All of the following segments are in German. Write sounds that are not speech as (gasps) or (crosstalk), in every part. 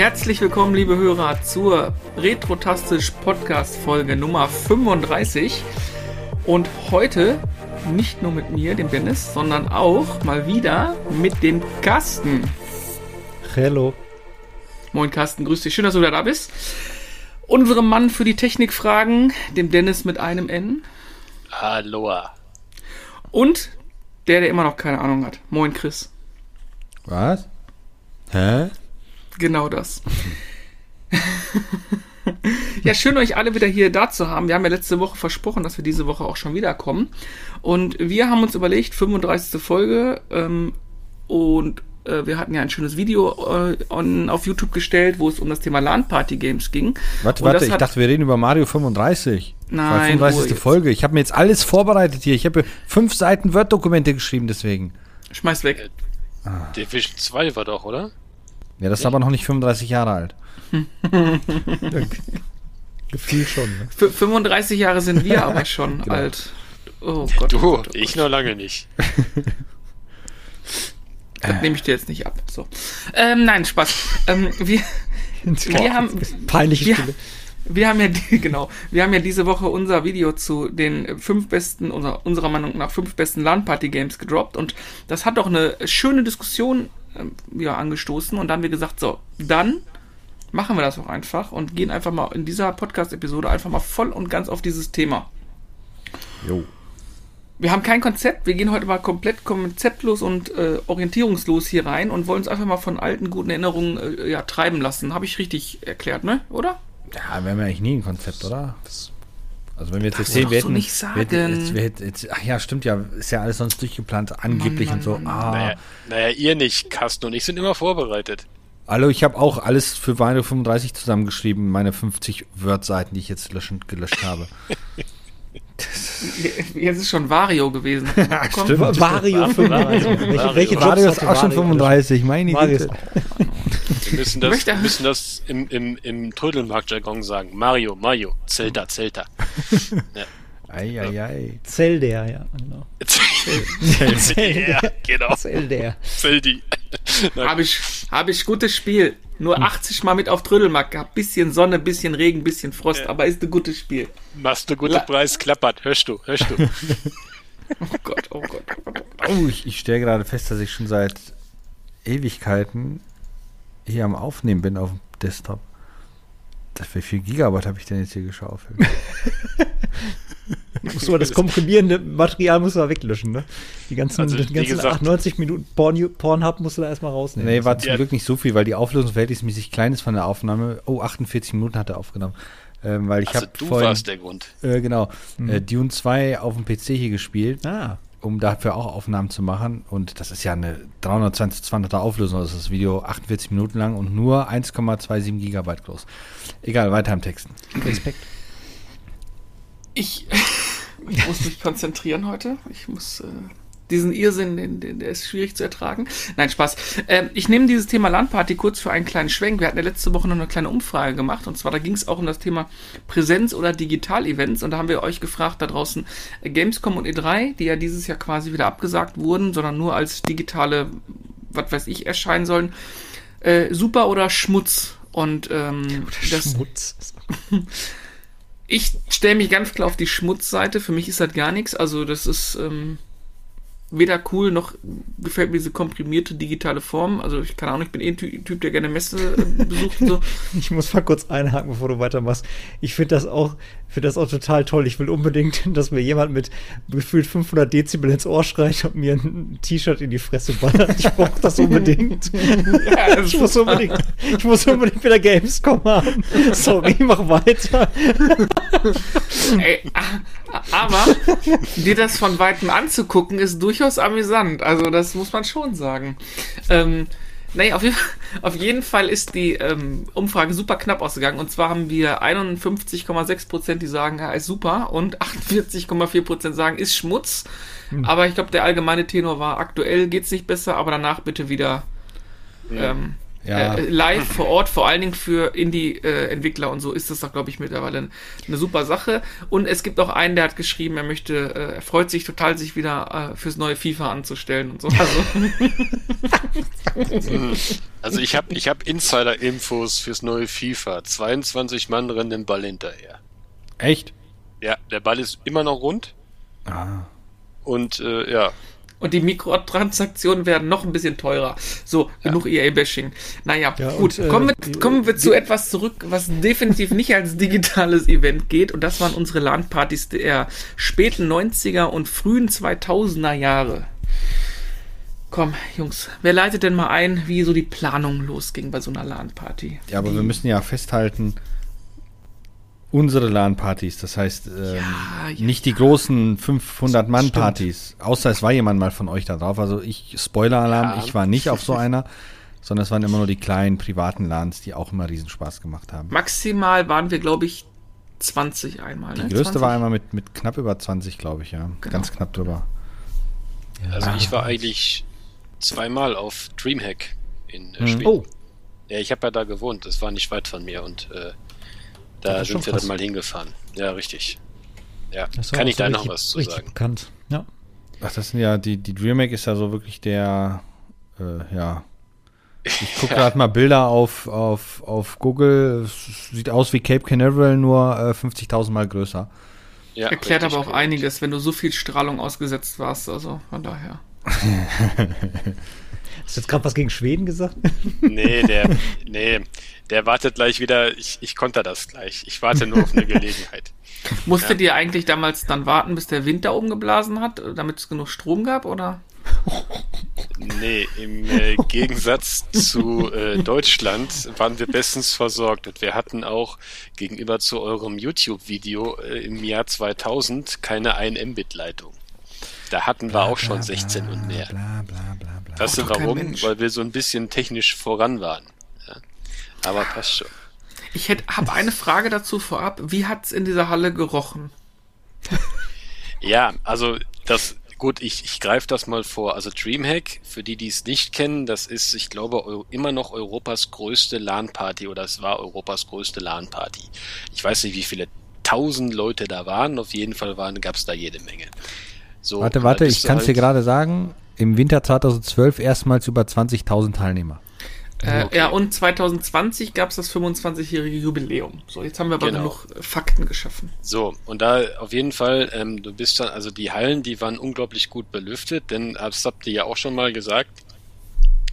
Herzlich willkommen, liebe Hörer, zur Retrotastisch Podcast Folge Nummer 35. Und heute nicht nur mit mir, dem Dennis, sondern auch mal wieder mit dem Carsten. Hello. Moin Carsten, grüß dich. Schön, dass du wieder da bist. Unserem Mann für die Technikfragen, dem Dennis mit einem N. Aloha. Und der, der immer noch keine Ahnung hat. Moin Chris. Was? Hä? Genau das. (laughs) ja, schön euch alle wieder hier da zu haben. Wir haben ja letzte Woche versprochen, dass wir diese Woche auch schon wiederkommen. Und wir haben uns überlegt, 35. Folge ähm, und äh, wir hatten ja ein schönes Video äh, on, auf YouTube gestellt, wo es um das Thema LAN-Party-Games ging. Warte, warte, ich dachte, wir reden über Mario 35. Nein, 35. Folge. Ich habe mir jetzt alles vorbereitet hier. Ich habe fünf Seiten Word-Dokumente geschrieben, deswegen. Schmeiß weg. Ah. Division 2 war doch, oder? Ja, das ist aber noch nicht 35 Jahre alt. (laughs) Gefühl schon. Ne? 35 Jahre sind wir aber schon genau. alt. Oh Gott. Du, oh Gott, oh ich noch lange nicht. (laughs) Das äh. nehme ich dir jetzt nicht ab. So. Ähm, nein, Spaß. Ähm, wir, (laughs) wir haben. Peinliche wir, wir haben ja die, genau, wir haben ja diese Woche unser Video zu den fünf besten, unserer, unserer Meinung nach fünf besten LAN-Party-Games gedroppt und das hat doch eine schöne Diskussion ja, angestoßen und dann haben wir gesagt, so, dann machen wir das auch einfach und gehen einfach mal in dieser Podcast-Episode einfach mal voll und ganz auf dieses Thema. Jo. Wir haben kein Konzept, wir gehen heute mal komplett konzeptlos und äh, orientierungslos hier rein und wollen uns einfach mal von alten guten Erinnerungen äh, ja, treiben lassen. Habe ich richtig erklärt, ne? Oder? Ja, wir haben ja eigentlich nie ein Konzept, oder? Das also wenn wir jetzt das sehen, wir hätten, so nicht sagen. Wir hätten, wir hätten, jetzt, ach ja, stimmt ja, ist ja alles sonst durchgeplant, angeblich Mann, Mann, und so. Ah. naja, naja, ihr nicht, Carsten und ich sind immer vorbereitet. Hallo, ich habe auch alles für Weine 35 zusammengeschrieben, meine 50 Word-Seiten, die ich jetzt löschen, gelöscht habe. (laughs) Jetzt ist schon Vario gewesen. (laughs) Stimmt. Vario 35. Welche, welche Vario ist auch schon 35, meine Güte. Wir müssen das, müssen das im, im, im Trödelmarkt-Jargon sagen. Mario, Mario, Zelda, Zelda. (laughs) Ja. Eieiei. Zelda, ja. Genau. Zelda, (laughs) genau. Zelda. Zeldi. Habe ich, hab ich gutes Spiel. Nur hm. 80 Mal mit auf Trödelmarkt gehabt. Bisschen Sonne, bisschen Regen, bisschen Frost, ja. aber ist ein gutes Spiel. Machst du gute La Preis, klappert. Hörst du, hörst du. (laughs) oh Gott, oh Gott. Oh, ich, ich stelle gerade fest, dass ich schon seit Ewigkeiten hier am Aufnehmen bin auf dem Desktop. Das, wie viel Gigabyte habe ich denn jetzt hier geschaufelt? (laughs) muss man das komprimierende Material muss man weglöschen, ne? Die ganzen, also, die ganzen gesagt, 98 Minuten Porn, Pornhub musst du da erstmal rausnehmen. Nee, war zum ja. Glück nicht so viel, weil die Auflösung verhältnismäßig klein ist von der Aufnahme. Oh, 48 Minuten hat er aufgenommen. Ähm, weil ich also habe du vorhin, warst der Grund. Äh, genau. Mhm. Äh, Dune 2 auf dem PC hier gespielt. Ah um dafür auch Aufnahmen zu machen. Und das ist ja eine 320, 200er Auflösung. Das ist das Video 48 Minuten lang und nur 1,27 Gigabyte groß. Egal, weiter im Texten. Respekt. Ich, (laughs) ich muss mich konzentrieren heute. Ich muss äh, diesen Irrsinn, den, den, der ist schwierig zu ertragen. Nein, Spaß. Ähm, ich nehme dieses Thema Landparty kurz für einen kleinen Schwenk. Wir hatten ja letzte Woche noch eine kleine Umfrage gemacht und zwar da ging es auch um das Thema Präsenz- oder Digital-Events und da haben wir euch gefragt da draußen äh, Gamescom und E3, die ja dieses Jahr quasi wieder abgesagt wurden, sondern nur als digitale, was weiß ich, erscheinen sollen. Äh, super oder Schmutz? Und ähm, das, Schmutz. (laughs) ich stelle mich ganz klar auf die Schmutzseite. Für mich ist das gar nichts. Also das ist ähm, weder cool noch gefällt mir diese komprimierte digitale Form. Also ich keine Ahnung, ich bin eh ein Typ, der gerne Messe äh, besucht und so. (laughs) Ich muss mal kurz einhaken, bevor du weitermachst. Ich finde das auch, finde das auch total toll. Ich will unbedingt, (laughs) dass mir jemand mit gefühlt 500 Dezibel ins Ohr schreit und mir ein T-Shirt in die Fresse ballert. Ich brauche das unbedingt. (laughs) ja, das ich muss unbedingt, ich muss unbedingt wieder Gamescom haben. Sorry, mach weiter. (laughs) Ey, aber dir das von weitem anzugucken, ist durchaus amüsant. Also das muss man schon sagen. Ähm, naja, auf, (laughs) auf jeden Fall ist die ähm, Umfrage super knapp ausgegangen. Und zwar haben wir 51,6% die sagen, ja, ist super. Und 48,4% sagen, ist Schmutz. Hm. Aber ich glaube, der allgemeine Tenor war, aktuell geht es nicht besser, aber danach bitte wieder ähm, ja. äh, live vor Ort, vor allen Dingen für Indie-Entwickler und so ist das doch, glaube ich, mittlerweile eine super Sache. Und es gibt auch einen, der hat geschrieben, er möchte, äh, er freut sich total, sich wieder äh, fürs neue FIFA anzustellen und so. Also, (laughs) also ich habe ich hab Insider-Infos fürs neue FIFA. 22 Mann rennen den Ball hinterher. Echt? Ja, der Ball ist immer noch rund. Ah. Und äh, ja, und die Mikrotransaktionen werden noch ein bisschen teurer. So, ja. genug EA-Bashing. Naja, ja, gut. Und, äh, kommen wir, kommen wir zu etwas zurück, was definitiv nicht als digitales Event geht. Und das waren unsere LAN-Partys der späten 90er und frühen 2000er Jahre. Komm, Jungs, wer leitet denn mal ein, wie so die Planung losging bei so einer LAN-Party? Ja, aber die, wir müssen ja festhalten, unsere LAN-Partys, das heißt ähm, ja, ja, nicht die großen 500-Mann-Partys, außer es war jemand mal von euch da drauf. Also ich, Spoiler-Alarm, ja. ich war nicht auf so (laughs) einer, sondern es waren immer nur die kleinen privaten LANs, die auch immer Riesenspaß gemacht haben. Maximal waren wir, glaube ich, 20 einmal. Ne? Die größte 20? war einmal mit, mit knapp über 20, glaube ich, ja. Genau. Ganz knapp drüber. Also ich war eigentlich zweimal auf Dreamhack in äh, mhm. Schweden. Oh. Ja, ich habe ja da gewohnt, das war nicht weit von mir und äh, da sind wir dann mal hingefahren. Ja, richtig. Ja, kann ich so da noch was zu sagen? Bekannt. Ja. Ach, das sind ja, die, die DreamHack ist ja so wirklich der, äh, ja. Ich gucke (laughs) gerade mal Bilder auf, auf, auf Google. Es sieht aus wie Cape Canaveral, nur äh, 50.000 Mal größer. Ja, Erklärt aber auch richtig. einiges, wenn du so viel Strahlung ausgesetzt warst, also von daher. (laughs) Hast du jetzt gerade was gegen Schweden gesagt? Nee, der, nee, der wartet gleich wieder. Ich, ich konnte das gleich. Ich warte nur auf eine (laughs) Gelegenheit. Musstet ja. ihr eigentlich damals dann warten, bis der Wind da oben geblasen hat, damit es genug Strom gab, oder? Nee, im äh, Gegensatz zu äh, (laughs) Deutschland waren wir bestens versorgt und wir hatten auch gegenüber zu eurem YouTube-Video äh, im Jahr 2000 keine 1 Mbit-Leitung. Da hatten wir bla, auch schon 16 bla, und mehr. Weißt du warum? Weil wir so ein bisschen technisch voran waren. Aber passt schon. Ich habe eine Frage dazu vorab. Wie hat es in dieser Halle gerochen? (laughs) ja, also das gut, ich, ich greife das mal vor. Also Dreamhack, für die, die es nicht kennen, das ist, ich glaube, immer noch Europas größte LAN-Party oder es war Europas größte LAN-Party. Ich weiß nicht, wie viele tausend Leute da waren. Auf jeden Fall gab es da jede Menge. So, warte, warte, ich kann es halt dir gerade sagen. Im Winter 2012 erstmals über 20.000 Teilnehmer. Äh, okay. Ja, und 2020 gab es das 25-jährige Jubiläum. So, jetzt haben wir aber genau. genug Fakten geschaffen. So, und da auf jeden Fall, ähm, du bist dann, also die Hallen, die waren unglaublich gut belüftet, denn das habt ihr ja auch schon mal gesagt,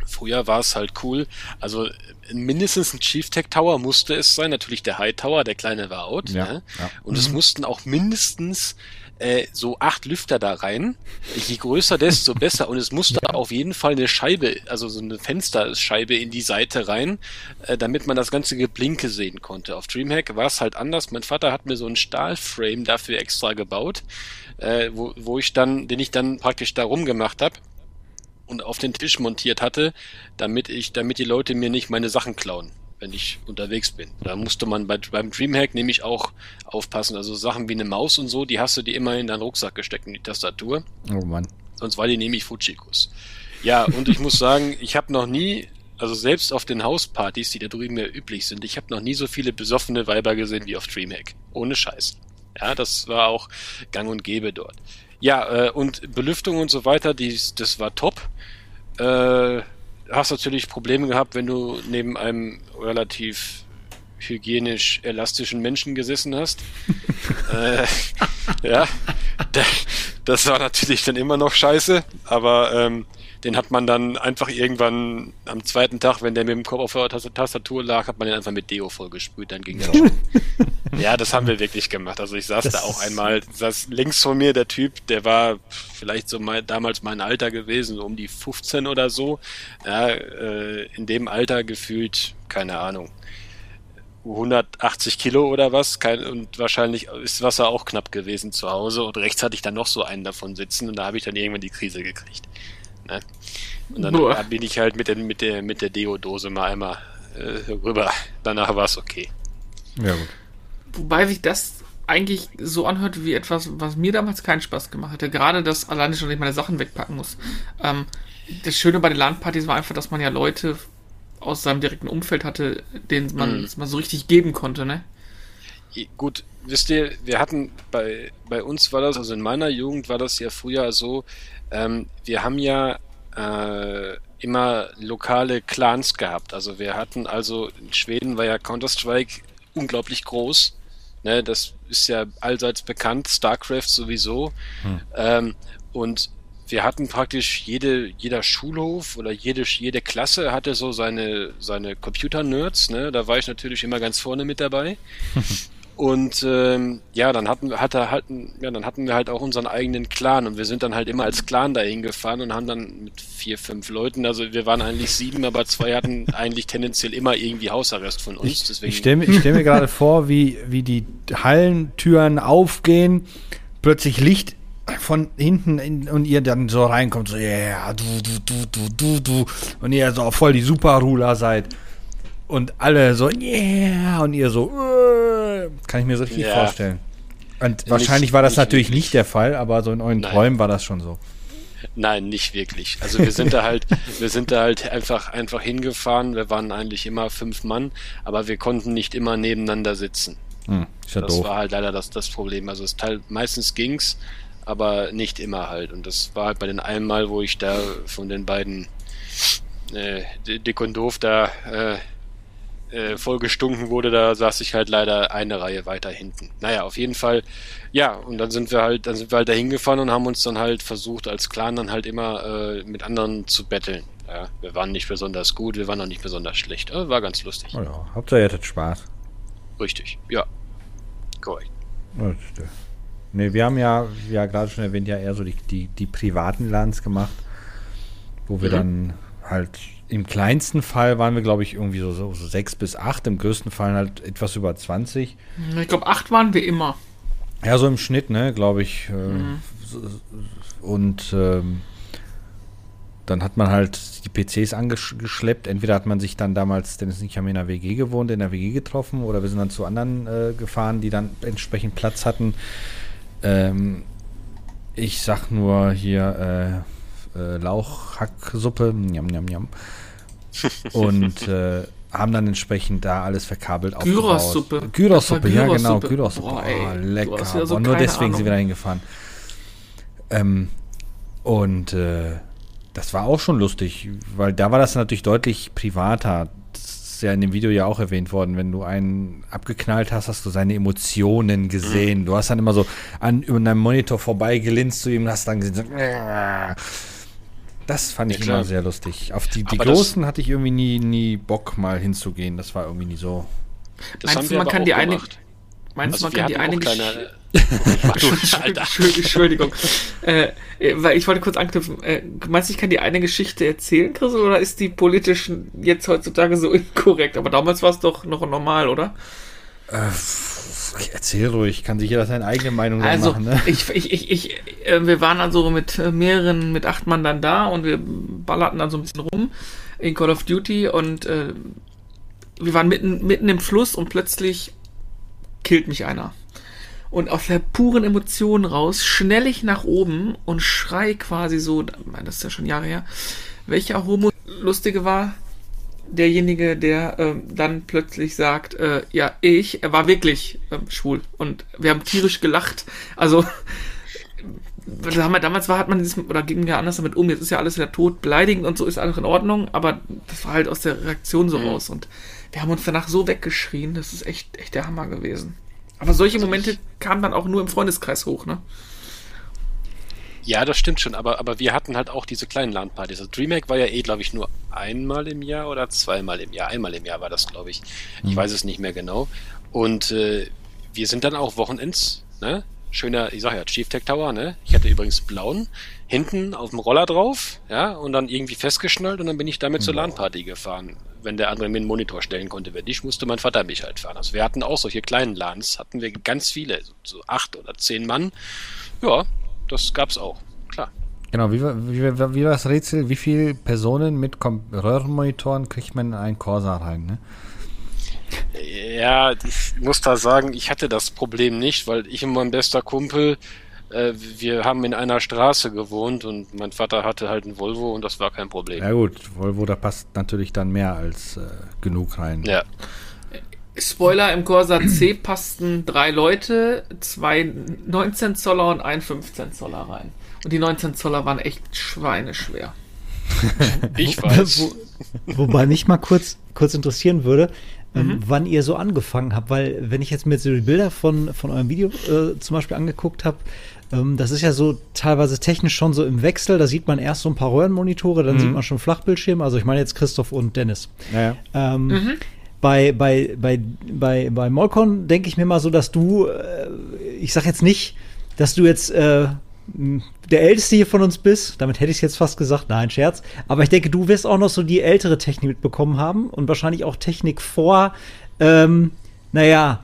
Früher war es halt cool. Also mindestens ein Chief Tech Tower musste es sein. Natürlich der High Tower, der kleine war out. Ja, ne? ja. Und mhm. es mussten auch mindestens äh, so acht Lüfter da rein. Je größer, desto besser. Und es musste ja. auf jeden Fall eine Scheibe, also so eine Fensterscheibe in die Seite rein, äh, damit man das ganze Geblinke sehen konnte. Auf Dreamhack war es halt anders. Mein Vater hat mir so einen Stahlframe dafür extra gebaut, äh, wo, wo ich dann, den ich dann praktisch da rumgemacht habe und auf den Tisch montiert hatte, damit ich, damit die Leute mir nicht meine Sachen klauen wenn ich unterwegs bin. Da musste man bei, beim Dreamhack nämlich auch aufpassen. Also Sachen wie eine Maus und so, die hast du dir immer in deinen Rucksack gesteckt, in die Tastatur. Oh Mann. Sonst war die nämlich Fujikus. Ja, und ich muss sagen, ich habe noch nie, also selbst auf den Hauspartys, die da drüben ja üblich sind, ich habe noch nie so viele besoffene Weiber gesehen wie auf Dreamhack. Ohne Scheiß. Ja, das war auch gang und gäbe dort. Ja, äh, und Belüftung und so weiter, die, das war top. Äh, hast natürlich Probleme gehabt, wenn du neben einem relativ hygienisch elastischen Menschen gesessen hast. (laughs) äh, ja, das war natürlich dann immer noch scheiße, aber ähm, den hat man dann einfach irgendwann am zweiten Tag, wenn der mit dem Kopf auf der Tastatur lag, hat man den einfach mit Deo vollgesprüht, dann ging das schon. (laughs) ja, das haben wir wirklich gemacht. Also ich saß das da auch einmal, saß links von mir der Typ, der war vielleicht so mein, damals mein Alter gewesen, so um die 15 oder so. Ja, äh, in dem Alter gefühlt, keine Ahnung, 180 Kilo oder was. Kein, und wahrscheinlich ist Wasser auch knapp gewesen zu Hause. Und rechts hatte ich dann noch so einen davon sitzen und da habe ich dann irgendwann die Krise gekriegt. Ne? Und dann Boah. bin ich halt mit der, mit der, mit der Deo-Dose mal einmal äh, rüber. Danach war es okay. Ja, gut. Wobei sich das eigentlich so anhört wie etwas, was mir damals keinen Spaß gemacht hätte. Gerade das alleine schon, dass ich meine Sachen wegpacken muss. Ähm, das Schöne bei den LAN-Partys war einfach, dass man ja Leute aus seinem direkten Umfeld hatte, den man mhm. mal so richtig geben konnte, ne? Gut, wisst ihr, wir hatten bei, bei uns war das, also in meiner Jugend war das ja früher so, ähm, wir haben ja äh, immer lokale Clans gehabt. Also wir hatten also in Schweden war ja Counter-Strike unglaublich groß. Ne, das ist ja allseits bekannt, StarCraft sowieso. Hm. Ähm, und wir hatten praktisch jede, jeder Schulhof oder jede, jede Klasse hatte so seine, seine Computer-Nerds, ne? Da war ich natürlich immer ganz vorne mit dabei. (laughs) Und ähm, ja, dann hatten wir hatte halt, ja, dann hatten wir halt auch unseren eigenen Clan und wir sind dann halt immer als Clan dahin gefahren und haben dann mit vier, fünf Leuten, also wir waren eigentlich sieben, aber zwei hatten (laughs) eigentlich tendenziell immer irgendwie Hausarrest von uns. Deswegen ich stelle mir, stell mir gerade vor, wie, wie die Hallentüren aufgehen, plötzlich Licht von hinten in, und ihr dann so reinkommt, so, yeah, du, du, du, du, du, du, und ihr so voll die Super-Ruler seid. Und alle so, yeah, und ihr so, uh, kann ich mir so richtig ja. vorstellen. Und nicht, wahrscheinlich war das natürlich wirklich. nicht der Fall, aber so in euren Nein. Träumen war das schon so. Nein, nicht wirklich. Also wir sind da halt, (laughs) wir sind da halt einfach, einfach hingefahren. Wir waren eigentlich immer fünf Mann, aber wir konnten nicht immer nebeneinander sitzen. Hm, ja das doof. war halt leider das, das Problem. Also es Teil, meistens ging's, aber nicht immer halt. Und das war halt bei den einmal, wo ich da von den beiden äh, Dick und Doof da äh, äh, voll gestunken wurde, da saß ich halt leider eine Reihe weiter hinten. Naja, auf jeden Fall, ja, und dann sind wir halt, dann sind wir halt da hingefahren und haben uns dann halt versucht, als Clan dann halt immer äh, mit anderen zu betteln. Ja, wir waren nicht besonders gut, wir waren auch nicht besonders schlecht. Aber war ganz lustig. Oh ja, Hauptsache ihr hattet Spaß. Richtig, ja. Korrekt. Ne, wir haben ja, ja gerade schon erwähnt, ja eher so die, die, die privaten LANs gemacht, wo wir mhm. dann halt im kleinsten Fall waren wir, glaube ich, irgendwie so, so, so sechs bis acht, im größten Fall halt etwas über 20. Ich glaube, acht waren wir immer. Ja, so im Schnitt, ne, glaube ich. Äh, mhm. Und ähm, dann hat man halt die PCs angeschleppt. Entweder hat man sich dann damals, denn es nicht haben in der WG gewohnt, in der WG getroffen, oder wir sind dann zu anderen äh, gefahren, die dann entsprechend Platz hatten. Ähm, ich sag nur hier äh, äh, Lauchhacksuppe, njam, njam, njam. Und äh, haben dann entsprechend da alles verkabelt Gyros-Suppe. Gyros-Suppe, ja genau, Gyros-Suppe. Oh, lecker. Ja so nur deswegen Ahnung. sind wir da hingefahren. Ähm, und äh, das war auch schon lustig, weil da war das natürlich deutlich privater. Das ist ja in dem Video ja auch erwähnt worden. Wenn du einen abgeknallt hast, hast du seine Emotionen gesehen. Mhm. Du hast dann immer so an über deinem Monitor vorbei gelinst zu ihm und hast dann gesehen, so, das fand ich ja, immer sehr lustig. Auf die, die Großen hatte ich irgendwie nie, nie Bock, mal hinzugehen. Das war irgendwie nie so. Das meinst du, man kann die eine. Meinst du, man kann die eine kleine, (laughs) Entschuldigung. Äh, weil ich wollte kurz anknüpfen. Äh, meinst du, ich kann die eine Geschichte erzählen, Chris, oder ist die politisch jetzt heutzutage so inkorrekt? Aber damals war es doch noch normal, oder? Äh, Erzähl ruhig, kann sich jeder seine eigene Meinung also, machen. Ne? Ich, ich, ich, äh, wir waren also mit äh, mehreren, mit acht Mann dann da und wir ballerten dann so ein bisschen rum in Call of Duty und äh, wir waren mitten, mitten im Fluss und plötzlich killt mich einer. Und aus der puren Emotion raus schnell ich nach oben und schrei quasi so, das ist ja schon Jahre her, welcher Homo lustige war, derjenige, der äh, dann plötzlich sagt, äh, ja, ich, er war wirklich äh, schwul und wir haben tierisch gelacht. Also damals war, hat man dieses, oder ging ja anders damit um, jetzt ist ja alles wieder tot, beleidigend und so ist alles in Ordnung, aber das war halt aus der Reaktion so mhm. raus und wir haben uns danach so weggeschrien, das ist echt, echt der Hammer gewesen. Aber solche Momente kamen dann auch nur im Freundeskreis hoch, ne? Ja, das stimmt schon, aber, aber wir hatten halt auch diese kleinen LAN-Partys. Also DreamHack war ja eh, glaube ich, nur einmal im Jahr oder zweimal im Jahr. Einmal im Jahr war das, glaube ich. Ich mhm. weiß es nicht mehr genau. Und äh, wir sind dann auch Wochenends, ne? Schöner, ich sag ja, Chief Tech Tower, ne? Ich hatte übrigens blauen, hinten auf dem Roller drauf, ja, und dann irgendwie festgeschnallt und dann bin ich damit mhm. zur LAN-Party gefahren, wenn der andere mir einen Monitor stellen konnte. Wenn nicht, musste mein Vater mich halt fahren. Also wir hatten auch solche kleinen LANs, hatten wir ganz viele, so, so acht oder zehn Mann. Ja, das gab's auch, klar. Genau, wie, wie, wie, wie war das Rätsel? Wie viele Personen mit Röhrenmonitoren kriegt man in einen Corsa rein, ne? Ja, ich muss da sagen, ich hatte das Problem nicht, weil ich und mein bester Kumpel, äh, wir haben in einer Straße gewohnt und mein Vater hatte halt ein Volvo und das war kein Problem. Ja gut, Volvo, da passt natürlich dann mehr als äh, genug rein. Ja. Spoiler, im Corsa C passten drei Leute, zwei 19 Zoller und ein 15 Zoller rein. Und die 19 Zoller waren echt schweineschwer. (laughs) ich weiß. Wo, wobei mich mal kurz, kurz interessieren würde, ähm, mhm. wann ihr so angefangen habt, weil wenn ich jetzt mir so die Bilder von, von eurem Video äh, zum Beispiel angeguckt habe, ähm, das ist ja so teilweise technisch schon so im Wechsel. Da sieht man erst so ein paar Röhrenmonitore, dann mhm. sieht man schon Flachbildschirme. Also ich meine jetzt Christoph und Dennis. Ja. Ähm, mhm. Bei, bei, bei, bei, bei Molcon denke ich mir mal so, dass du, äh, ich sag jetzt nicht, dass du jetzt äh, der Älteste hier von uns bist. Damit hätte ich es jetzt fast gesagt. Nein, Scherz. Aber ich denke, du wirst auch noch so die ältere Technik mitbekommen haben und wahrscheinlich auch Technik vor, ähm, naja,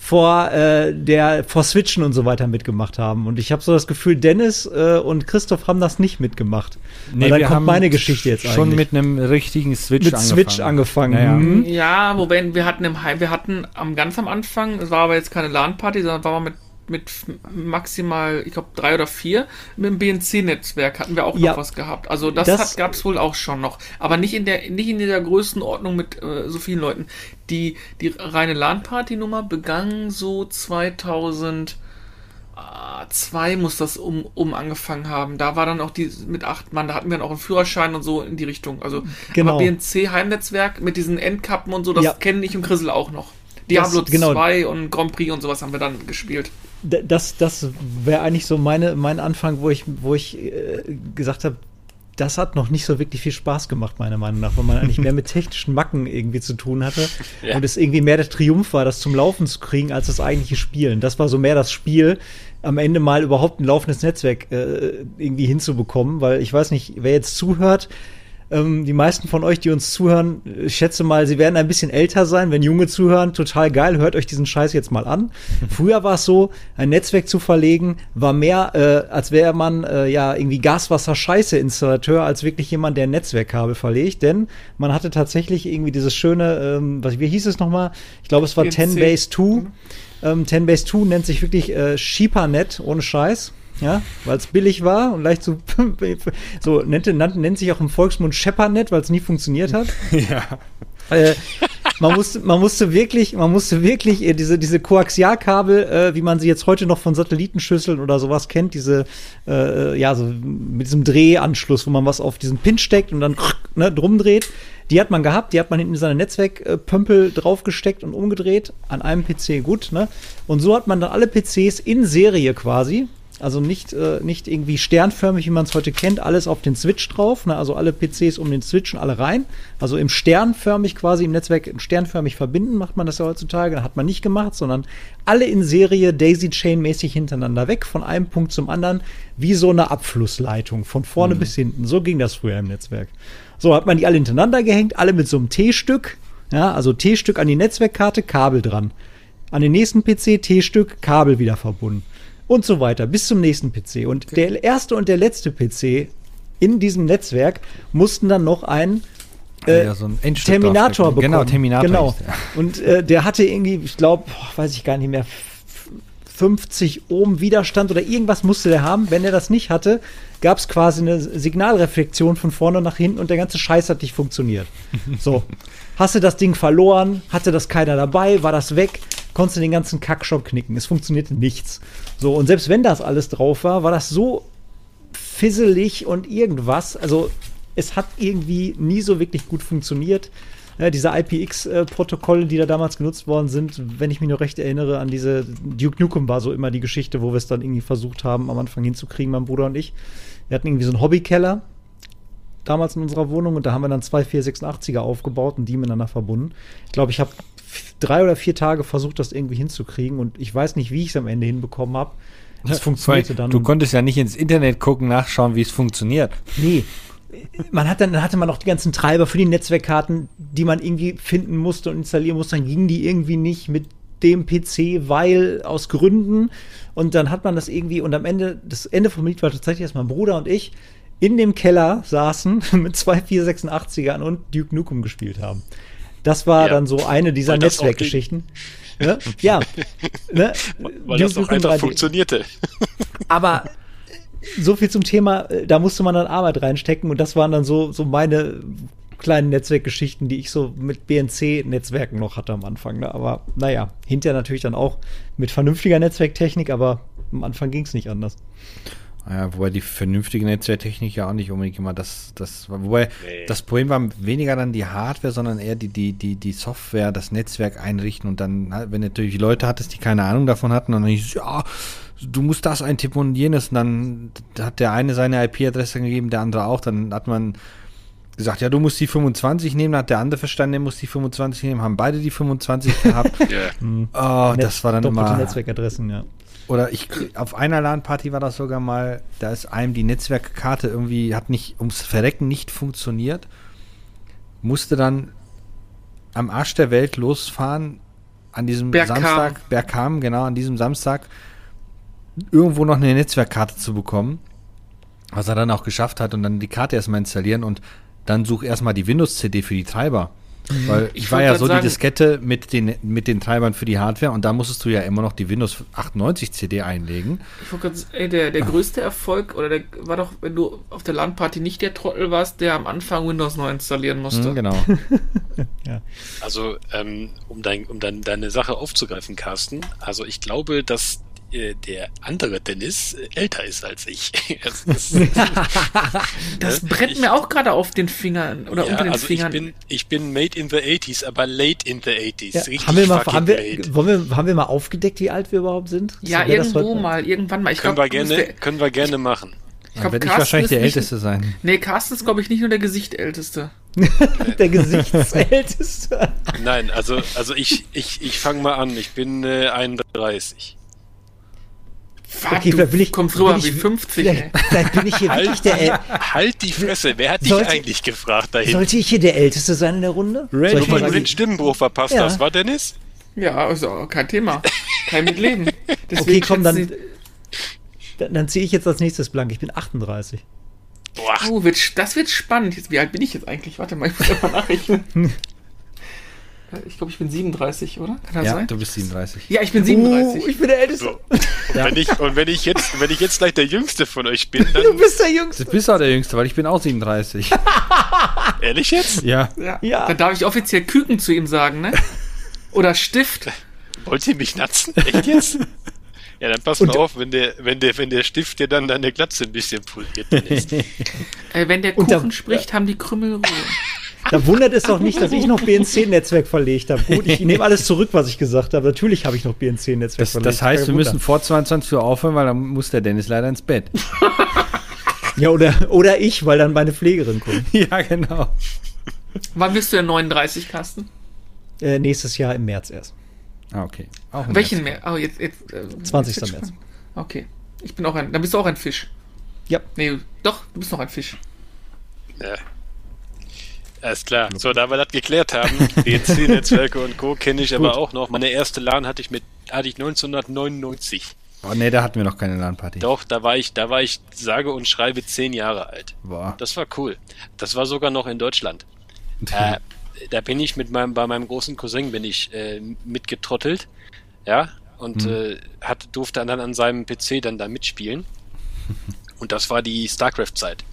vor äh, der vor Switchen und so weiter mitgemacht haben. Und ich habe so das Gefühl, Dennis äh, und Christoph haben das nicht mitgemacht. Nee, Weil dann kommt meine Geschichte jetzt schon eigentlich. mit einem richtigen Switch mit angefangen. Switch angefangen. Naja. Mhm. Ja, wobei wir hatten im Heim, wir hatten am ganz am Anfang, es war aber jetzt keine LAN-Party, sondern war mal mit mit maximal, ich glaube, drei oder vier. Mit dem BNC-Netzwerk hatten wir auch ja, noch was gehabt. Also das, das gab es wohl auch schon noch. Aber nicht in der, nicht in der Größenordnung mit äh, so vielen Leuten. Die, die reine LAN-Party-Nummer begann so 2002 muss das um, um angefangen haben. Da war dann auch die mit acht Mann, da hatten wir dann auch einen Führerschein und so in die Richtung. Also genau. BNC Heimnetzwerk mit diesen Endkappen und so, das ja. kennen ich und Grissel auch noch. Diablo das, genau. 2 und Grand Prix und sowas haben wir dann gespielt das, das wäre eigentlich so meine, mein Anfang, wo ich, wo ich äh, gesagt habe, das hat noch nicht so wirklich viel Spaß gemacht, meiner Meinung nach, weil man eigentlich mehr mit (laughs) technischen Macken irgendwie zu tun hatte ja. und es irgendwie mehr der Triumph war, das zum Laufen zu kriegen, als das eigentliche Spielen. Das war so mehr das Spiel, am Ende mal überhaupt ein laufendes Netzwerk äh, irgendwie hinzubekommen, weil ich weiß nicht, wer jetzt zuhört, ähm, die meisten von euch, die uns zuhören, ich schätze mal, sie werden ein bisschen älter sein. Wenn Junge zuhören, total geil, hört euch diesen Scheiß jetzt mal an. (laughs) Früher war es so, ein Netzwerk zu verlegen, war mehr, äh, als wäre man äh, ja irgendwie Gaswasser-Scheiße-Installateur, als wirklich jemand, der ein Netzwerkkabel verlegt. Denn man hatte tatsächlich irgendwie dieses schöne, ähm, was, wie hieß es nochmal? Ich glaube, es war 10 Base 2. Ähm, 10 Base 2 nennt sich wirklich äh, SheeperNet, ohne Scheiß ja, weil es billig war und leicht so, (laughs) so nennt, nennt, nennt sich auch im Volksmund Sheppernet, weil es nie funktioniert hat. (laughs) Ja. Äh, man musste, man musste wirklich, man musste wirklich äh, diese, diese Koaxialkabel, äh, wie man sie jetzt heute noch von Satellitenschüsseln oder sowas kennt, diese, äh, ja, so mit diesem Drehanschluss, wo man was auf diesen Pin steckt und dann ne, drum dreht. Die hat man gehabt, die hat man hinten in seine Netzwerkpömpel draufgesteckt und umgedreht, an einem PC gut, ne? Und so hat man dann alle PCs in Serie quasi, also nicht, äh, nicht irgendwie sternförmig, wie man es heute kennt, alles auf den Switch drauf. Ne? Also alle PCs um den Switch und alle rein. Also im sternförmig quasi im Netzwerk sternförmig verbinden, macht man das ja heutzutage. Hat man nicht gemacht, sondern alle in Serie Daisy-Chain-mäßig hintereinander weg, von einem Punkt zum anderen, wie so eine Abflussleitung, von vorne mhm. bis hinten. So ging das früher im Netzwerk. So hat man die alle hintereinander gehängt, alle mit so einem T-Stück. Ja, also T-Stück an die Netzwerkkarte, Kabel dran. An den nächsten PC T-Stück, Kabel wieder verbunden und so weiter bis zum nächsten PC. Und okay. der erste und der letzte PC in diesem Netzwerk mussten dann noch ein äh, ja, so ein Terminator bekommen. Genau, Terminator. Genau. (laughs) Und äh, der hatte irgendwie, ich glaube, weiß ich gar nicht mehr, 50 Ohm Widerstand oder irgendwas musste der haben. Wenn er das nicht hatte, gab es quasi eine Signalreflexion von vorne nach hinten und der ganze Scheiß hat nicht funktioniert. (laughs) So. Hast du das Ding verloren? Hatte das keiner dabei? War das weg? Konntest du den ganzen Kackshop knicken. Es funktionierte nichts. So, und selbst wenn das alles drauf war, war das so fisselig und irgendwas. Also, es hat irgendwie nie so wirklich gut funktioniert. Ja, diese IPX-Protokolle, die da damals genutzt worden sind, wenn ich mich noch recht erinnere an diese Duke Nukem war so immer die Geschichte, wo wir es dann irgendwie versucht haben, am Anfang hinzukriegen, mein Bruder und ich. Wir hatten irgendwie so einen Hobbykeller damals in unserer Wohnung und da haben wir dann zwei 486er aufgebaut und die miteinander verbunden. Ich glaube, ich habe drei oder vier Tage versucht, das irgendwie hinzukriegen und ich weiß nicht, wie ich es am Ende hinbekommen habe. Das funktionierte dann. Du konntest ja nicht ins Internet gucken, nachschauen, wie es funktioniert. Nee. Man hat dann, dann hatte man auch die ganzen Treiber für die Netzwerkkarten, die man irgendwie finden musste und installieren musste. Dann gingen die irgendwie nicht mit dem PC, weil aus Gründen. Und dann hat man das irgendwie, und am Ende, das Ende vom Lied war tatsächlich, dass mein Bruder und ich in dem Keller saßen (laughs) mit zwei 486ern und Duke Nukem gespielt haben. Das war ja. dann so eine dieser Netzwerkgeschichten. Ne? Ja, ne? weil das doch einfach 3D. funktionierte. Aber (laughs) so viel zum Thema, äh, da musste man dann Arbeit reinstecken und das waren dann so, so meine kleinen Netzwerkgeschichten, die ich so mit BNC-Netzwerken noch hatte am Anfang. Ne? Aber naja, hinterher natürlich dann auch mit vernünftiger Netzwerktechnik, aber am Anfang ging es nicht anders. Ja, wobei die vernünftige Netzwerktechnik ja auch nicht unbedingt immer das, das wobei nee. das Problem war weniger dann die Hardware, sondern eher die, die, die, die Software, das Netzwerk einrichten und dann, wenn natürlich Leute hattest, die keine Ahnung davon hatten, und dann ich, ja, du musst das eintippen und jenes, und dann hat der eine seine IP-Adresse gegeben, der andere auch, dann hat man gesagt, ja, du musst die 25 nehmen, dann hat der andere verstanden, der muss die 25 nehmen, haben beide die 25 gehabt. (laughs) yeah. Oh, das war dann immer. Netzwerkadressen, ja. Oder ich, auf einer LAN-Party war das sogar mal, da ist einem die Netzwerkkarte irgendwie, hat nicht, ums Verrecken nicht funktioniert, musste dann am Arsch der Welt losfahren, an diesem Bergham. Samstag, Bergham, genau, an diesem Samstag, irgendwo noch eine Netzwerkkarte zu bekommen, was er dann auch geschafft hat und dann die Karte erstmal installieren und dann such erstmal die Windows-CD für die Treiber. Weil ich war ja so sagen, die Diskette mit den, mit den Treibern für die Hardware und da musstest du ja immer noch die Windows 98 CD einlegen. Ich wollte gerade der, der größte Erfolg, oder der war doch, wenn du auf der LAN-Party nicht der Trottel warst, der am Anfang Windows neu installieren musste. Mhm, genau. (laughs) ja. Also, ähm, um, dein, um dein, deine Sache aufzugreifen, Carsten, also ich glaube, dass der andere Dennis äh, älter ist als ich. (laughs) das, (laughs) das brennt ich, mir auch gerade auf den Fingern oder ja, unter den also Fingern. Ich bin, ich bin made in the 80s, aber late in the 80s. Ja, haben wir mal, haben wir, wollen wir, haben wir mal aufgedeckt, wie alt wir überhaupt sind? Ja, irgendwo mal, irgendwann mal. Ich können, glaub, wir gerne, wir, können wir gerne machen. Ich glaube, ich wahrscheinlich der Älteste nicht, sein. Nee, Carsten ist, glaube ich, nicht nur der Gesichtälteste. (laughs) der Gesichtsälteste. Nein, also, also ich, ich, ich fange mal an. Ich bin äh, 31. Fuck, okay, vielleicht bin ich, kommst rüber wie 50. Vielleicht, vielleicht bin ich hier halt, wirklich der El Halt die Fresse, wer hat dich sollte, eigentlich gefragt dahin? Sollte ich hier der Älteste sein in der Runde? Red, du den Stimmenbruch verpasst ja. hast, war Dennis? Ja, also kein Thema. Kein Mitleben. (laughs) Deswegen okay, komm, dann, dann, dann ziehe ich jetzt als nächstes blank. Ich bin 38. Boah. Oh, wird, das wird spannend. Jetzt, wie alt bin ich jetzt eigentlich? Warte mal, ich muss mal (laughs) nachrechnen. Ich glaube, ich bin 37, oder? Kann das ja, sein? du bist 37. Ja, ich bin 37. Uh, ich bin der Älteste. So. (laughs) Und, ja. wenn ich, und wenn ich jetzt, wenn ich jetzt gleich der Jüngste von euch bin, dann. Du bist der Jüngste. Du bist auch der Jüngste, weil ich bin auch 37. (laughs) Ehrlich jetzt? Ja. ja. ja. Dann darf ich offiziell Küken zu ihm sagen, ne? Oder Stift. Wollt ihr mich natzen? Echt jetzt? Ja, dann pass mal auf, wenn der, wenn der, wenn der Stift dir dann deine Glatze ein bisschen poliert. (laughs) äh, wenn der Kuchen da, spricht, haben die Krümmel Ruhe. Da wundert es doch nicht, dass ich noch BNC-Netzwerk verlegt habe. Gut, ich nehme alles zurück, was ich gesagt habe. Natürlich habe ich noch BNC-Netzwerk verlegt. Das heißt, wir müssen vor 22 Uhr aufhören, weil dann muss der Dennis leider ins Bett. (laughs) ja, oder, oder ich, weil dann meine Pflegerin kommt. (laughs) Ja, genau. Wann bist du der 39, Kasten? Äh, nächstes Jahr im März erst. Ah, okay. Auch Welchen März? Oh, jetzt, jetzt, äh, 20. Jetzt März. Okay. Ich bin auch ein. Dann bist du auch ein Fisch. Ja. Nee, doch, du bist noch ein Fisch. Ja. Alles klar. So, da wir das geklärt haben, (laughs) BNC-Netzwerke und Co. kenne ich aber auch noch. Meine erste LAN hatte ich mit hatte ich 1999. Oh nee, da hatten wir noch keine LAN-Party. Doch, da war ich, da war ich sage und schreibe zehn Jahre alt. Boah. Das war cool. Das war sogar noch in Deutschland. (laughs) äh, da bin ich mit meinem, bei meinem großen Cousin bin ich äh, mitgetrottelt, ja, und hm. äh, hat, durfte dann an seinem PC dann da mitspielen. (laughs) und das war die StarCraft-Zeit.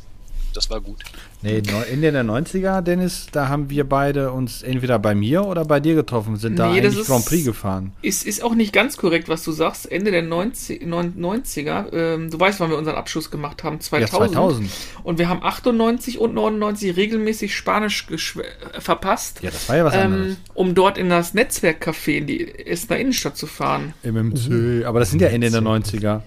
Das war gut. Nee, Ende der 90er, Dennis, da haben wir beide uns entweder bei mir oder bei dir getroffen, sind nee, da eigentlich ist, Grand Prix gefahren. Ist, ist auch nicht ganz korrekt, was du sagst. Ende der 90, 90er, ähm, du weißt, wann wir unseren Abschluss gemacht haben, 2000. Ja, 2000. Und wir haben 98 und 99 regelmäßig Spanisch verpasst. Ja, das war ja was ähm, anderes. Um dort in das Netzwerkcafé in die Essener Innenstadt zu fahren. MMC, aber das sind ja Ende der 90er.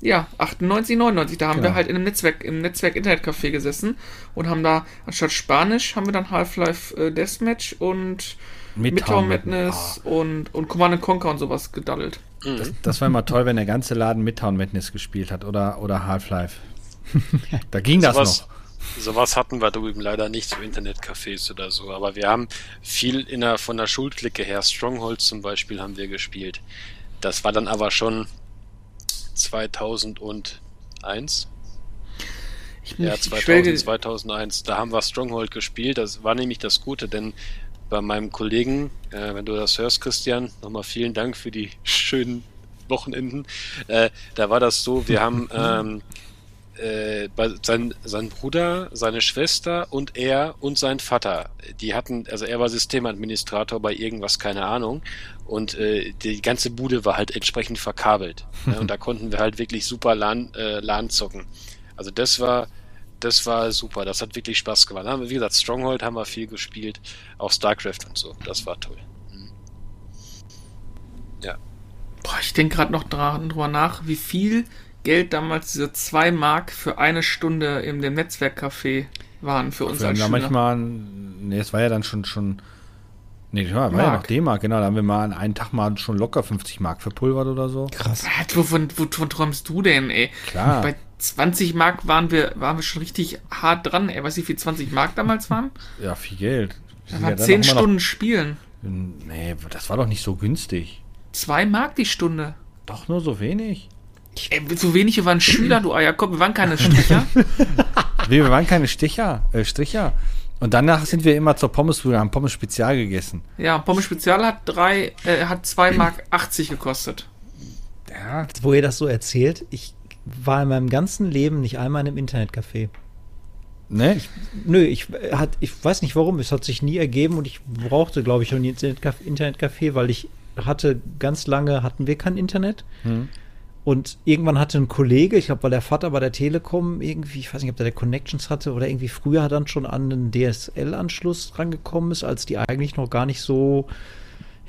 Ja, 98, 99. Da haben genau. wir halt in einem Netzwerk, im Netzwerk Internetcafé gesessen und haben da anstatt Spanisch haben wir dann Half-Life äh, Deathmatch und Midtown Madness oh. und, und Command Conquer und sowas gedaddelt. Mhm. Das, das, war immer toll, wenn der ganze Laden Midtown Madness gespielt hat oder, oder Half-Life. (laughs) da ging das was, noch. Sowas hatten wir drüben leider nicht, so Internetcafés oder so. Aber wir haben viel in der, von der Schulklicke her, Stronghold zum Beispiel, haben wir gespielt. Das war dann aber schon 2001. Ich ja, 2000, 2001. Da haben wir Stronghold gespielt. Das war nämlich das Gute, denn bei meinem Kollegen, äh, wenn du das hörst, Christian, nochmal vielen Dank für die (laughs) schönen Wochenenden. Äh, da war das so, wir haben (laughs) ähm, äh, sein, sein Bruder, seine Schwester und er und sein Vater, die hatten, also er war Systemadministrator bei irgendwas, keine Ahnung, und äh, die ganze Bude war halt entsprechend verkabelt. (laughs) ne, und da konnten wir halt wirklich super LAN, äh, LAN zocken. Also das war, das war super, das hat wirklich Spaß gemacht. Haben wir, wie gesagt, Stronghold haben wir viel gespielt, auch StarCraft und so, das war toll. Mhm. Ja. Boah, ich denke gerade noch dran, drüber nach, wie viel Geld damals diese 2 Mark für eine Stunde in dem Netzwerkcafé waren für uns wir als haben Schüler. manchmal, nee, es war ja dann schon, schon nee, das war, war ja Mark. noch D-Mark, genau, da haben wir mal an einem Tag mal schon locker 50 Mark verpulvert oder so. Krass. Was, wovon, wovon träumst du denn, ey? Klar. Bei 20 Mark waren wir, waren wir schon richtig hart dran, ey. Weißt du, wie viel 20 Mark damals waren? Ja, viel Geld. Wir Da sind waren ja dann 10 auch immer Stunden Spielen. Noch, nee, das war doch nicht so günstig. 2 Mark die Stunde. Doch nur so wenig. Ey, so wenige waren Schüler, du Eierkopf. Wir waren keine Stricher. (laughs) Wir waren keine Sticher, äh, Stricher. Und danach sind wir immer zur Pommesbude, haben Pommes Spezial gegessen. ja, Pommes Spezial hat drei, äh, hat 2 Mark 80 gekostet. Ja, Wo ihr das so erzählt, ich war in meinem ganzen Leben nicht einmal in einem Internetcafé. ne? Nö, ich, äh, hat, ich weiß nicht warum, es hat sich nie ergeben und ich brauchte, glaube ich, auch ein Internetcaf- Internetcafé, weil ich hatte ganz lange, hatten wir kein Internet. Hm. Und irgendwann hatte ein Kollege, ich glaube, weil der Vater bei der Telekom irgendwie, ich weiß nicht, ob der, der Connections hatte oder irgendwie früher dann schon an einen DSL-Anschluss rangekommen ist, als die eigentlich noch gar nicht so,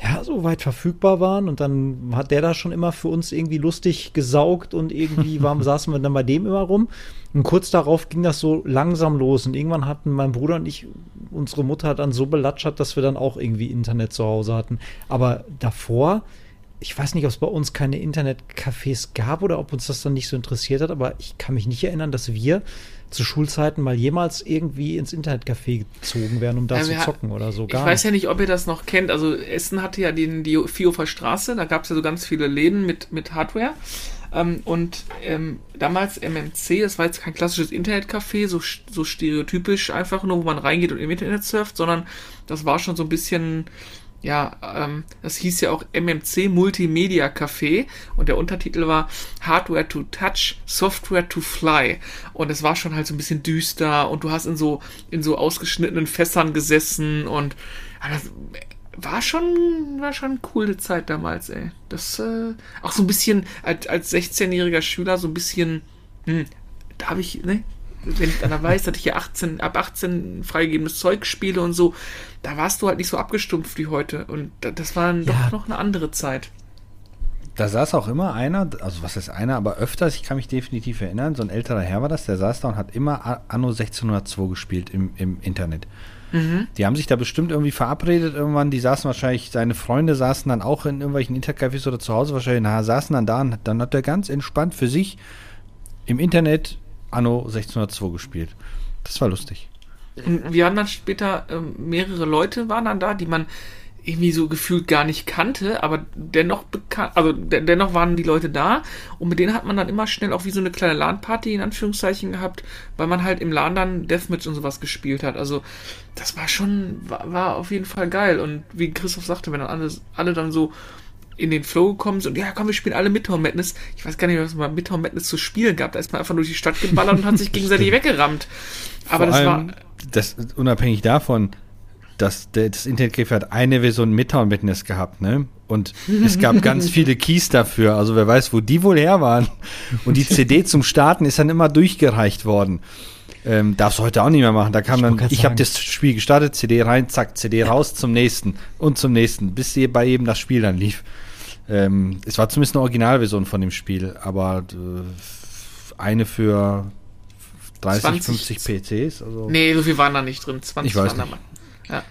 ja, so weit verfügbar waren. Und dann hat der da schon immer für uns irgendwie lustig gesaugt und irgendwie (laughs) waren, saßen wir dann bei dem immer rum. Und kurz darauf ging das so langsam los. Und irgendwann hatten mein Bruder und ich unsere Mutter dann so belatschert, dass wir dann auch irgendwie Internet zu Hause hatten. Aber davor, ich weiß nicht, ob es bei uns keine Internetcafés gab oder ob uns das dann nicht so interessiert hat, aber ich kann mich nicht erinnern, dass wir zu Schulzeiten mal jemals irgendwie ins Internetcafé gezogen wären, um da Ja, zu zocken oder so. Ich Gar weiß nicht. ja nicht, ob ihr das noch kennt. Also Essen hatte ja den, die Vierhofer Straße, da gab es ja so ganz viele Läden mit, mit Hardware. Ähm, und ähm, damals MMC, das war jetzt kein klassisches Internetcafé, so, so stereotypisch einfach nur, wo man reingeht und im Internet surft, sondern das war schon so ein bisschen, ja, ähm, das hieß ja auch MMC Multimedia Café und der Untertitel war Hardware to Touch, Software to Fly. Und es war schon halt so ein bisschen düster und du hast in so, in so ausgeschnittenen Fässern gesessen und ja, das war schon, war schon eine coole Zeit damals, ey. Das, äh, auch so ein bisschen als, als 16-jähriger Schüler so ein bisschen, hm, da habe ich, ne, wenn ich dann weiß, dass ich hier 18, ab 18 freigegebenes Zeug spiele und so, da warst du halt nicht so abgestumpft wie heute. Und da- das war dann Ja. doch noch eine andere Zeit. Da saß auch immer einer, also was ist einer, aber öfters, ich kann mich definitiv erinnern, so ein älterer Herr war das, der saß da und hat immer Anno 1602 gespielt im, im Internet. Die haben sich da bestimmt irgendwie verabredet irgendwann, die saßen wahrscheinlich, seine Freunde saßen dann auch in irgendwelchen Internetcafés oder zu Hause wahrscheinlich, na, saßen dann da und dann hat er ganz entspannt für sich im Internet Anno 1602 gespielt. Das war lustig. Wir haben dann später, ähm, mehrere Leute waren dann da, die man irgendwie so gefühlt gar nicht kannte, aber dennoch bekannt, also de dennoch waren die Leute da und mit denen hat man dann immer schnell auch wie so eine kleine LAN-Party in Anführungszeichen gehabt, weil man halt im LAN dann Deathmatch und sowas gespielt hat. Also das war schon, war, war auf jeden Fall geil und wie Christoph sagte, wenn dann alle, alle dann so in den Flow gekommen sind und ja, komm, wir spielen alle Midtown Madness. Ich weiß gar nicht, was es mal Midtown Madness zu spielen gab. Da ist man einfach durch die Stadt geballert und hat sich (laughs) gegenseitig weggerammt. Aber Vor das war, das unabhängig davon, dass der, das Internetcafé hat eine Version Midtown Madness gehabt, ne? Und es gab ganz (laughs) viele Keys dafür. Also wer weiß, wo die wohl her waren. Und die (laughs) CD zum Starten ist dann immer durchgereicht worden. Ähm, darfst du heute auch nicht mehr machen. Da kam Ich dann, ich habe das Spiel gestartet, CD rein, zack, CD raus zum nächsten und zum nächsten, bis bei jedem das Spiel dann lief. Ähm, es war zumindest eine Originalversion von dem Spiel, aber äh, eine für 30, 20. 50 PCs. Also, Nee, so viel waren da nicht drin. 20 Ich weiß waren da nicht. mal.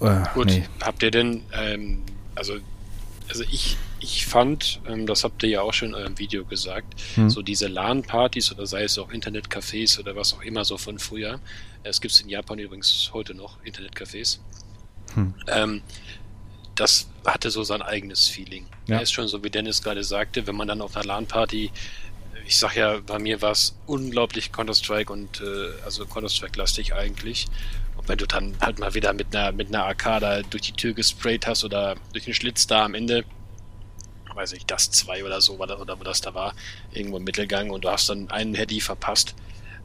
Ja. Äh, Gut, nee. habt ihr denn, ähm, also, also ich, ich fand, ähm, das habt ihr ja auch schon in eurem Video gesagt, Hm. so diese LAN-Partys oder sei es auch Internetcafés oder was auch immer so von früher. Es gibt in Japan übrigens heute noch Internetcafés. Hm. Ähm, das hatte so sein eigenes Feeling. Ja. Ja. Ist schon so, wie Dennis gerade sagte, wenn man dann auf einer LAN-Party ich sag ja, bei mir war es unglaublich Counter-Strike und äh, also Counter-Strike-lastig eigentlich. Und wenn du dann halt mal wieder mit einer mit einer Arcada durch die Tür gesprayt hast oder durch den Schlitz da am Ende, weiß ich, das 2 oder so, oder, oder wo das da war, irgendwo im Mittelgang und du hast dann einen Heady verpasst,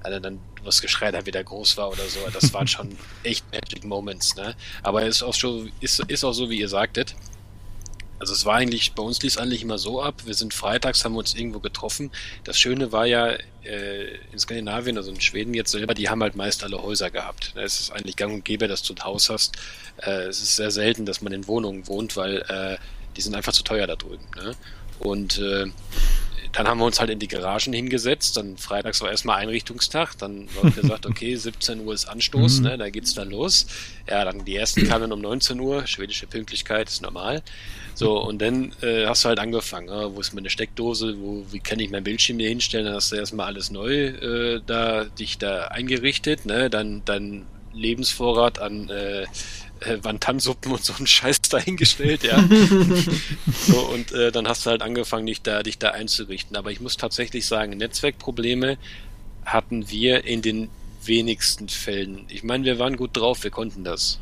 also dann was Geschrei dann wieder groß war oder so. Das waren (laughs) schon echt Magic Moments, ne? Aber es ist auch schon, ist, ist auch so, wie ihr sagtet. Also es war eigentlich, bei uns lief es eigentlich immer so ab, wir sind freitags, haben wir uns irgendwo getroffen. Das Schöne war ja, äh, in Skandinavien, also in Schweden jetzt selber, die haben halt meist alle Häuser gehabt. Es ist eigentlich gang und gäbe, dass du ein Haus hast. Äh, es ist sehr selten, dass man in Wohnungen wohnt, weil äh, die sind einfach zu teuer da drüben. Ne? Und äh, dann haben wir uns halt in die Garagen hingesetzt. Dann freitags war erstmal Einrichtungstag. Dann war gesagt, (laughs) okay, 17 Uhr ist Anstoß, mhm. ne, da geht's dann los. Ja, dann die ersten kamen um 19 Uhr. Schwedische Pünktlichkeit ist normal. So, und dann äh, hast du halt angefangen. Ja, wo ist meine Steckdose? Wo, wie kann ich mein Bildschirm hier hinstellen? Dann hast du erstmal alles neu äh, da, dich da eingerichtet. Ne? Dann, dann Lebensvorrat an äh, äh, Wantansuppen und so einen Scheiß (laughs) dahingestellt, ja. (laughs) so, und äh, dann hast du halt angefangen, dich da, dich da einzurichten. Aber ich muss tatsächlich sagen, Netzwerkprobleme hatten wir in den wenigsten Fällen. Ich meine, wir waren gut drauf, wir konnten das.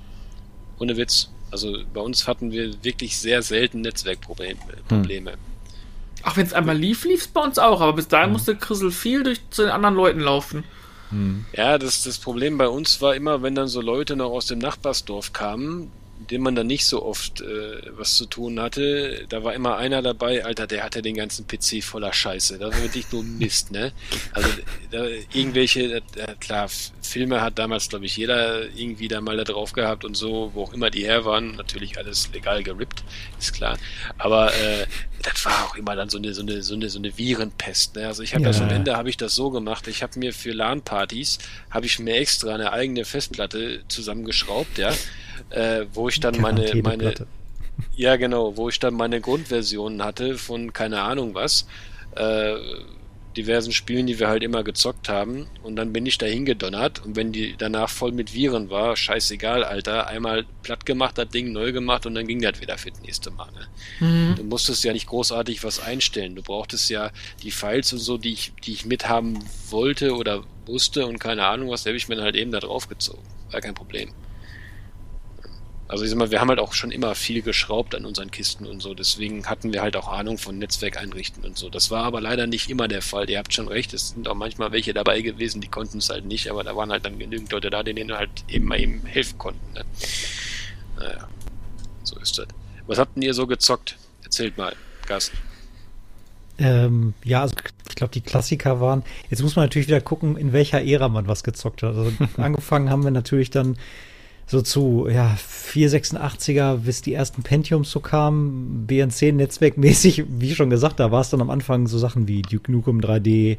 Ohne Witz. Also bei uns hatten wir wirklich sehr selten Netzwerkprobleme. Hm. Ach, wenn es einmal lief, lief es bei uns auch, aber bis dahin hm. musste Chrisel viel durch zu den anderen Leuten laufen. Hm. Ja, das, das Problem bei uns war immer, wenn dann so Leute noch aus dem Nachbarsdorf kamen, dem man dann nicht so oft äh, was zu tun hatte, da war immer einer dabei, Alter, der hatte den ganzen PC voller Scheiße. Das war wirklich nur Mist, ne? Also da, irgendwelche, äh, klar, Filme hat damals, glaube ich, jeder irgendwie da mal da drauf gehabt und so, wo auch immer die her waren, natürlich alles legal gerippt, ist klar. Aber äh, das war auch immer dann so eine, so eine, so eine, so eine Virenpest. Ne? Also ich habe ja. das am Ende habe ich das so gemacht. Ich habe mir für LAN-Partys habe ich mir extra eine eigene Festplatte zusammengeschraubt, ja äh, wo ich dann meine, meine, ja genau, wo ich dann meine Grundversion hatte von keine Ahnung was, äh, diversen Spielen, die wir halt immer gezockt haben. Und dann bin ich da hingedonnert und wenn die danach voll mit Viren war, scheißegal, Alter, einmal platt gemacht, das Ding neu gemacht und dann ging das wieder für das nächste Mal. Ne? Mhm. Du musstest ja nicht großartig was einstellen. Du brauchtest ja die Files und so, die ich, die ich mithaben wollte oder wusste und keine Ahnung was, da habe ich mir halt eben da drauf gezogen. War kein Problem. Also ich sag mal, wir haben halt auch schon immer viel geschraubt an unseren Kisten und so, deswegen hatten wir halt auch Ahnung von Netzwerk einrichten und so. Das war aber leider nicht immer der Fall. Ihr habt schon recht, es sind auch manchmal welche dabei gewesen, die konnten es halt nicht, aber da waren halt dann genügend Leute da, denen halt eben mal eben helfen konnten. Ne? Naja, so ist das. Was habt denn ihr so gezockt? Erzählt mal, Gast. Ähm, ja, also ich glaube, die Klassiker waren. Jetzt muss man natürlich wieder gucken, in welcher Ära man was gezockt hat. Also (laughs) angefangen haben wir natürlich dann so zu ja, 486er, bis die ersten Pentiums so kamen, BNC netzwerkmäßig, wie schon gesagt, da war es dann am Anfang so Sachen wie Duke Nukem 3D,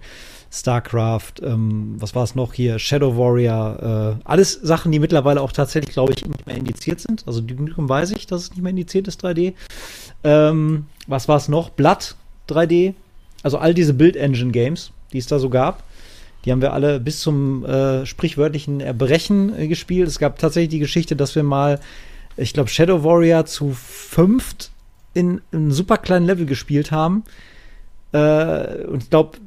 StarCraft, ähm, was war es noch hier, Shadow Warrior, äh, alles Sachen, die mittlerweile auch tatsächlich, glaube ich, nicht mehr indiziert sind. Also Duke Nukem weiß ich, dass es nicht mehr indiziert ist, 3D. Ähm, was war es noch? Blood 3D. Also all diese Build-Engine-Games, die es da so gab. Die haben wir alle bis zum äh, sprichwörtlichen Erbrechen äh, gespielt. Es gab tatsächlich die Geschichte, dass wir mal, ich glaube, Shadow Warrior zu fünft in einem super kleinen Level gespielt haben. Äh, und ich glaube,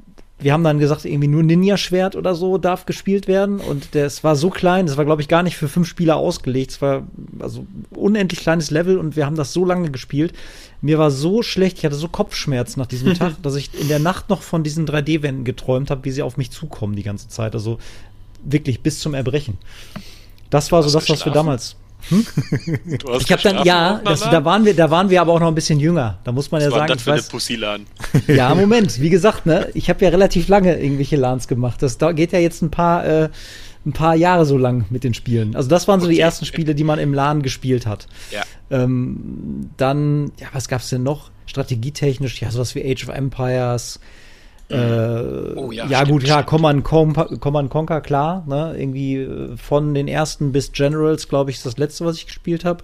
wir haben dann gesagt, irgendwie nur Ninja-Schwert oder so darf gespielt werden. Und das war so klein, das war, glaube ich, gar nicht für fünf Spieler ausgelegt. Es war also unendlich kleines Level und wir haben das so lange gespielt. Mir war so schlecht, ich hatte so Kopfschmerzen nach diesem (laughs) Tag, dass ich in der Nacht noch von diesen 3D-Wänden geträumt habe, wie sie auf mich zukommen die ganze Zeit. Also wirklich bis zum Erbrechen. Das war so das, was wir damals. Hm? ich habe dann ja, das, da waren wir, da waren wir aber auch noch ein bisschen jünger. Da muss man Was ja sagen, das ich weiß. Pussy-Lan? (laughs) Ja, Moment, wie gesagt, ne, ich habe ja relativ lange irgendwelche LANs gemacht. Das da geht ja jetzt ein paar, äh, ein paar Jahre so lang mit den Spielen. Also das waren so okay. die ersten Spiele, die man im LAN gespielt hat. Ja. Ähm, dann, ja, was gab's denn noch? Strategietechnisch, ja, sowas wie Age of Empires. Äh, oh, ja, ja stimmt, gut, ja, Command, Command Conquer, klar, ne? Irgendwie äh, von den ersten bis Generals, glaube ich, ist das letzte, was ich gespielt habe.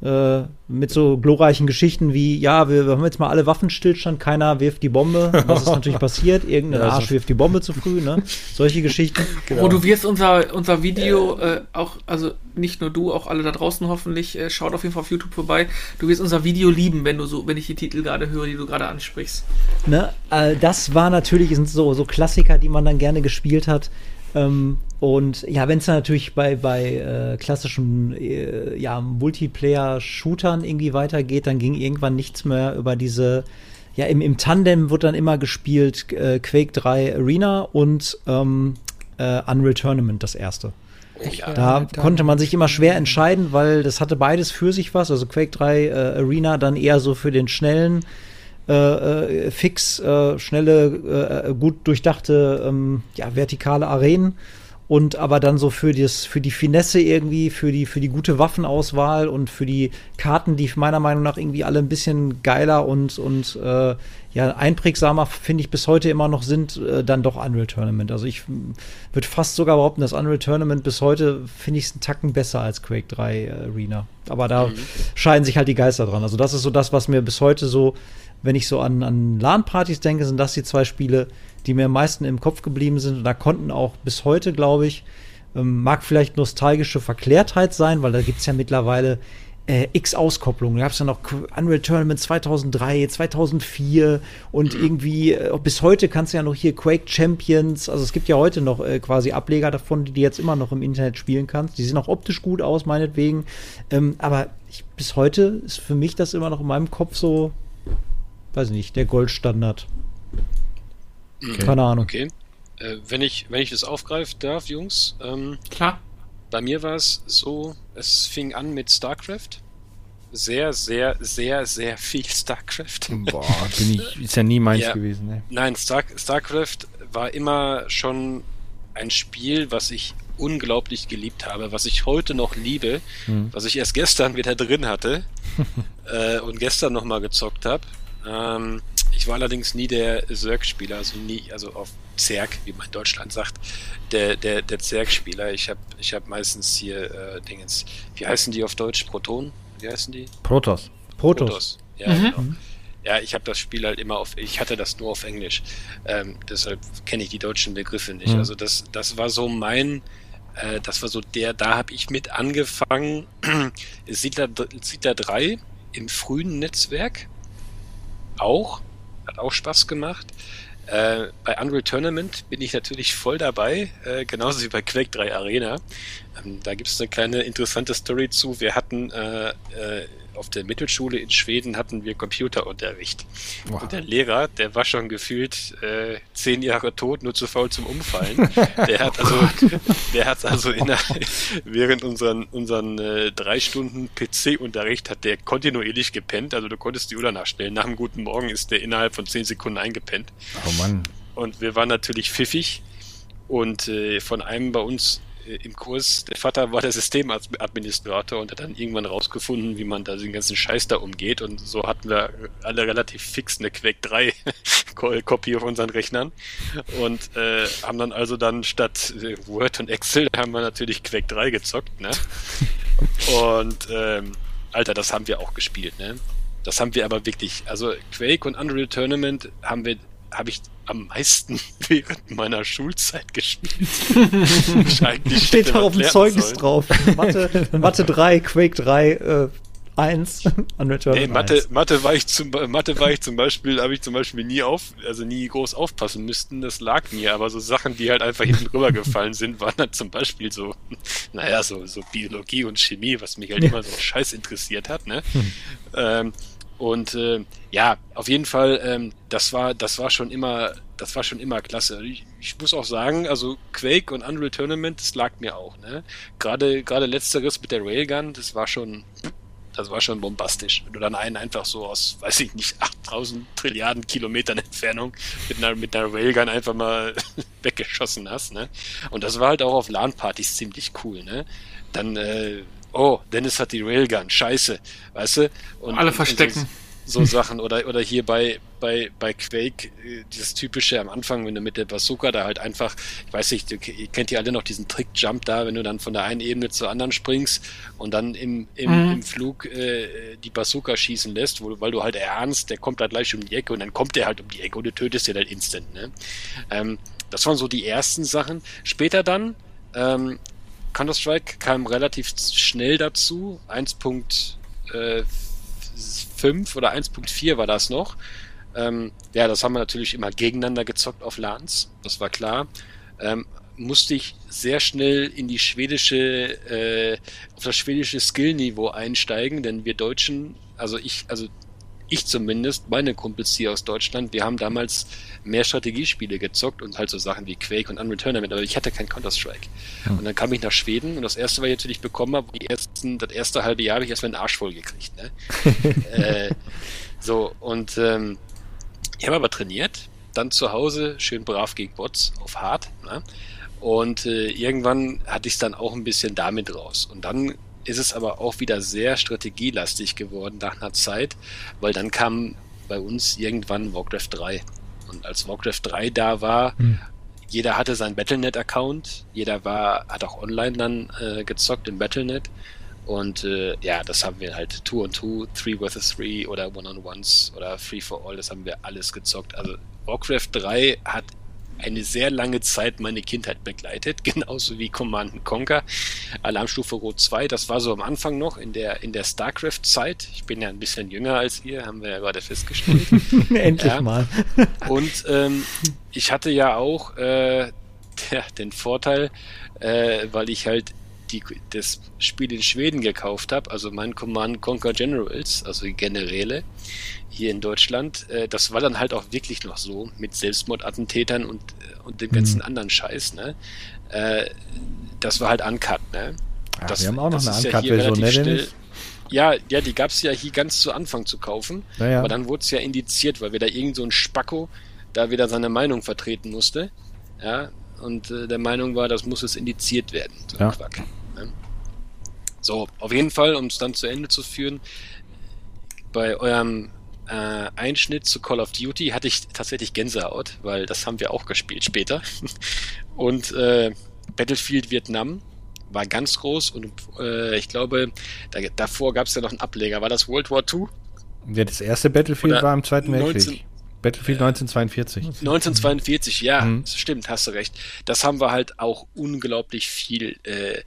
Äh, mit so glorreichen Geschichten wie, ja, wir, wir, haben jetzt mal alle Waffenstillstand, keiner wirft die Bombe. Was ist natürlich (laughs) passiert? Irgendein ja, Arsch wirft die Bombe zu früh, ne? Solche Geschichten. (laughs) Genau. Oh, du wirst unser, unser Video äh, auch, also nicht nur du, auch alle da draußen hoffentlich, äh, schaut auf jeden Fall auf YouTube vorbei. Du wirst unser Video lieben, wenn du so, wenn ich die Titel gerade höre, die du gerade ansprichst. Ne? Äh, das war natürlich sind so, so Klassiker, die man dann gerne gespielt hat. Ähm, und ja, wenn es dann natürlich bei, bei äh, klassischen äh, ja, Multiplayer-Shootern irgendwie weitergeht, dann ging irgendwann nichts mehr über diese, ja, im, im Tandem wird dann immer gespielt äh, Quake 3 Arena und ähm, äh, Unreal Tournament, das erste. Ja. Da konnte man sich immer schwer entscheiden, weil das hatte beides für sich was. Also Quake 3 äh, Arena dann eher so für den schnellen äh, äh, fix, äh, schnelle, äh, gut durchdachte, ähm, ja, vertikale Arenen und aber dann so für, das, für die Finesse irgendwie, für die, für die gute Waffenauswahl und für die Karten, die meiner Meinung nach irgendwie alle ein bisschen geiler und, und äh, ja, einprägsamer, finde ich, bis heute immer noch sind, äh, dann doch Unreal Tournament. Also ich würde fast sogar behaupten, dass Unreal Tournament bis heute finde ich es einen Tacken besser als Quake 3 äh, Arena. Aber da mhm. scheiden sich halt die Geister dran. Also das ist so das, was mir bis heute so wenn ich so an, an LAN-Partys denke, sind das die zwei Spiele, die mir am meisten im Kopf geblieben sind. Und da konnten auch bis heute, glaube ich, ähm, mag vielleicht nostalgische Verklärtheit sein, weil da gibt es ja mittlerweile äh, x Auskopplungen. Da gab es ja noch Unreal Tournament 2003, 2004 und mhm. irgendwie äh, bis heute kannst du ja noch hier Quake Champions, also es gibt ja heute noch äh, quasi Ableger davon, die du jetzt immer noch im Internet spielen kannst. Die sehen auch optisch gut aus, meinetwegen. Ähm, aber ich, bis heute ist für mich das immer noch in meinem Kopf so weiß nicht, der Goldstandard. Okay. Keine Ahnung. Okay. Äh, wenn, ich, wenn ich das aufgreifen darf, Jungs. Ähm, Klar. Bei mir war es so, es fing an mit StarCraft. Sehr, sehr, sehr, sehr viel StarCraft. Boah, (laughs) bin ich, ist ja nie meins ja, gewesen. Ne? Nein, Star, StarCraft war immer schon ein Spiel, was ich unglaublich geliebt habe, was ich heute noch liebe, hm. was ich erst gestern (laughs) wieder drin hatte (laughs) äh, und gestern nochmal gezockt habe. Ähm, ich war allerdings nie der Zerg-Spieler, also nie, also auf Zerg, wie man in Deutschland sagt, der, der, der Zerg-Spieler. Ich habe ich hab meistens hier äh, Dingens, wie heißen die auf Deutsch? Proton? Wie heißen die? Protoss. Protoss. Protoss. Ja, mhm. genau. Ja, ich habe das Spiel halt immer auf, ich hatte das nur auf Englisch. Ähm, deshalb kenne ich die deutschen Begriffe nicht. Mhm. Also das, das war so mein, äh, das war so der, da habe ich mit angefangen. (clears throat) Siedler, Siedler 3 im frühen Netzwerk auch. Hat auch Spaß gemacht. Äh, bei Unreal Tournament bin ich natürlich voll dabei, äh, genauso wie bei Quake 3 Arena. Ähm, da gibt es eine kleine interessante Story zu. Wir hatten äh, äh auf der Mittelschule in Schweden hatten wir Computerunterricht. Wow. Und der Lehrer, der war schon gefühlt äh, zehn Jahre tot, nur zu faul zum Umfallen. (laughs) (laughs) Der hat also, der hat also der, während unseren, unseren äh, drei Stunden PC-Unterricht hat der kontinuierlich gepennt. Also du konntest die Uhr danach stellen. Nach dem guten Morgen ist der innerhalb von zehn Sekunden eingepennt. Oh Mann. Und wir waren natürlich pfiffig. Und äh, von einem bei uns im Kurs, der Vater war der Systemadministrator und hat dann irgendwann rausgefunden, wie man da den ganzen Scheiß da umgeht. Und so hatten wir alle relativ fix eine Quake 3 (laughs) Kopie auf unseren Rechnern. Und äh, haben dann also dann statt äh, Word und Excel (laughs) haben wir natürlich Quake 3 gezockt, ne? Und ähm, Alter, das haben wir auch gespielt, ne? Das haben wir aber wirklich, also Quake und Unreal Tournament haben wir habe ich am meisten (laughs) während meiner Schulzeit gespielt. (laughs) Steht da auf dem Zeugnis sollen. drauf. Mathe, (laughs) Mathe 3, Quake 3, äh, 1 an Return hey, Mathe, 1. Mathe war ich zum Mathe war ich zum Beispiel, habe ich zum Beispiel nie auf, also nie groß aufpassen müssten, das lag mir, aber so Sachen, die halt einfach hinten rübergefallen sind, waren dann zum Beispiel so, naja, so, so Biologie und Chemie, was mich halt ja. immer so scheiß interessiert hat, ne? Hm. Ähm, und äh, ja, auf jeden Fall, ähm, das war, das war schon immer, das war schon immer klasse. Ich, ich muss auch sagen, also Quake und Unreal Tournament, das lag mir auch. Ne? Gerade, gerade letzteres mit der Railgun, das war schon, das war schon bombastisch. Wenn du dann einen einfach so aus, weiß ich nicht, 8000 Trilliarden Kilometern Entfernung mit einer, mit einer Railgun einfach mal (laughs) weggeschossen hast. Ne? Und das war halt auch auf LAN-Partys ziemlich cool. Ne? Dann äh, oh, Dennis hat die Railgun, scheiße, weißt du? Und, Alle verstecken. Und so Sachen. Oder, oder hier bei, bei, bei Quake, äh, dieses typische am Anfang, wenn du mit der Bazooka da halt einfach, ich weiß nicht, ihr kennt ihr alle noch diesen Trick-Jump da, wenn du dann von der einen Ebene zur anderen springst und dann im, im, mhm. im Flug äh, die Bazooka schießen lässt, wo, weil du halt erahnst, der kommt da gleich um die Ecke und dann kommt der halt um die Ecke und du tötest den halt instant. Ne? Ähm, das waren so die ersten Sachen. Später dann, ähm, Counter-Strike kam relativ schnell dazu. 1.5 äh, oder 1.4 war das noch. Ähm, ja, das haben wir natürlich immer gegeneinander gezockt auf LANs, das war klar. Ähm, musste ich sehr schnell in die schwedische, äh, auf das schwedische Skillniveau einsteigen, denn wir Deutschen, also ich, also ich zumindest, meine Kumpels hier aus Deutschland, wir haben damals mehr Strategiespiele gezockt und halt so Sachen wie Quake und Unreal Tournament, aber ich hatte kein Counter-Strike. Hm. Und dann kam ich nach Schweden und das erste, was ich natürlich bekommen habe, die ersten, das erste halbe Jahr habe ich erstmal einen Arsch voll gekriegt. Ne? (laughs) äh, so, und ähm, ich habe aber trainiert, dann zu Hause schön brav gegen Bots auf hart. Ne? Und äh, irgendwann hatte ich es dann auch ein bisschen damit raus. Und dann ist es aber auch wieder sehr strategielastig geworden nach einer Zeit, weil dann kam bei uns irgendwann Warcraft 3. Und als Warcraft 3 da war, hm. jeder hatte seinen Battlenet-Account, jeder war, hat auch online dann äh, gezockt im Battlenet. Und äh, ja, das haben wir halt 2 on 2, 3 vs 3 oder One on Ones oder Free for All, das haben wir alles gezockt. Also Warcraft 3 hat eine sehr lange Zeit meine Kindheit begleitet, (laughs) genauso wie Command Conquer, Alarmstufe Rot 2, das war so am Anfang noch in der, in der StarCraft-Zeit. Ich bin ja ein bisschen jünger als ihr, haben wir ja gerade festgestellt. (laughs) Endlich ja. mal. (laughs) Und ähm, ich hatte ja auch äh, der, den Vorteil, äh, weil ich halt die, das Spiel in Schweden gekauft habe, also mein Command Conquer Generals, also die Generäle hier in Deutschland, äh, das war dann halt auch wirklich noch so mit Selbstmordattentätern und, äh, und dem ganzen mhm. anderen Scheiß, ne? Äh, das war halt Uncut, ne? Ja, das, wir haben auch noch eine Uncut-Version, ne, Dennis? Ja, ja, die gab es ja hier ganz zu Anfang zu kaufen, ja, ja. aber dann wurde es ja indiziert, weil wir da irgend so ein Spacko da wieder seine Meinung vertreten musste. Ja, und äh, der Meinung war, das muss es indiziert werden. So ja. Quack. So, auf jeden Fall, um es dann zu Ende zu führen, bei eurem äh, Einschnitt zu Call of Duty hatte ich tatsächlich Gänsehaut, weil das haben wir auch gespielt später. (laughs) Und äh, Battlefield Vietnam war ganz groß und äh, ich glaube, da, davor gab es ja noch einen Ableger. War das World War II? Ja, das erste Battlefield Oder war im Zweiten 19, Weltkrieg. Battlefield 1942. 1942, ja, mhm. stimmt, hast du recht. Das haben wir halt auch unglaublich viel äh,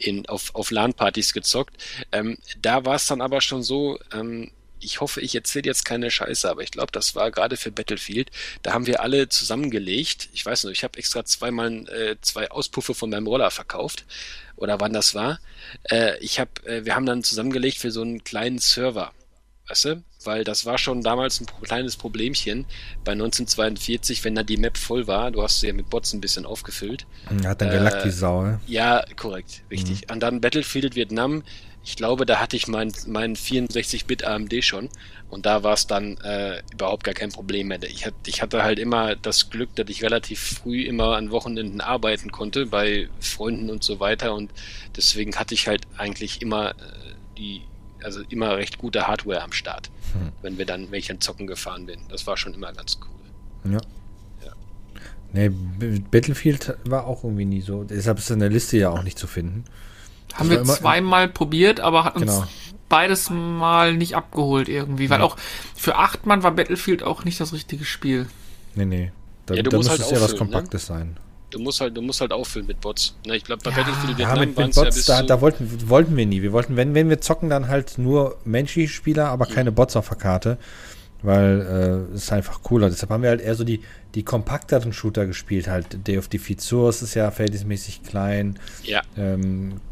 in, auf, auf LAN-Partys gezockt. Ähm, da war es dann aber schon so, ähm, ich hoffe, ich erzähle jetzt keine Scheiße, aber ich glaube, das war gerade für Battlefield. Da haben wir alle zusammengelegt. Ich weiß nicht, ich habe extra zweimal äh, zwei Auspuffe von meinem Roller verkauft oder wann das war. Äh, ich habe, äh, wir haben dann zusammengelegt für so einen kleinen Server weißt du? Weil das war schon damals ein kleines Problemchen bei 1942, wenn da die Map voll war. Du hast sie ja mit Bots ein bisschen aufgefüllt. Hat dann gelackt, äh, die Sau, ne? Ja, korrekt, richtig. Mhm. Und dann Battlefield Vietnam. Ich glaube, da hatte ich mein, mein 64-Bit AMD schon und da war es dann äh, überhaupt gar kein Problem mehr. Ich, hat, ich hatte halt immer das Glück, dass ich relativ früh immer an Wochenenden arbeiten konnte bei Freunden und so weiter und deswegen hatte ich halt eigentlich immer äh, die also immer recht gute Hardware am Start, hm. wenn wir dann welche Zocken gefahren bin. Das war schon immer ganz cool. Ja. ja. Nee, Battlefield war auch irgendwie nie so. Deshalb ist in der Liste ja auch nicht zu finden. Haben wir zweimal probiert, aber hat uns genau. beides mal nicht abgeholt irgendwie. Weil ja. auch für acht Mann war Battlefield auch nicht das richtige Spiel. Nee, nee. Da, ja, da muss halt es ja was ne? Kompaktes ne? sein du musst halt, du musst halt auffüllen mit Bots. Ne, ich glaube, bei ja, Battlefield Vietnam ja, mit, mit Bots, ja da, da, wollten, wollten wir nie. Wir wollten, wenn, wenn wir zocken, dann halt nur menschliche Spieler, aber mhm. keine Bots auf der Karte. Weil äh, es ist einfach cooler. Deshalb haben wir halt eher so die, die kompakteren Shooter gespielt. Halt Day of Defeat Source ist ja verhältnismäßig klein. Ja. Ähm,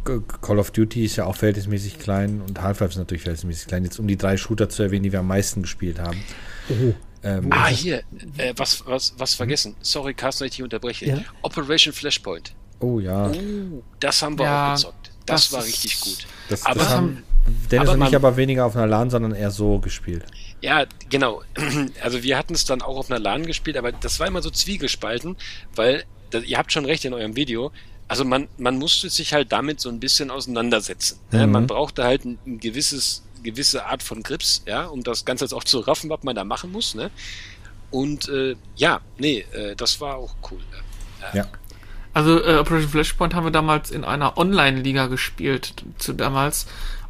Call of Duty ist ja auch verhältnismäßig klein und Half-Life ist natürlich verhältnismäßig klein. Jetzt um die drei Shooter zu erwähnen, die wir am meisten gespielt haben. Oh. Ähm, ah, hier, äh, was, was, was vergessen. Sorry, Carsten, ich dich unterbreche. Ja? Operation Flashpoint. Oh ja. Oh, das haben wir ja, auch gezockt. Das, das war richtig gut. Das, aber das haben Dennis aber und ich aber weniger auf einer LAN, sondern eher so gespielt. Ja, genau. (clears throat) Also wir hatten es dann auch auf einer LAN gespielt, aber das war immer so zwiegespalten, weil das, ihr habt schon recht in eurem Video. Also man, man musste sich halt damit so ein bisschen auseinandersetzen. Ne? Mhm. Man brauchte halt ein, ein gewisses gewisse Art von Grips, ja, um das Ganze jetzt auch zu raffen, was man da machen muss, ne? Und äh, ja, nee, äh, das war auch cool. Ja. ja. Also äh, Operation Flashpoint haben wir damals in einer Online-Liga gespielt, zu damals.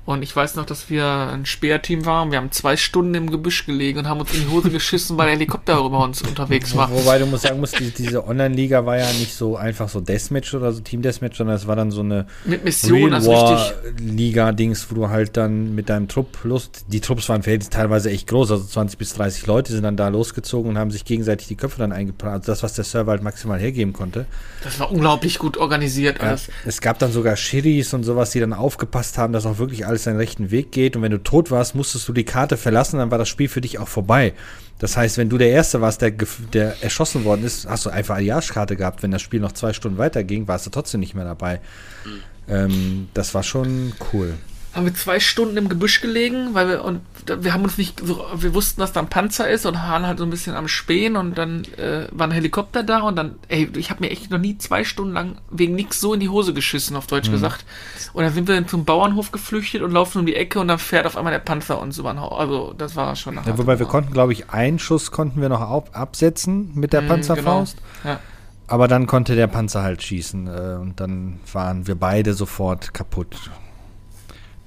Und ich weiß noch, dass wir ein Speerteam waren. Wir haben zwei Stunden im Gebüsch gelegen und haben uns in die Hose geschissen, weil der Helikopter über uns unterwegs war. Wobei du musst sagen musst, die, diese Online-Liga war ja nicht so einfach so Deathmatch oder so Team-Deathmatch, sondern es war dann so eine mit Mission, also Liga-Dings, wo du halt dann mit deinem Trupp lust. Die Trupps waren teilweise echt groß, also 20 bis 30 Leute sind dann da losgezogen und haben sich gegenseitig die Köpfe dann eingebracht. Also das, was der Server halt maximal hergeben konnte. Das war unglaublich gut organisiert alles. Ja, es gab dann sogar Schiris und sowas, die dann aufgepasst haben, dass auch wirklich alles seinen rechten Weg geht. Und wenn du tot warst, musstest du die Karte verlassen, dann war das Spiel für dich auch vorbei. Das heißt, wenn du der Erste warst, der, der erschossen worden ist, hast du einfach eine Jahrskarte gehabt. Wenn das Spiel noch zwei Stunden weiterging, warst du trotzdem nicht mehr dabei. Mhm. Ähm, das war schon cool haben wir zwei Stunden im Gebüsch gelegen, weil wir und wir haben uns nicht so, wir wussten, dass da ein Panzer ist und waren halt so ein bisschen am Spähen und dann äh, war ein Helikopter da und dann, ey, ich habe mir echt noch nie zwei Stunden lang wegen nichts so in die Hose geschissen, auf Deutsch mhm. gesagt. Und dann sind wir dann zum Bauernhof geflüchtet und laufen um die Ecke und dann fährt auf einmal der Panzer und so. Also das war schon nach ja, Wobei wir konnten, glaube ich, einen Schuss konnten wir noch ab, absetzen mit der mhm, Panzerfaust. Genau. Ja. Aber dann konnte der Panzer halt schießen äh, und dann waren wir beide sofort kaputt.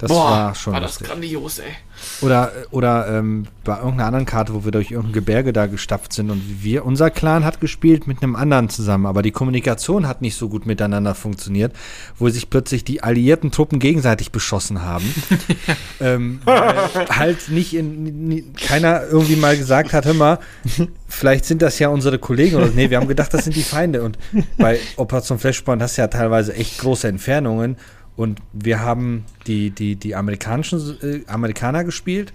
Das Boah, war schon. War das lustig. grandios, ey. Oder, oder ähm, bei irgendeiner anderen Karte, wo wir durch irgendein Gebirge da gestapft sind und wir, unser Clan hat gespielt mit einem anderen zusammen, aber die Kommunikation hat nicht so gut miteinander funktioniert, wo sich plötzlich die alliierten Truppen gegenseitig beschossen haben. (laughs) ähm, halt nicht in, nie, keiner irgendwie mal gesagt hat, hör mal, vielleicht sind das ja unsere Kollegen oder nee, wir haben gedacht, das sind die Feinde und bei Operation Flashpoint hast du ja teilweise echt große Entfernungen und wir haben die, die, die amerikanischen äh, Amerikaner gespielt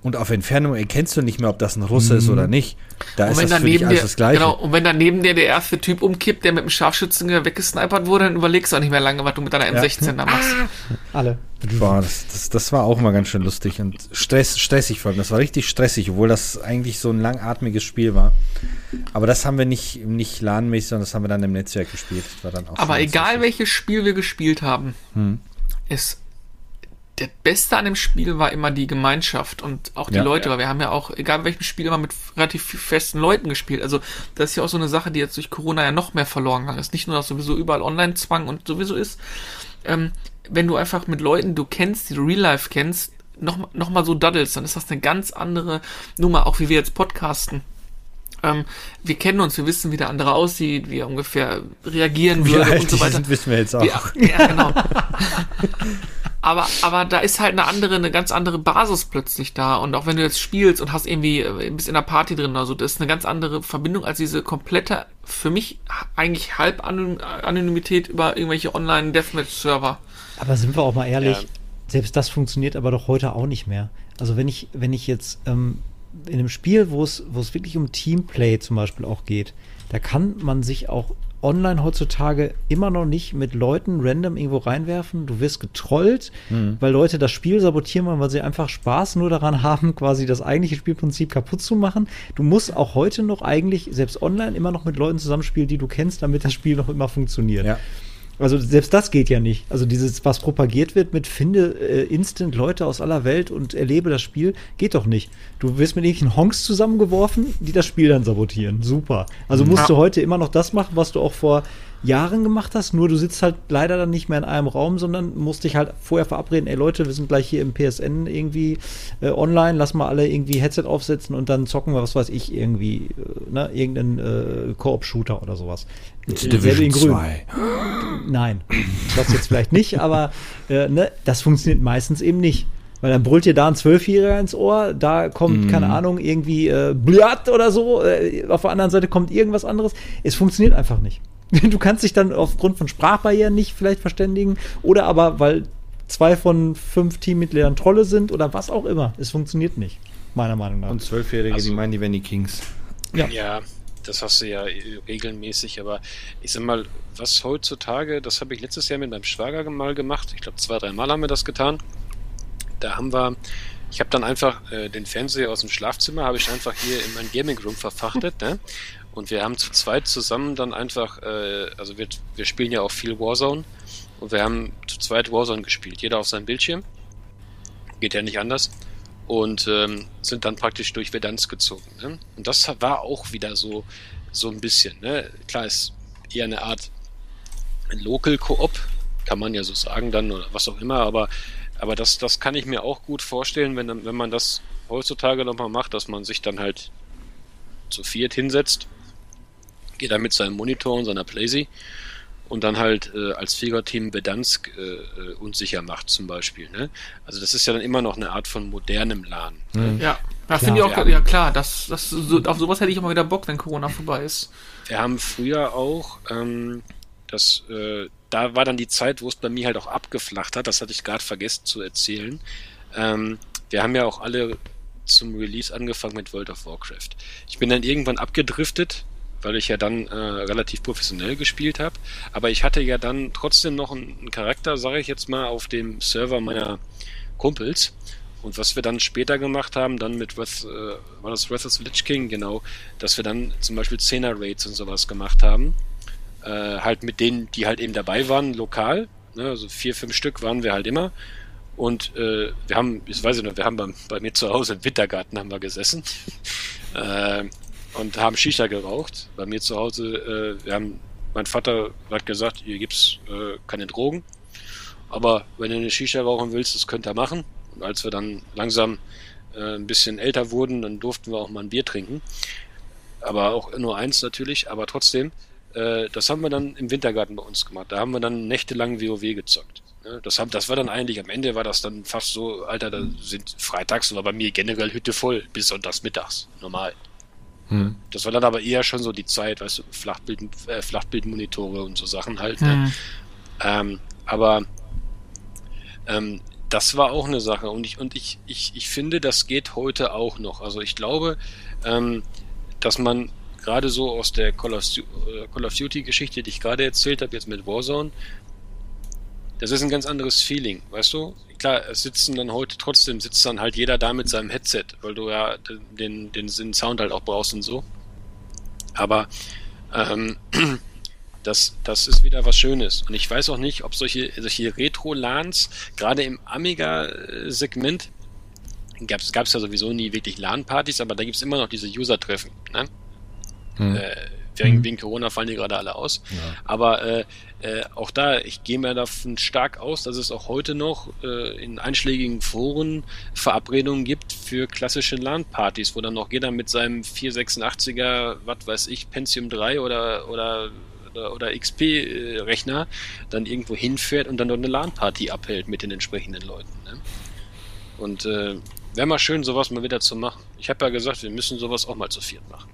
und auf Entfernung erkennst du nicht mehr, ob das ein Russe mhm. ist oder nicht. Da und ist das für dich alles das Gleiche. Genau, und wenn dann neben dir der erste Typ umkippt, der mit dem Scharfschützen weggesnipert wurde, dann überlegst du auch nicht mehr lange, was du mit deiner M16 ja. da machst. Alle. Boah, das, das, das war auch mal ganz schön lustig und stress, stressig vor allem. Das war richtig stressig, obwohl das eigentlich so ein langatmiges Spiel war. Aber das haben wir nicht, nicht LAN-mäßig, sondern das haben wir dann im Netzwerk gespielt. Aber egal welches Spiel wir gespielt haben, hm. es der Beste an dem Spiel war immer die Gemeinschaft und auch die ja, Leute, ja. weil wir haben ja auch, egal welchem Spiel, immer mit relativ festen Leuten gespielt. Also das ist ja auch so eine Sache, die jetzt durch Corona ja noch mehr verloren gegangen ist. Nicht nur, dass sowieso überall Online-Zwang und sowieso ist. Ähm, wenn du einfach mit Leuten, du kennst, die du real life kennst, noch, noch mal so daddelst, dann ist das eine ganz andere Nummer, auch wie wir jetzt podcasten. Ähm, wir kennen uns, wir wissen, wie der andere aussieht, wie er ungefähr reagieren würde und so weiter. Sind, wissen wir jetzt auch. Ja, ja genau. (laughs) aber, aber da ist halt eine andere, eine ganz andere Basis plötzlich da. Und auch wenn du jetzt spielst und hast irgendwie, äh, bist in der Party drin oder so, das ist eine ganz andere Verbindung als diese komplette, für mich eigentlich halb Anonymität über irgendwelche Online-Deathmatch-Server. Aber sind wir auch mal ehrlich, ja. selbst das funktioniert aber doch heute auch nicht mehr. Also wenn ich, wenn ich jetzt ähm, in einem Spiel, wo es, wo es wirklich um Teamplay zum Beispiel auch geht, da kann man sich auch online heutzutage immer noch nicht mit Leuten random irgendwo reinwerfen. Du wirst getrollt, mhm. weil Leute das Spiel sabotieren weil sie einfach Spaß nur daran (laughs) haben, quasi das eigentliche Spielprinzip kaputt zu machen. Du musst auch heute noch eigentlich, selbst online, immer noch mit Leuten zusammenspielen, die du kennst, damit das Spiel noch immer funktioniert. Ja. Also selbst das geht ja nicht. Also dieses, was propagiert wird mit finde äh, instant Leute aus aller Welt und erlebe das Spiel, geht doch nicht. Du wirst mit irgendwelchen Honks zusammengeworfen, die das Spiel dann sabotieren. Super. Also musst ja. du heute immer noch das machen, was du auch vor Jahren gemacht hast, nur du sitzt halt leider dann nicht mehr in einem Raum, sondern musst dich halt vorher verabreden, ey Leute, wir sind gleich hier im PSN irgendwie äh, online, lass mal alle irgendwie Headset aufsetzen und dann zocken wir, was weiß ich, irgendwie, äh, ne, irgendeinen äh, Koop-Shooter oder sowas. Division 2. (gasps) Nein, das jetzt vielleicht nicht, aber äh, ne, das funktioniert meistens eben nicht. Weil dann brüllt dir da ein Zwölfjähriger ins Ohr, da kommt, mm. keine Ahnung, irgendwie äh, Blatt oder so, äh, auf der anderen Seite kommt irgendwas anderes. Es funktioniert einfach nicht. (laughs) Du kannst dich dann aufgrund von Sprachbarrieren nicht vielleicht verständigen oder aber, weil zwei von fünf Teammitgliedern Trolle sind oder was auch immer. Es funktioniert nicht, meiner Meinung nach. Und Zwölfjährige, also, die meinen, die wären die Kings. Ja. ja, das hast du ja regelmäßig, aber ich sag mal, was heutzutage, das habe ich letztes Jahr mit meinem Schwager mal gemacht. Ich glaube, zwei, drei Mal haben wir das getan. Da haben wir ich habe dann einfach äh, den Fernseher aus dem Schlafzimmer, habe ich einfach hier in mein Gaming Room verfachtet, ne? Und wir haben zu zweit zusammen dann einfach, äh, also wir, wir spielen ja auch viel Warzone und wir haben zu zweit Warzone gespielt, jeder auf seinem Bildschirm. Geht ja nicht anders. Und ähm, sind dann praktisch durch Vedanz gezogen. Ne? Und das war auch wieder so, so ein bisschen. Ne? Klar, ist eher eine Art Local Koop, kann man ja so sagen dann oder was auch immer, aber, aber das, das kann ich mir auch gut vorstellen, wenn, wenn man das heutzutage nochmal macht, dass man sich dann halt zu viert hinsetzt, geht dann mit seinem Monitor und seiner Playsee und dann halt äh, als Fliegerteam Bedansk äh, äh, unsicher macht zum Beispiel. Ne? Also das ist ja dann immer noch eine Art von modernem LAN. Mhm. Ja, da finde ich auch, haben, ja klar, das, das, so, auf sowas hätte ich mal wieder Bock, wenn Corona vorbei ist. Wir haben früher auch, ähm, das, äh, da war dann die Zeit, wo es bei mir halt auch abgeflacht hat, das hatte ich gerade vergessen zu erzählen. Ähm, wir haben ja auch alle zum Release angefangen mit World of Warcraft. Ich bin dann irgendwann abgedriftet, weil ich ja dann äh, relativ professionell gespielt habe. Aber ich hatte ja dann trotzdem noch einen, einen Charakter, sage ich jetzt mal, auf dem Server meiner Kumpels. Und was wir dann später gemacht haben, dann mit Wrath, äh, war das Wrath of the Lich King, genau, dass wir dann zum Beispiel 10er Raids und sowas gemacht haben. Äh, halt mit denen, die halt eben dabei waren, lokal. Ne, also vier, fünf Stück waren wir halt immer. Und äh, wir haben, ich weiß nicht, wir haben bei, bei mir zu Hause im Wintergarten haben wir gesessen (laughs) äh, und haben Shisha geraucht. Bei mir zu Hause, äh, wir haben, mein Vater hat gesagt, hier gibt's äh, keine Drogen, aber wenn du eine Shisha rauchen willst, das könnt ihr machen. Und als wir dann langsam äh, ein bisschen älter wurden, dann durften wir auch mal ein Bier trinken. Aber auch nur eins natürlich, aber trotzdem, äh, das haben wir dann im Wintergarten bei uns gemacht. Da haben wir dann nächtelang WoW gezockt. Ne? Das, haben, das war dann eigentlich, am Ende war das dann fast so, Alter, da sind freitags war bei mir generell Hütte voll, bis sonntags mittags, normal. Hm. Das war dann aber eher schon so die Zeit, weißt du, Flachbild, äh, Flachbildmonitore und so Sachen halt. Ne? Hm. Ne? Ähm, aber ähm, das war auch eine Sache und ich und ich, ich, ich finde, das geht heute auch noch. Also ich glaube, ähm, dass man gerade so aus der Call of, äh, Call of Duty Geschichte, die ich gerade erzählt habe, jetzt mit Warzone, das ist ein ganz anderes Feeling, weißt du? Klar, es sitzen dann heute trotzdem, sitzt dann halt jeder da mit seinem Headset, weil du ja den, den, den Sound halt auch brauchst und so. Aber ähm, (clears throat) das, das ist wieder was Schönes. Und ich weiß auch nicht, ob solche, solche Retro-LANs, gerade im Amiga-Segment, gab es ja sowieso nie wirklich LAN-Partys, aber da gibt es immer noch diese User-Treffen. Ne? Hm. Äh, wegen, mhm. wegen Corona fallen die gerade alle aus. Ja. Aber äh, äh, auch da, ich gehe mir davon stark aus, dass es auch heute noch äh, in einschlägigen Foren Verabredungen gibt für klassische LAN-Partys, wo dann noch jeder mit seinem 486er, was weiß ich, Pentium 3 oder, oder oder, oder XP-Rechner dann irgendwo hinfährt und dann dort eine LAN-Party abhält mit den entsprechenden Leuten. Ne? Und äh, wäre mal schön, sowas mal wieder zu machen. Ich habe ja gesagt, wir müssen sowas auch mal zu viert machen.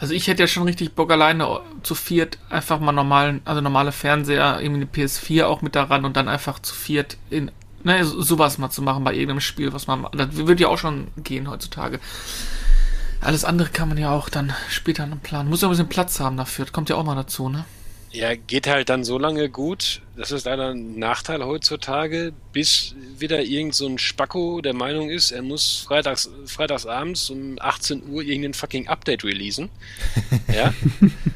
Also ich hätte ja schon richtig Bock alleine zu viert einfach mal normalen, also normale Fernseher, irgendwie eine PS4 auch mit daran und dann einfach zu viert in, ne, sowas mal zu machen bei irgendeinem Spiel, was man, das würde ja auch schon gehen heutzutage. Alles andere kann man ja auch dann später planen. Muss ja ein bisschen Platz haben dafür, das kommt ja auch mal dazu, ne? Ja, geht halt dann so lange gut. Das ist leider ein Nachteil heutzutage, bis wieder irgend so ein Spacko der Meinung ist, er muss freitags, freitagsabends um 18 Uhr irgendein fucking Update releasen. (laughs) ja.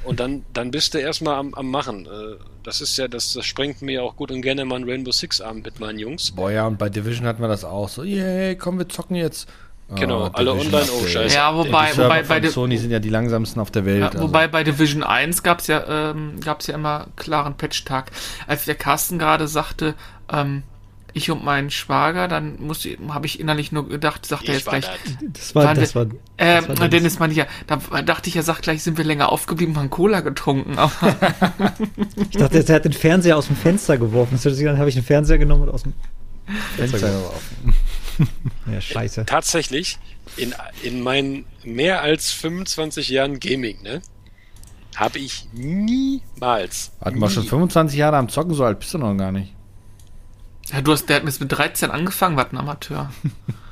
Und dann, dann bist du erstmal am, am Machen. Äh, das ist ja, das, das sprengt mir auch gut und gerne mal ein Rainbow Six Abend mit meinen Jungs. Boah, ja, und bei Division hatten wir das auch so. Yay, komm, wir zocken jetzt. Genau, oh, alle online, oh scheiße. Ja, wobei, die wobei bei Sony sind ja die langsamsten auf der Welt. Ja, also. wobei also. bei Division 1 gab es ja, ähm, gab's ja immer klaren Patch-Tag. Als der Carsten gerade sagte, ähm, ich und mein Schwager, dann muss habe ich innerlich nur gedacht, sagt ich er jetzt gleich. Das war, das war, das war, Dennis meinte ja, da dachte ich, er sagt gleich, sind wir länger aufgeblieben, haben Cola getrunken. (laughs) ich dachte, er hat den Fernseher aus dem Fenster geworfen. Dann habe ich den Fernseher genommen und aus dem Fenster geworfen. (laughs) ja, scheiße. Tatsächlich, in, in meinen mehr als 25 Jahren Gaming, ne, habe ich niemals. Hatten wir schon 25 Jahre am Zocken, so alt bist du noch gar nicht. Ja, du hast, der hat mit 13 angefangen, was ein Amateur.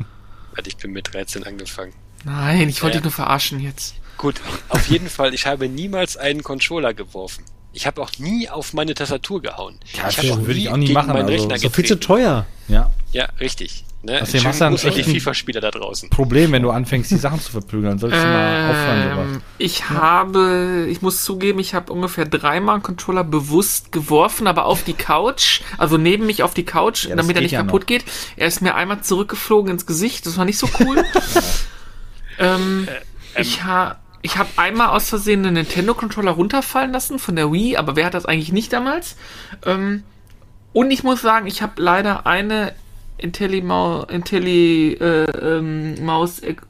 (laughs) ich bin mit 13 angefangen. Nein, ich wollte ja. dich nur verarschen jetzt. Gut, auf jeden Fall, ich habe niemals einen Controller geworfen. Ich habe auch nie auf meine Tastatur gehauen. Ja, ich das habe würde ich auch nie machen, meinen also, Rechner doch viel zu teuer. Ja. Ja, richtig. Ne? Außerdem hast du dann echt ein- FIFA-Spieler da draußen. Problem, wenn du anfängst, die Sachen zu verprügeln. Solltest du mal aufhören, sowas. Ähm, ich habe, ich muss zugeben, ich habe ungefähr dreimal einen Controller bewusst geworfen, aber auf die Couch, also neben mich auf die Couch, Ja, damit er nicht ja kaputt noch. geht. Er ist mir einmal zurückgeflogen ins Gesicht, das war nicht so cool. (laughs) ähm, ich habe ich habe einmal aus Versehen einen Nintendo-Controller runterfallen lassen von der Wii, aber wer hat das eigentlich nicht damals? Ähm, und ich muss sagen, ich habe leider eine IntelliMaus Intelli, äh, ähm,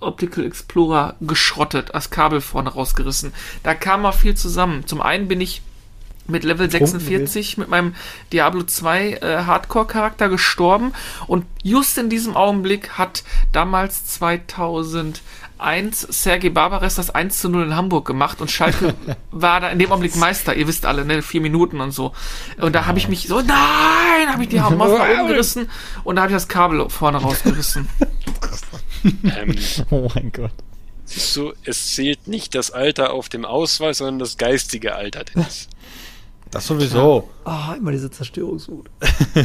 Optical Explorer geschrottet, das Kabel vorne rausgerissen. Da kam auch viel zusammen. Zum einen bin ich mit Level Betrunken 46 mit meinem Diablo 2 äh, Hardcore-Charakter gestorben und just in diesem Augenblick hat damals 2001 Sergei Barbares das 1 zu 0 in Hamburg gemacht und Schalke (laughs) war da in dem Augenblick Meister, ihr wisst alle, ne, vier Minuten und so. Und da habe ich mich so, nein, habe ich die Maus nach oben gerissen und da habe ich das Kabel vorne rausgerissen. Ähm, Oh mein Gott. siehst du, es zählt nicht das Alter auf dem Ausweis, sondern das geistige Alter. Dennis. Das sowieso. Ah, immer diese Zerstörungswut.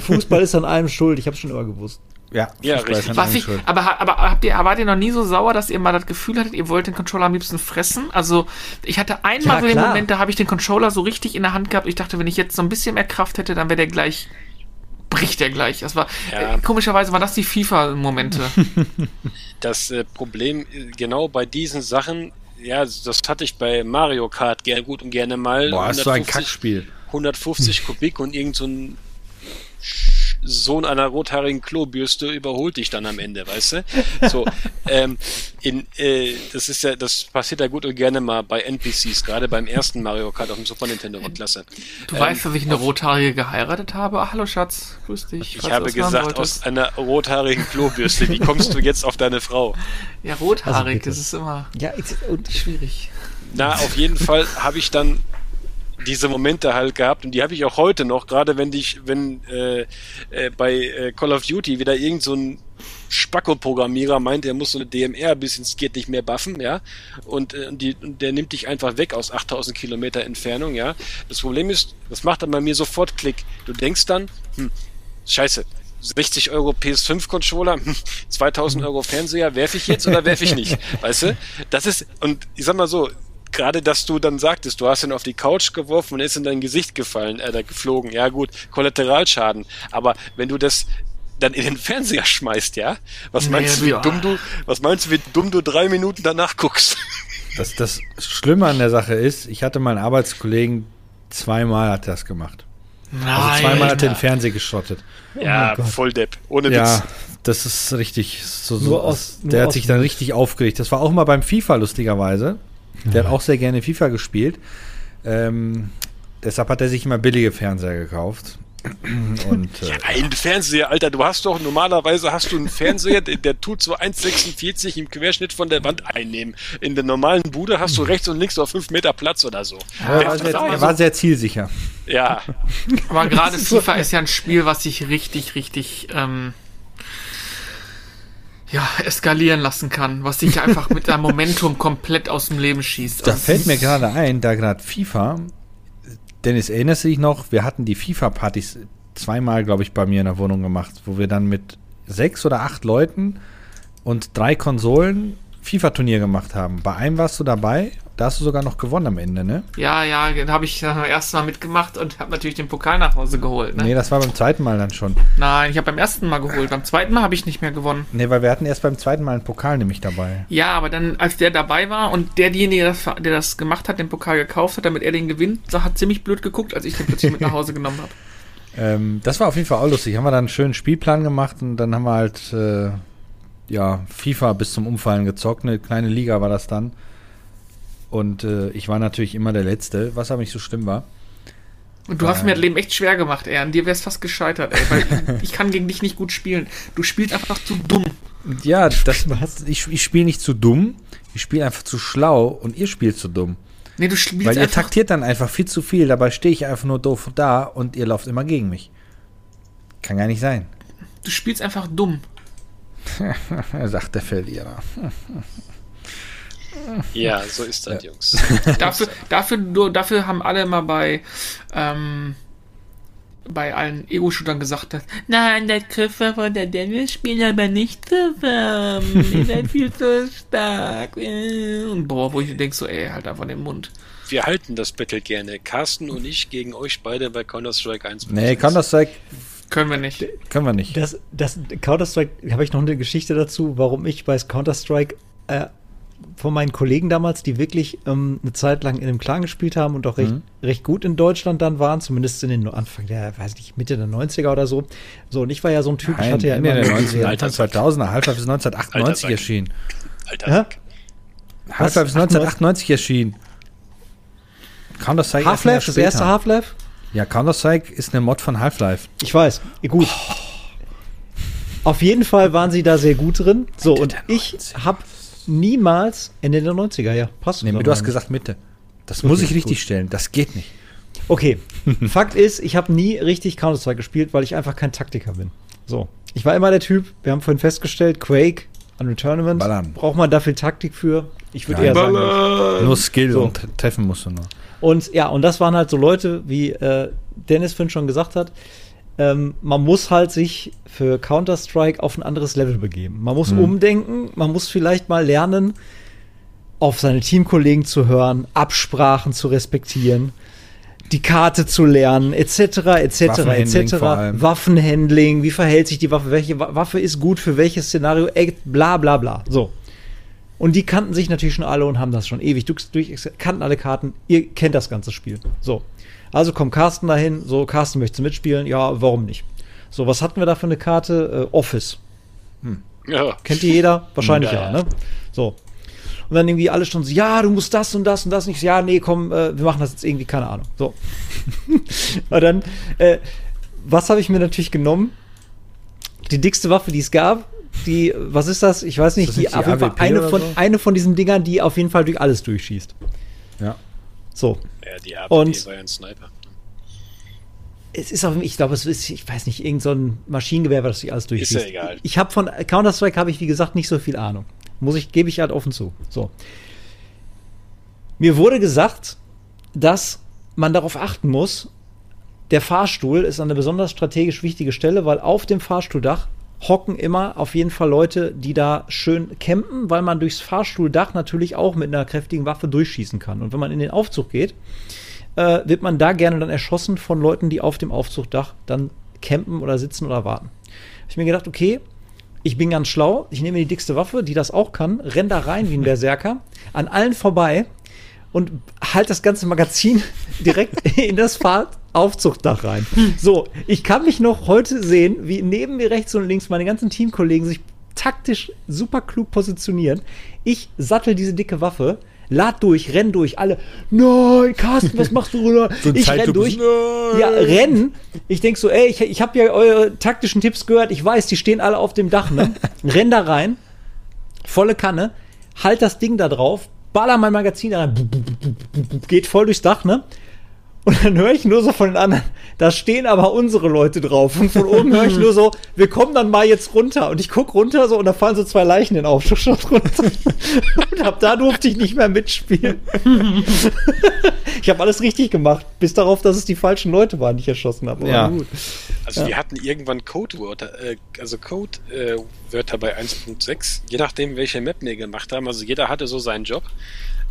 Fußball ist an allem schuld, ich hab's schon immer gewusst. Ja, Ja, richtig. ich, schuld. aber, aber habt ihr, wart ihr noch nie so sauer, dass ihr mal das Gefühl hattet, ihr wollt den Controller am liebsten fressen? Also, ich hatte einmal Ja, so den klar. Moment, da habe ich den Controller so richtig in der Hand gehabt. Ich dachte, wenn ich jetzt so ein bisschen mehr Kraft hätte, dann wäre der gleich, bricht der gleich. Das war, Ja. äh, komischerweise waren das die FIFA-Momente. (laughs) Das äh, Problem äh, genau bei diesen Sachen, ja, das hatte ich bei Mario Kart gern, gut und gerne mal. Boah, ist so ein 150 Kackspiel. 150 (laughs) Kubik und irgend so ein Sohn einer rothaarigen Klobürste überholt dich dann am Ende, weißt du? So, (laughs) ähm, in, äh, das ist ja, das passiert ja gut und gerne mal bei NPCs, gerade beim ersten Mario Kart auf dem Super Nintendo war klasse. Du Ähm, weißt, dass ich eine Rothaarige geheiratet habe? Ach, hallo Schatz, grüß dich. Ich habe gesagt, aus einer rothaarigen Klobürste. Wie kommst du jetzt auf deine Frau? Ja, rothaarig, Also das ist immer Ja, schwierig. Na, auf jeden Fall habe ich dann diese Momente halt gehabt und die habe ich auch heute noch, gerade wenn dich, wenn äh, äh, bei äh, Call of Duty wieder irgend so ein Spacko-Programmierer meint, er muss so eine DMR bis ins geht nicht mehr buffen, ja, und, äh, die, und der nimmt dich einfach weg aus 8000 Kilometer Entfernung, ja. Das Problem ist, das macht dann bei mir sofort Klick. Du denkst dann, hm, scheiße, 60 Euro PS5-Controller, hm, 2000 Euro Fernseher, werfe ich jetzt oder werfe ich nicht? (laughs) Weißt du? Das ist, und ich sag mal so, gerade dass du dann sagtest, du hast ihn auf die Couch geworfen und er ist in dein Gesicht gefallen, äh, da geflogen. Ja gut, Kollateralschaden. Aber wenn du das dann in den Fernseher schmeißt, ja? Was meinst Nee, du, wie ja. dumm du, was meinst du, wie dumm du drei Minuten danach guckst? Das, das Schlimme an der Sache ist, ich hatte meinen Arbeitskollegen zweimal hat er das gemacht. Nein. Also zweimal hat er den Fernseher geschrottet. ja, Gott. voll Depp. Ohne Ja, Witz. das ist richtig. So, so, Nur aus- nur der hat aus- sich dann richtig aufgeregt. Das war auch mal beim FIFA, lustigerweise. Der hat auch sehr gerne FIFA gespielt. Ähm, deshalb hat er sich immer billige Fernseher gekauft. (clears throat) Und äh, Ein Fernseher, Alter, du hast doch normalerweise hast du einen Fernseher, der, der tut so 1,46 im Querschnitt von der Wand einnehmen. In der normalen Bude hast du rechts und links noch 5 Meter Platz oder so. er, war sehr, er war sehr zielsicher. Ja, Aber gerade (laughs) FIFA ist ja ein Spiel, was sich richtig, richtig ähm, ja, eskalieren lassen kann, was sich einfach mit einem Momentum komplett aus dem Leben schießt. Da Also, fällt mir gerade ein, da gerade FIFA. Dennis, erinnerst du dich noch? Wir hatten die FIFA-Partys zweimal, glaube ich, bei mir in der Wohnung gemacht, wo wir dann mit sechs oder acht Leuten und drei Konsolen FIFA-Turnier gemacht haben. Bei einem warst du dabei, da hast du sogar noch gewonnen am Ende, ne? ja, ja, da habe ich das erste Mal mitgemacht und habe natürlich den Pokal nach Hause geholt. Ne? Nee, das war beim zweiten Mal dann schon. Nein, ich habe beim ersten Mal geholt. Beim zweiten Mal habe ich nicht mehr gewonnen. Nee, weil wir hatten erst beim zweiten Mal einen Pokal nämlich dabei. Ja, aber dann, als der dabei war und derjenige, der das, der das gemacht hat, den Pokal gekauft hat, damit er den gewinnt, hat ziemlich blöd geguckt, als ich den plötzlich mit nach Hause genommen habe. (laughs) Ähm, das war auf jeden Fall auch lustig. Haben wir dann einen schönen Spielplan gemacht und dann haben wir halt äh, ja, FIFA bis zum Umfallen gezockt. Eine kleine Liga war das dann. Und äh, ich war natürlich immer der Letzte, was aber nicht so schlimm war. Und du hast mir das Leben echt schwer gemacht, ey. An dir wär's fast gescheitert, ey. Weil ich kann gegen dich nicht gut spielen. Du spielst einfach zu dumm. Ja, das, ich, ich spiele nicht zu dumm, ich spiele einfach zu schlau und ihr spielt zu dumm. Nee, du spielst Weil ihr taktiert dann einfach viel zu viel, dabei stehe ich einfach nur doof da und ihr lauft immer gegen mich. Kann gar nicht sein, Du spielst einfach dumm. (laughs) sagt der Verlierer. (laughs) Ja, so ist das, ja. Jungs. (laughs) dafür, dafür, dafür haben alle mal bei, ähm, bei allen Ego-Shootern gesagt hat, nein, der Griffe von der Dennis spielen aber nicht zusammen. Ihr (laughs) seid viel zu stark. Und boah, wo ich denke so, ey, halt einfach den Mund. Wir halten das Battle gerne. Carsten und ich gegen euch beide bei Counter-Strike 1. Nee, Counter-Strike können wir nicht. Können wir nicht. Das, das Counter-Strike, habe ich noch eine Geschichte dazu, warum ich bei Counter-Strike äh, von meinen Kollegen damals, die wirklich ähm, eine Zeit lang in einem Clan gespielt haben und auch recht, mhm. recht gut in Deutschland dann waren, zumindest in den Anfang der, weiß nicht, Mitte der 90er oder so. So, und ich war ja so ein Typ, Nein, ich hatte ja immer. Der 90er, Alter 2000er, Half-Life ist 1998 erschienen. Alter. Half-Life ist 1998 erschienen. Counter-Strike Half-Life, das erste Half-Life? Ja, Counter-Strike ist eine Mod von Half-Life. Ich weiß. Gut. Oh. Auf jeden Fall waren sie da sehr gut drin. So, und ich habe niemals Ende der 90er, ja. Passt. Nee, du hast gesagt Mitte. Das okay, muss ich richtig gut. stellen. Das geht nicht. Okay. (laughs) Fakt ist, ich habe nie richtig Counter-Strike gespielt, weil ich einfach kein Taktiker bin. So. Ich war immer der Typ, wir haben vorhin festgestellt, Quake, Unreal Tournament. Ballern. Braucht man dafür Taktik für? Ich würde eher sagen. Nur Skill so. und treffen musst du nur. Und ja, und das waren halt so Leute, wie äh, Dennis vorhin schon gesagt hat. Ähm, man muss halt sich für Counter-Strike auf ein anderes Level begeben. Man muss mhm. umdenken, man muss vielleicht mal lernen, auf seine Teamkollegen zu hören, Absprachen zu respektieren, die Karte zu lernen, etc., etc., etc. Waffenhandling, wie verhält sich die Waffe, welche Waffe ist gut für welches Szenario, bla bla bla. So. Und die kannten sich natürlich schon alle und haben das schon ewig durch, durch kannten alle Karten. Ihr kennt das ganze Spiel. So. Also kommt Carsten dahin. So, Carsten möchte mitspielen. Ja, warum nicht? So, was hatten wir da für eine Karte? Äh, Office. Hm. Ja. Kennt die jeder? (laughs) Wahrscheinlich ja, ja, ne? So. Und dann irgendwie alle schon so, ja, du musst das und das und das nicht. Ja, nee, komm, äh, wir machen das jetzt irgendwie, keine Ahnung. So. (laughs) und dann, äh, was habe ich mir natürlich genommen? Die dickste Waffe, die es gab, die, was ist das? Ich weiß nicht, die, die auf jeden Fall eine von, so? eine von diesen Dingern, die auf jeden Fall durch alles durchschießt. Ja. So. Ja, die AWP und war ja ein Sniper. Es ist auch, ich glaube, es ist, ich weiß nicht, irgendein so Maschinengewehr, was durch alles durchschießt. Ist ja egal. Ich habe von Counter-Strike habe ich, wie gesagt, nicht so viel Ahnung. Muss ich, gebe ich halt offen zu. So. Mir wurde gesagt, dass man darauf achten muss, der Fahrstuhl ist eine besonders strategisch wichtige Stelle, weil auf dem Fahrstuhldach hocken immer auf jeden Fall Leute, die da schön campen, weil man durchs Fahrstuhldach natürlich auch mit einer kräftigen Waffe durchschießen kann. Und wenn man in den Aufzug geht, äh, wird man da gerne dann erschossen von Leuten, die auf dem Aufzugdach dann campen oder sitzen oder warten. Hab ich mir gedacht, okay, ich bin ganz schlau, ich nehme die dickste Waffe, die das auch kann, renn da rein wie ein (laughs) Berserker, an allen vorbei und halt das ganze Magazin (laughs) direkt in das Fahraufzuchtdach rein. So, ich kann mich noch heute sehen, wie neben mir rechts und links meine ganzen Teamkollegen sich taktisch super klug positionieren. Ich sattel diese dicke Waffe, lad durch, renn durch, alle, nein, Carsten, was machst du, Bruder? (laughs) So ich renn durch. Nein. Ja, renn. Ich denk so, ey, ich, ich habe ja eure taktischen Tipps gehört, ich weiß, die stehen alle auf dem Dach, ne? (laughs) renn da rein, volle Kanne, halt das Ding da drauf, baller mein Magazin rein, geht voll durchs Dach, ne? Und dann höre ich nur so von den anderen, da stehen aber unsere Leute drauf. Und von oben höre ich nur so, wir kommen dann mal jetzt runter. Und ich guck runter so und da fallen so zwei Leichen in den Aufschluss runter. (laughs) Und ab da durfte ich nicht mehr mitspielen. (laughs) ich habe alles richtig gemacht, bis darauf, dass es die falschen Leute waren, die ich erschossen habe. Ja. Also ja. wir hatten irgendwann Codewörter, äh, also Codewörter äh, bei 1.6, je nachdem, welche Map wir gemacht haben. Also jeder hatte so seinen Job.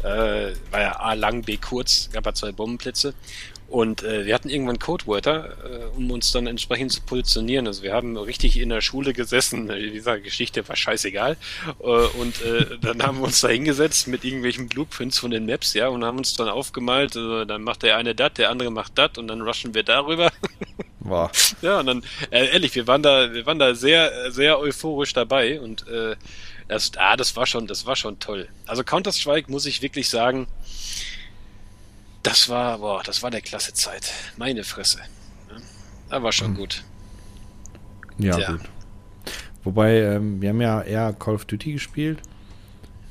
Äh, war ja A lang, B kurz, gab ja zwei Bombenplätze. Und äh, wir hatten irgendwann Codewörter, äh, um uns dann entsprechend zu positionieren. Also wir haben richtig in der Schule gesessen, (laughs) äh, dieser Geschichte war scheißegal. Äh, und äh, dann haben wir uns da hingesetzt mit irgendwelchen Blueprints von den Maps, ja, und haben uns dann aufgemalt, äh, dann macht der eine das, der andere macht das und dann rushen wir darüber. (laughs) Wow. Ja, und dann, äh, ehrlich, wir waren da, wir waren da sehr, sehr euphorisch dabei und äh, das, ah, das war schon, das war schon toll. Also Counter-Strike muss ich wirklich sagen, das war, boah, das war der klasse Zeit. Meine Fresse. Da war schon mhm. gut. Ja, ja, gut. Wobei, ähm, wir haben ja eher Call of Duty gespielt.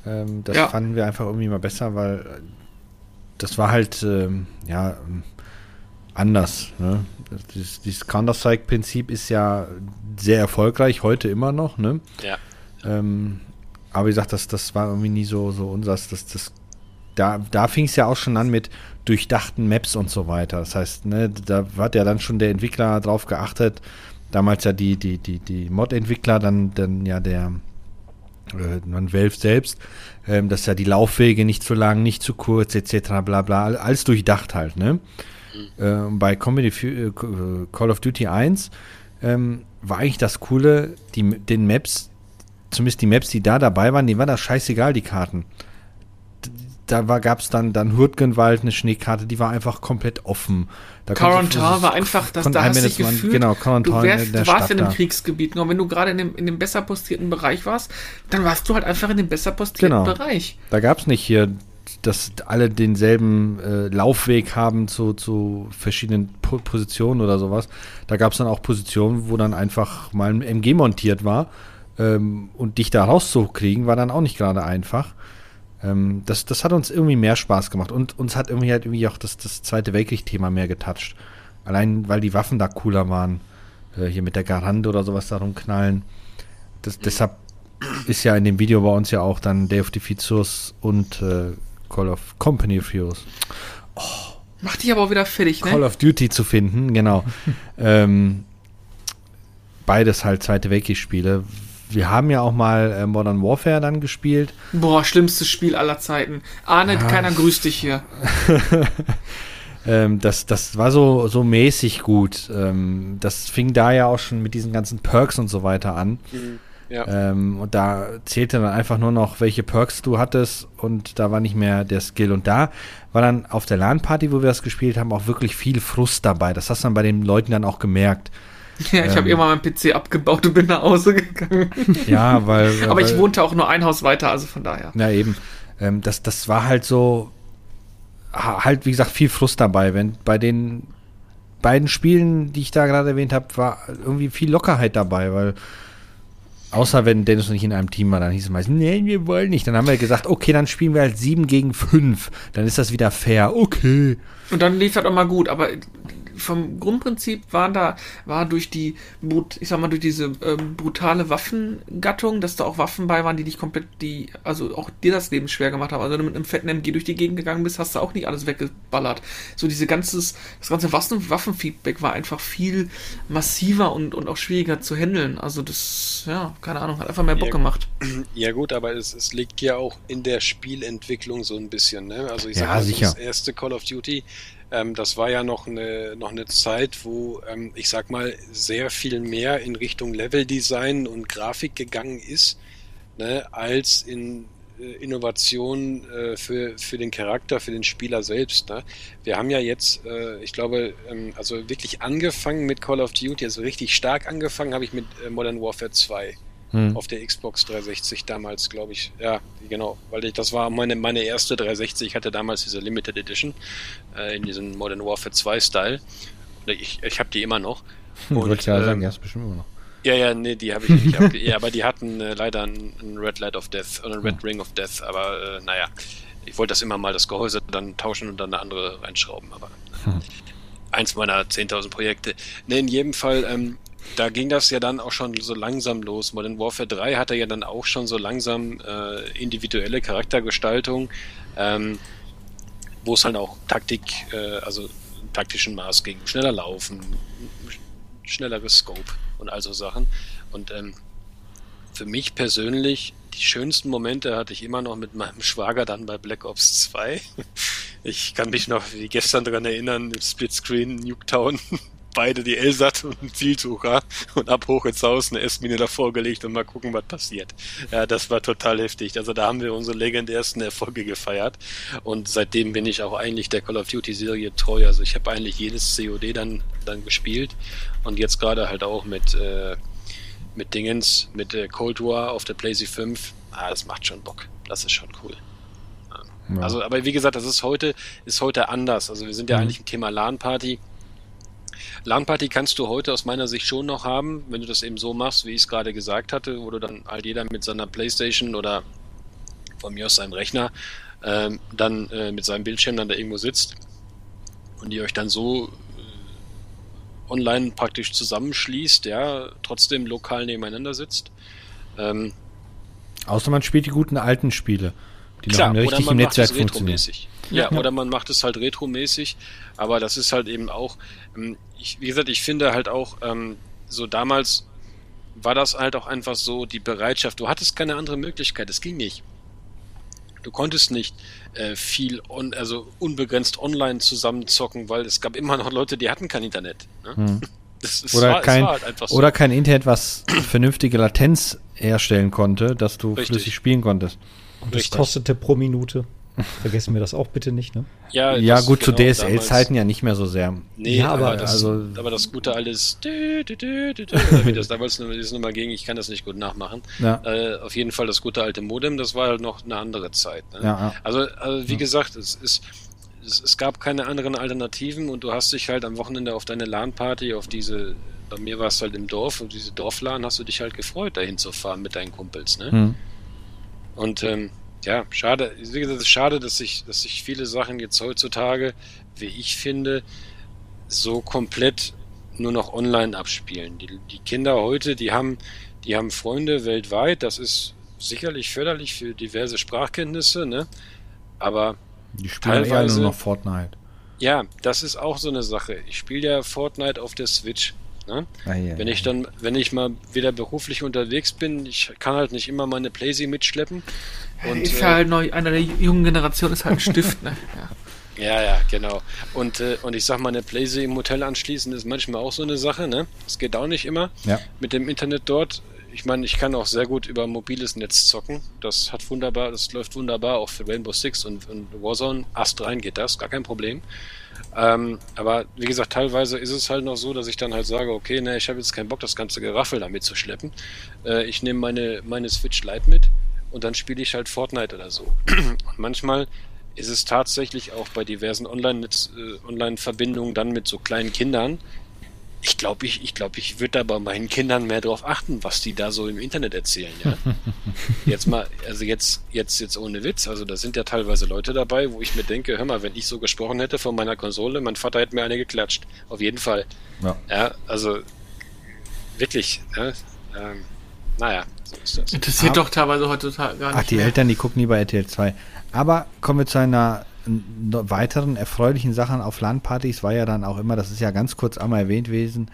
Ähm, das ja. fanden wir einfach irgendwie mal besser, weil äh, das war halt, ähm, ja, anders. Ne? Dieses, dieses Counter-Strike-Prinzip ist ja sehr erfolgreich, heute immer noch. Ne? Ja. Ähm, aber wie gesagt, das, das war irgendwie nie so, so unseres. Das, das, da da fing es ja auch schon an mit durchdachten Maps und so weiter. Das heißt, ne, da hat ja dann schon der Entwickler drauf geachtet, damals ja die, die, die, die Mod-Entwickler, dann, dann ja der äh, Valve selbst, ähm, dass ja die Laufwege nicht zu lang, nicht zu kurz, etc. bla bla, alles durchdacht halt, ne? Mhm. Bei Comedy, äh, Call of Duty 1 ähm, war eigentlich das Coole, die, den Maps, zumindest die Maps, die da dabei waren, die waren da scheißegal, die Karten da gab es dann, dann Hurtgenwald, eine Schneekarte, die war einfach komplett offen. Corentin war einfach, dass da hast dich gefühlt, genau, du, wärst, du warst in einem Kriegsgebiet, nur wenn du gerade in dem, in dem besser postierten Bereich warst, dann warst du halt einfach in dem besser postierten genau. Bereich. Da gab es nicht hier, dass alle denselben äh, Laufweg haben zu, zu verschiedenen po Positionen oder sowas. Da gab es dann auch Positionen, wo dann einfach mal ein MG montiert war ähm, und dich da rauszukriegen, war dann auch nicht gerade einfach. Ähm, das, das hat uns irgendwie mehr Spaß gemacht und uns hat irgendwie halt irgendwie auch das, das Zweite Weltkrieg-Thema mehr getoucht. Allein, weil die Waffen da cooler waren. Äh, hier mit der Garande oder sowas da rumknallen. Das, deshalb ist ja in dem Video bei uns ja auch dann Day of Defeatsus und äh, Call of Company of Heroes. Oh. Macht dich aber auch wieder fertig, ne? Call of Duty zu finden, genau. (laughs) ähm, beides halt Zweite Weltkriegsspiele, wir haben ja auch mal äh, Modern Warfare dann gespielt. Boah, schlimmstes Spiel aller Zeiten. Arne, ja. keiner grüßt dich hier. (laughs) ähm, das, das war so, so mäßig gut. Ähm, das fing da ja auch schon mit diesen ganzen Perks und so weiter an. Mhm. Ja. Ähm, und da zählte dann einfach nur noch, welche Perks du hattest und da war nicht mehr der Skill. Und da war dann auf der LAN-Party, wo wir das gespielt haben, auch wirklich viel Frust dabei. Das hast du dann bei den Leuten dann auch gemerkt. (laughs) Ja, ich ähm, habe irgendwann meinen PC abgebaut und bin nach Hause gegangen. (laughs) Ja, weil. (laughs) Aber weil, ich wohnte auch nur ein Haus weiter, also von daher. Ja, eben. Ähm, das, das war halt so. Halt, wie gesagt, viel Frust dabei. Wenn bei den beiden Spielen, die ich da gerade erwähnt habe, war irgendwie viel Lockerheit dabei, weil. Außer wenn Dennis und ich in einem Team waren, dann hieß es meistens, nee, wir wollen nicht. Dann haben wir gesagt, okay, dann spielen wir halt 7 gegen 5. Dann ist das wieder fair. Okay. Und dann lief das auch mal gut. Aber vom Grundprinzip war da, war durch die, ich sag mal, durch diese ähm, brutale Waffengattung, dass da auch Waffen bei waren, die dich komplett, die, also auch dir das Leben schwer gemacht haben. Also wenn du mit einem fetten MG durch die Gegend gegangen bist, hast du auch nicht alles weggeballert. So diese ganzes, das ganze Waffen, Waffenfeedback war einfach viel massiver und, und auch schwieriger zu handeln. Also das, ja, keine Ahnung, hat einfach mehr Bock ja, gemacht. (clears throat) Ja gut, aber es, es liegt ja auch in der Spielentwicklung so ein bisschen, ne? Also ich sag ja, mal, das erste Call of Duty ähm, das war ja noch eine, noch eine Zeit, wo, ähm, ich sag mal, sehr viel mehr in Richtung Leveldesign und Grafik gegangen ist, ne, als in äh, Innovation äh, für, für den Charakter, für den Spieler selbst. Ne? Wir haben ja jetzt, äh, ich glaube, ähm, also wirklich angefangen mit Call of Duty, also richtig stark angefangen habe ich mit äh, Modern Warfare 2 hm. auf der Xbox 360 damals, glaube ich. Ja, genau, weil ich, das war meine, meine erste 360. Ich hatte damals diese Limited Edition äh, in diesem Modern Warfare 2 Style. Ich, ich habe die immer noch. (laughs) Und, Wollte ich ja ähm, sagen, die hast bestimmt immer noch. Ja, ja, nee, die habe ich nicht (laughs) abge Ja, aber die hatten äh, leider ein, Red Light of Death oder ein Red. Ring of Death, aber äh, naja. Ich wollte das immer mal das Gehäuse dann tauschen und dann eine andere reinschrauben, aber hm. eins meiner 10.000 Projekte. Ne, in jedem Fall, ähm, da ging das ja dann auch schon so langsam los. Modern Warfare 3 hatte ja dann auch schon so langsam äh, individuelle Charaktergestaltung, ähm, wo es halt auch Taktik, äh, also taktischen Maß ging. Schneller laufen, schnelleres Scope und all so Sachen. Und ähm, für mich persönlich, die schönsten Momente hatte ich immer noch mit meinem Schwager dann bei Black Ops 2. (laughs) Ich kann mich noch wie gestern daran erinnern, im Splitscreen Nuketown beide die Elsat und einen Zielsucher und ab hoch ins Haus eine S-Mine davor gelegt und mal gucken, was passiert. Ja, das war total heftig. Also da haben wir unsere legendärsten Erfolge gefeiert und seitdem bin ich auch eigentlich der Call of Duty Serie treu. Also ich habe eigentlich jedes COD dann, dann gespielt und jetzt gerade halt auch mit, äh, mit Dingens, mit äh, Cold War auf der PlayStation 5. Ah, das macht schon Bock. Das ist schon cool. Ja. Also, aber wie gesagt, das ist heute, ist heute anders. Also wir sind ja mhm. eigentlich im Thema LAN-Party. LAN-Party kannst du heute aus meiner Sicht schon noch haben, wenn du das eben so machst, wie ich es gerade gesagt hatte, wo du dann halt jeder mit seiner Playstation oder von mir aus seinem Rechner ähm, dann äh, mit seinem Bildschirm dann da irgendwo sitzt und ihr euch dann so äh, online praktisch zusammenschließt, ja, trotzdem lokal nebeneinander sitzt. Ähm, Außer man spielt die guten alten Spiele, die Klar, noch richtig im Netzwerk funktionieren. Ja, ja, oder man macht es halt retromäßig, aber das ist halt eben auch, ähm, ich, wie gesagt, ich finde halt auch, ähm, so damals war das halt auch einfach so die Bereitschaft, du hattest keine andere Möglichkeit, es ging nicht. Du konntest nicht äh, viel, on, also unbegrenzt online zusammenzocken, weil es gab immer noch Leute, die hatten kein Internet. Ne? Hm. (laughs) Das, das oder, war, kein, halt so. oder kein Internet, was (clears throat) vernünftige Latenz herstellen konnte, dass du Richtig. flüssig spielen konntest. Und das Richtig. kostete pro Minute. Vergessen wir das auch bitte nicht, ne? Ja, ja gut, genau, zu DSL-Zeiten ja nicht mehr so sehr. Nee, ja, aber, aber, das, also, aber das gute alles, wie das damals ist nochmal ging, ich kann das nicht gut nachmachen. Ja. Äh, auf jeden Fall das gute alte Modem, das war halt noch eine andere Zeit. Ne? Ja, ja. Also, also, wie ja. gesagt, es ist es, gab keine anderen Alternativen und du hast dich halt am Wochenende auf deine LAN-Party, auf diese, bei mir war es halt im Dorf, und diese Dorflan hast du dich halt gefreut, dahin zu fahren mit deinen Kumpels, ne? Hm. Und ähm, ja, schade, wie gesagt, es ist schade, dass sich, dass sich viele Sachen jetzt heutzutage, wie ich finde, so komplett nur noch online abspielen. Die, die Kinder heute, die haben, die haben Freunde weltweit, das ist sicherlich förderlich für diverse Sprachkenntnisse, ne? Aber die spielen teilweise nur noch Fortnite. Ja, das ist auch so eine Sache. Ich spiele ja Fortnite auf der Switch. Ne? Ah, ja, wenn ich dann, wenn ich mal wieder beruflich unterwegs bin, ich kann halt nicht immer meine Playsee mitschleppen. Und, ist ja äh, halt neu, einer der jungen Generation ist halt ein Stift, ne? (laughs) Ja. Ja, ja, genau. Und, äh, und ich sag mal, eine Playsee im Hotel anschließen ist manchmal auch so eine Sache, ne? Das geht auch nicht immer. Ja. Mit dem Internet dort. Ich meine, ich kann auch sehr gut über mobiles Netz zocken. Das hat wunderbar, das läuft wunderbar auch für Rainbow Six und, und Warzone. Ast rein geht das, gar kein Problem. Ähm, aber wie gesagt, teilweise ist es halt noch so, dass ich dann halt sage, okay, ne, ich habe jetzt keinen Bock, das ganze Geraffel damit zu schleppen. Äh, ich nehme meine, meine Switch Lite mit und dann spiele ich halt Fortnite oder so. (clears throat) Und manchmal ist es tatsächlich auch bei diversen Online-Verbindungen äh, Online dann mit so kleinen Kindern, ich glaube, ich, ich, glaub, ich würde da bei meinen Kindern mehr darauf achten, was die da so im Internet erzählen. Ja? (laughs) jetzt mal, also jetzt, jetzt, jetzt ohne Witz. Also da sind ja teilweise Leute dabei, wo ich mir denke, hör mal, wenn ich so gesprochen hätte von meiner Konsole, mein Vater hätte mir eine geklatscht. Auf jeden Fall. Ja, ja also wirklich. Ja, ähm, naja, so ist das. Interessiert Aber, doch teilweise heutzutage gar nicht. Ach, die mehr. Eltern, die gucken nie bei RTL 2. Aber kommen wir zu einer weiteren erfreulichen Sachen auf LAN-Partys war ja dann auch immer, das ist ja ganz kurz einmal erwähnt gewesen,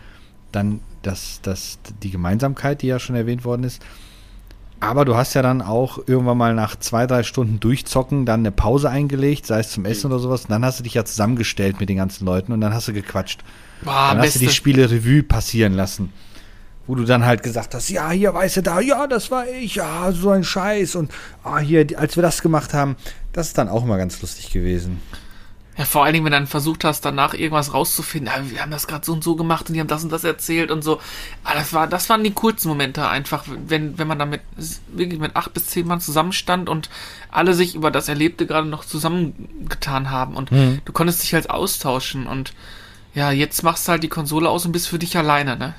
dann das, das, die Gemeinsamkeit, die ja schon erwähnt worden ist. Aber du hast ja dann auch irgendwann mal nach zwei, drei Stunden Durchzocken dann eine Pause eingelegt, sei es zum Essen oder sowas. Und dann hast du dich ja zusammengestellt mit den ganzen Leuten und dann hast du gequatscht. Boah, dann hast du die Spiele Revue passieren lassen wo du dann halt gesagt hast, ja, hier, weißt du, da, ja, das war ich, ja, so ein Scheiß und ah, hier, als wir das gemacht haben, das ist dann auch mal ganz lustig gewesen. Ja, vor allen Dingen, wenn du dann versucht hast, danach irgendwas rauszufinden, ja, wir haben das gerade so und so gemacht und die haben das und das erzählt und so. Aber ah, das war, das waren die kurzen Momente einfach, wenn, wenn man damit wirklich mit acht bis zehn Mann zusammenstand und alle sich über das Erlebte gerade noch zusammengetan haben und mhm. du konntest dich halt austauschen und ja, jetzt machst du halt die Konsole aus und bist für dich alleine, ne?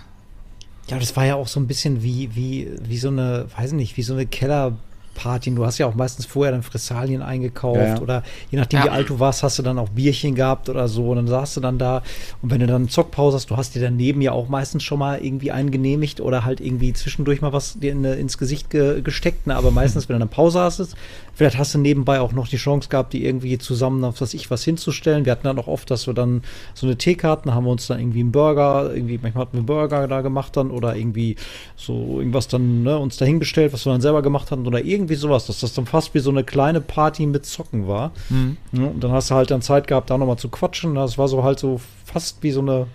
Ja, das war ja auch so ein bisschen wie, wie, wie so eine, weiß nicht, wie so eine Keller- Partien. Du hast ja auch meistens vorher dann Fressalien eingekauft ja, ja. oder je nachdem, ja. wie alt du warst, hast du dann auch Bierchen gehabt oder so. Und dann saßt du dann da und wenn du dann Zockpause hast, du hast dir daneben ja auch meistens schon mal irgendwie einen genehmigt oder halt irgendwie zwischendurch mal was dir in, ins Gesicht ge, gesteckt. Ne? Aber meistens, wenn du eine Pause hast, vielleicht hast du nebenbei auch noch die Chance gehabt, die irgendwie zusammen auf was ich was hinzustellen. Wir hatten dann auch oft, dass wir dann so eine Teekarten haben wir uns dann irgendwie einen Burger, irgendwie manchmal hatten wir einen Burger da gemacht dann oder irgendwie so irgendwas dann ne, uns dahingestellt, was wir dann selber gemacht hatten oder irgendwie irgendwie sowas, dass das dann fast wie so eine kleine Party mit Zocken war. Mhm. Ja, und dann hast du halt dann Zeit gehabt, da nochmal zu quatschen. Das war so halt so fast wie so eine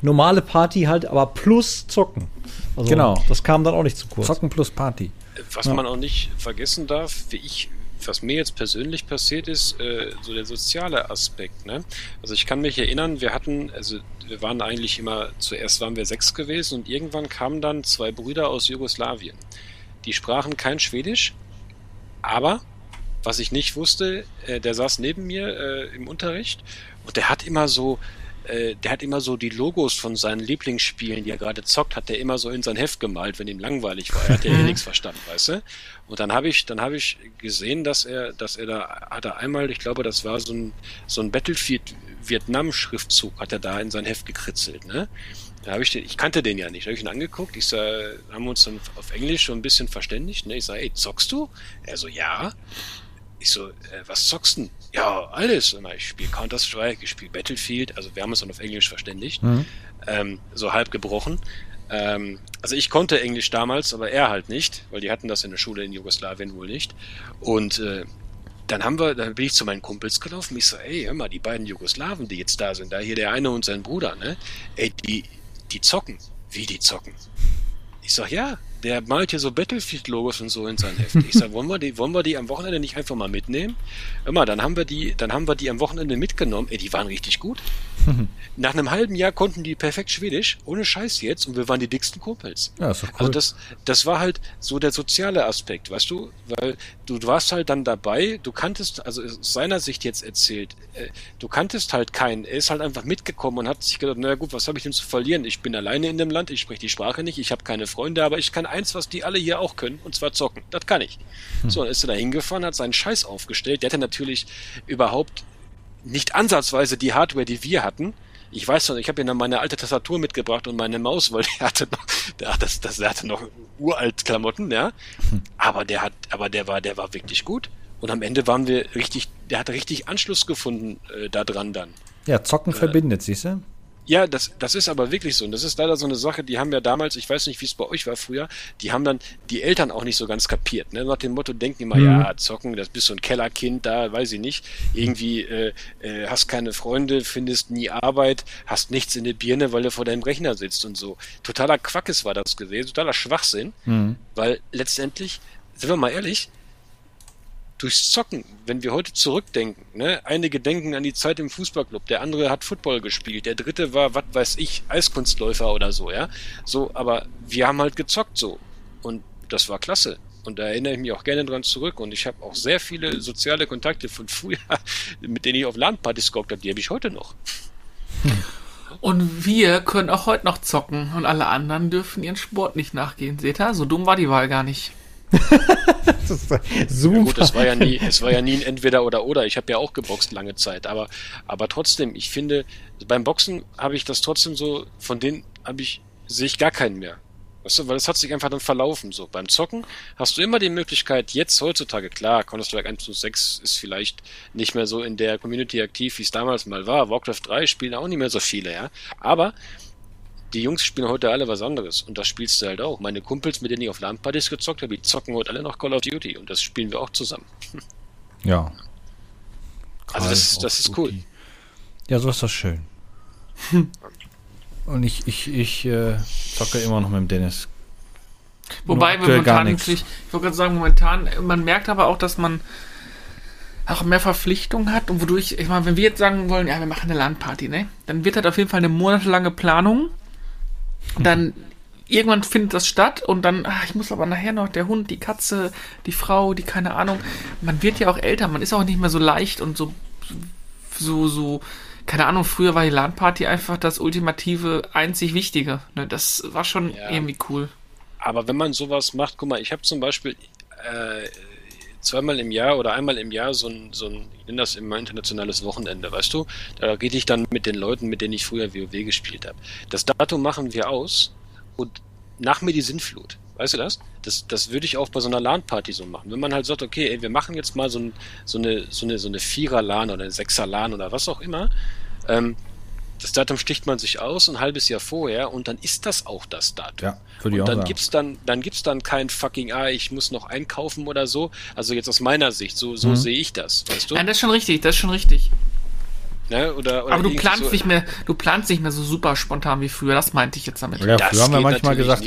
normale Party halt, aber plus Zocken. Also genau. Das kam dann auch nicht zu kurz. Zocken plus Party. Was ja. man auch nicht vergessen darf, wie ich was mir jetzt persönlich passiert ist, äh, so der soziale Aspekt. Ne? Also ich kann mich erinnern, wir hatten, also wir waren eigentlich immer, zuerst waren wir sechs gewesen und irgendwann kamen dann zwei Brüder aus Jugoslawien. Die sprachen kein Schwedisch, aber was ich nicht wusste, äh, der saß neben mir äh, im Unterricht und der hat immer so, äh, der hat immer so die Logos von seinen Lieblingsspielen, die er gerade zockt, hat der immer so in sein Heft gemalt, wenn ihm langweilig war. Er hat ja eh nichts verstanden, weißt du? Und dann habe ich, dann habe ich gesehen, dass er, dass er da, hat er einmal, ich glaube, das war so ein, so ein Battlefield Vietnam Schriftzug, hat er da in sein Heft gekritzelt, ne? Da habe ich den, ich kannte den ja nicht. Da habe ich ihn angeguckt. Ich sah, haben wir uns dann auf Englisch schon ein bisschen verständigt. Ne? Ich sage, ey, zockst du? Er so, ja. Ich so, äh, was zockst du? Ja, alles. Ich spiele Counter-Strike, ich spiele Battlefield. Also wir haben uns dann auf Englisch verständigt. Mhm. Ähm, so halb gebrochen. Ähm, also ich konnte Englisch damals, aber er halt nicht, weil die hatten das in der Schule in Jugoslawien wohl nicht. Und äh, dann haben wir, dann bin ich zu meinen Kumpels gelaufen. Ich so, ey, hör mal, die beiden Jugoslawen, die jetzt da sind, da hier der eine und sein Bruder, ne? Ey, die, die zocken. Wie die zocken? Ich sag, ja, der malt hier so Battlefield-Logos und so in sein Heft. Ich sag, wollen wir die, wollen wir die am Wochenende nicht einfach mal mitnehmen? Immer, dann haben wir die, dann haben wir die am Wochenende mitgenommen. Ey, die waren richtig gut. (laughs) Nach einem halben Jahr konnten die perfekt Schwedisch, ohne Scheiß jetzt, und wir waren die dicksten Kumpels. Ja, ist doch cool. Also das, das war halt so der soziale Aspekt, weißt du, weil du, du warst halt dann dabei, du kanntest, also aus seiner Sicht jetzt erzählt, äh, du kanntest halt keinen, er ist halt einfach mitgekommen und hat sich gedacht, naja gut, was habe ich denn zu verlieren? Ich bin alleine in dem Land, ich spreche die Sprache nicht, ich habe keine Freunde, aber ich kann eins, was die alle hier auch können, und zwar zocken. Das kann ich. Hm. So, dann ist er da hingefahren, hat seinen Scheiß aufgestellt, der hatte natürlich überhaupt nicht ansatzweise die Hardware, die wir hatten. Ich weiß noch, ich habe ihm dann meine alte Tastatur mitgebracht und meine Maus, weil der hatte noch, der, das, das, der hatte noch uralt Klamotten, ja. Hm. Aber der hat, aber der war, der war wirklich gut. Und am Ende waren wir richtig, der hat richtig Anschluss gefunden äh, da dran dann. Ja, Zocken äh, verbindet, siehst du? Ja, das, das ist aber wirklich so. Und das ist leider so eine Sache, die haben ja damals, ich weiß nicht, wie es bei euch war früher, die haben dann die Eltern auch nicht so ganz kapiert. Ne? Nach dem Motto denken mal, mhm. ja, zocken, das bist so ein Kellerkind da, weiß ich nicht. Irgendwie äh, äh, hast keine Freunde, findest nie Arbeit, hast nichts in der Birne, weil du vor deinem Rechner sitzt und so. Totaler Quackes war das gewesen, totaler Schwachsinn, mhm. weil letztendlich, sind wir mal ehrlich, durchs Zocken, wenn wir heute zurückdenken, ne, einige denken an die Zeit im Fußballclub, der andere hat Football gespielt, der dritte war, was weiß ich, Eiskunstläufer oder so, ja. So, aber wir haben halt gezockt so. Und das war klasse. Und da erinnere ich mich auch gerne dran zurück. Und ich habe auch sehr viele soziale Kontakte von früher, (laughs) mit denen ich auf LAN-Partys geguckt habe, die habe ich heute noch. Und wir können auch heute noch zocken und alle anderen dürfen ihren Sport nicht nachgehen. Seht ihr? So dumm war die Wahl gar nicht. (laughs) super. Ja gut, es war ja nie, es war ja nie ein Entweder oder oder. Ich habe ja auch geboxt lange Zeit, aber, aber trotzdem, ich finde, beim Boxen habe ich das trotzdem so, von denen habe ich, sehe ich gar keinen mehr. Weißt du, weil es hat sich einfach dann verlaufen. So, beim Zocken hast du immer die Möglichkeit, jetzt heutzutage, klar, Counter-Strike 1.6 ist vielleicht nicht mehr so in der Community aktiv, wie es damals mal war. Warcraft 3 spielen auch nicht mehr so viele, ja. Aber die Jungs spielen heute alle was anderes und das spielst du halt auch. Meine Kumpels, mit denen ich auf LAN-Partys gezockt habe, die zocken heute alle noch Call of Duty und das spielen wir auch zusammen. (laughs) Ja. Also das, das ist cool. Ja, so ist das schön. (laughs) und ich, ich, ich äh, zocke immer noch mit dem Dennis. Wobei momentan, ich, ich wollte gerade sagen, momentan, man merkt aber auch, dass man auch mehr Verpflichtungen hat und wodurch, ich meine, wenn wir jetzt sagen wollen, ja, wir machen eine Landparty, ne, dann wird halt auf jeden Fall eine monatelange Planung dann irgendwann findet das statt und dann, ach, ich muss aber nachher noch der Hund, die Katze, die Frau, die keine Ahnung. Man wird ja auch älter, man ist auch nicht mehr so leicht und so, so, so, keine Ahnung, früher war die LAN-Party einfach das ultimative, einzig Wichtige. Ne? Das war schon ja. irgendwie cool. Aber wenn man sowas macht, guck mal, ich habe zum Beispiel äh, zweimal im Jahr oder einmal im Jahr so ein, so ein ich nenne das immer internationales Wochenende, weißt du? Da rede ich dann mit den Leuten, mit denen ich früher WoW gespielt habe. Das Datum machen wir aus und nach mir die Sinnflut. Weißt du das? Das, das würde ich auch bei so einer LAN-Party so machen. Wenn man halt sagt, okay, ey, wir machen jetzt mal so, ein, so eine, so eine, so eine Vierer-LAN oder eine Sechser-LAN oder was auch immer, ähm, das Datum sticht man sich aus ein halbes Jahr vorher und dann ist das auch das Datum. Ja, würde ich und dann sagen. gibt's dann, dann gibt's dann kein fucking, ah, ich muss noch einkaufen oder so. Also jetzt aus meiner Sicht, so, so mhm. sehe ich das, weißt du? Ja, das ist schon richtig, das ist schon richtig. Ne? Oder, oder Aber du planst so, nicht mehr, du planst nicht mehr so super spontan wie früher, das meinte ich jetzt damit. Ja, das früher haben wir manchmal gesagt,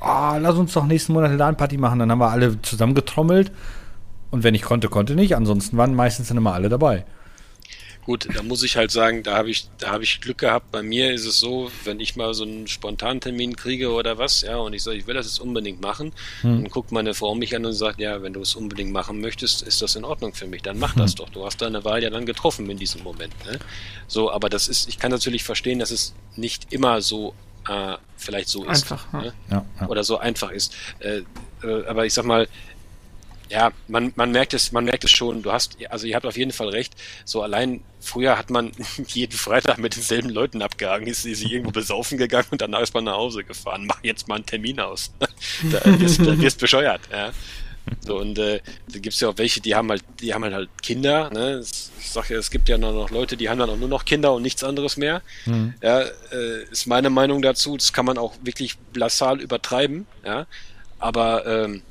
oh, lass uns doch nächsten Monat eine LAN-Party machen, dann haben wir alle zusammengetrommelt und wenn ich konnte, konnte nicht, ansonsten waren meistens dann immer alle dabei. Gut, da muss ich halt sagen, da habe ich, da habe ich Glück gehabt. Bei mir ist es so, wenn ich mal so einen Spontantermin kriege oder was, ja, und ich sage, ich will das jetzt unbedingt machen, hm. dann guckt meine Frau mich an und sagt, ja, wenn du es unbedingt machen möchtest, ist das in Ordnung für mich. Dann mach hm. das doch. Du hast deine Wahl ja dann getroffen in diesem Moment. Ne? So, aber das ist, ich kann natürlich verstehen, dass es nicht immer so äh, vielleicht so ist. Einfach, ne? ja, ja. Oder so einfach ist. Äh, äh, aber ich sag mal, Ja, man, man merkt es, man merkt es schon. Du hast, also ihr habt auf jeden Fall recht. So allein früher hat man (laughs) jeden Freitag mit denselben Leuten abgehangen, ist sie irgendwo besaufen gegangen und danach ist man nach Hause gefahren. Mach jetzt mal einen Termin aus. (laughs) da wirst du bescheuert. Ja. So, und äh, da gibt's ja auch welche, die haben halt, die haben halt, halt Kinder, ne? Ich sag ja, es gibt ja noch Leute, die haben dann auch nur noch Kinder und nichts anderes mehr. Mhm. Ja, äh, ist meine Meinung dazu. Das kann man auch wirklich blassal übertreiben, ja. Aber ähm,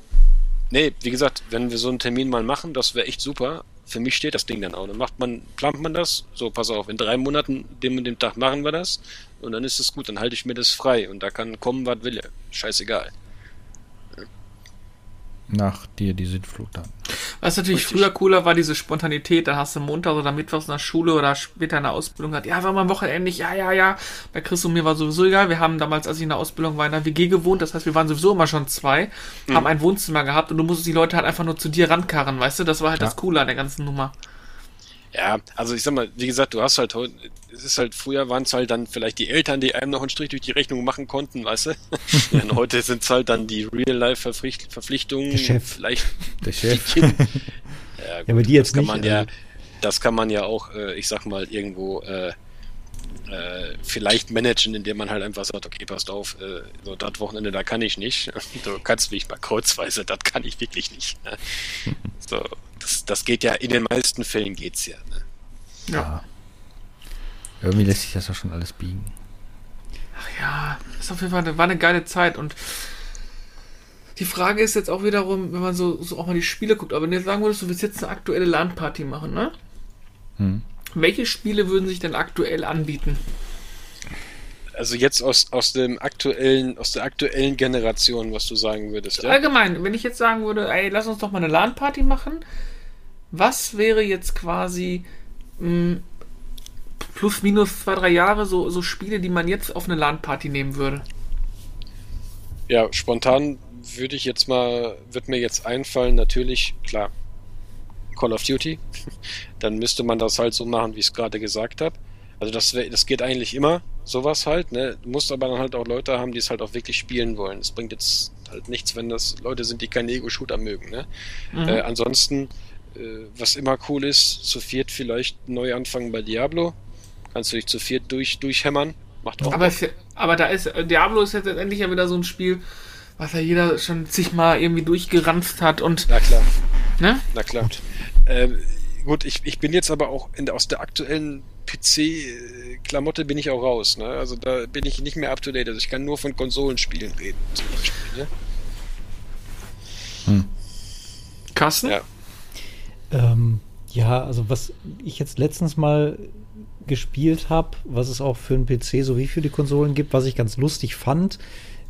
nee, wie gesagt, wenn wir so einen Termin mal machen, das wäre echt super. Für mich steht das Ding dann auch. Dann macht man, plant man das, so pass auf, in drei Monaten, dem und dem Tag machen wir das und dann ist es gut, dann halte ich mir das frei und da kann kommen, was will. Scheißegal nach dir die Sündflut dann. Was natürlich Richtig. früher cooler war, diese Spontanität, da hast du Montag oder Mittwochs in der Schule oder später in der Ausbildung gesagt, ja, war mal nicht, ja, ja, ja. Bei Chris und mir war sowieso egal. Wir haben damals, als ich in der Ausbildung war, in der WG gewohnt, das heißt, wir waren sowieso immer schon zwei, mhm. haben ein Wohnzimmer gehabt und du musstest die Leute halt einfach nur zu dir rankarren, weißt du? Das war halt ja. das Coole an der ganzen Nummer. Ja, also ich sag mal, wie gesagt, du hast halt heute, es ist halt, früher waren es halt dann vielleicht die Eltern, die einem noch einen Strich durch die Rechnung machen konnten, weißt du? (laughs) und heute sind es halt dann die Real-Life-Verpflichtungen. Der Chef. Vielleicht Der Chef. (laughs) ja, gut, ja, aber die jetzt das kann nicht. Man ja, also das kann man ja auch, äh, ich sag mal, irgendwo äh, äh, vielleicht managen, indem man halt einfach sagt, okay, passt auf, äh, so das Wochenende, da kann ich nicht. (laughs) Du kannst mich mal kreuzweise, das kann ich wirklich nicht. (laughs) so, das, das geht ja, in den meisten Fällen geht's ja. Ne? Ja. Irgendwie lässt sich das ja schon alles biegen. Ach ja, ist auf jeden Fall eine, war eine geile Zeit und die Frage ist jetzt auch wiederum, wenn man so, so auch mal die Spiele guckt, aber wenn du jetzt sagen würdest, du willst jetzt eine aktuelle LAN-Party machen, ne? Hm. Welche Spiele würden sich denn aktuell anbieten? Also jetzt aus, aus dem aktuellen, aus der aktuellen Generation, was du sagen würdest. Ja? Allgemein, wenn ich jetzt sagen würde, ey, lass uns doch mal eine LAN-Party machen, was wäre jetzt quasi mh, hm, plus minus zwei, drei Jahre so, so Spiele, die man jetzt auf eine LAN-Party nehmen würde? Ja, spontan würde ich jetzt mal, wird mir jetzt einfallen, natürlich, klar, Call of Duty. (laughs) Dann müsste man das halt so machen, wie ich es gerade gesagt habe. Also das, das geht eigentlich immer, sowas halt. Ne? Du musst aber dann halt auch Leute haben, die es halt auch wirklich spielen wollen. Es bringt jetzt halt nichts, wenn das Leute sind, die keine Ego-Shooter mögen. Ne? Mhm. Äh, ansonsten äh, was immer cool ist, zu viert vielleicht neu anfangen bei Diablo. Kannst du dich zu viert durch, durchhämmern. Macht auch aber, aber da ist, äh, Diablo ist jetzt endlich ja wieder so ein Spiel, was ja jeder schon zigmal irgendwie durchgeranzt hat und. Na klar. Ne? Na klar. Gut, ähm, gut ich, ich bin jetzt aber auch in, aus der aktuellen PC-Klamotte bin ich auch raus. Ne? Also da bin ich nicht mehr up to date. Also ich kann nur von Konsolenspielen reden, zum Beispiel. Ne? Hm. Carsten? Ja. Ähm, ja, also was ich jetzt letztens mal gespielt habe, was es auch für einen PC sowie für die Konsolen gibt, was ich ganz lustig fand,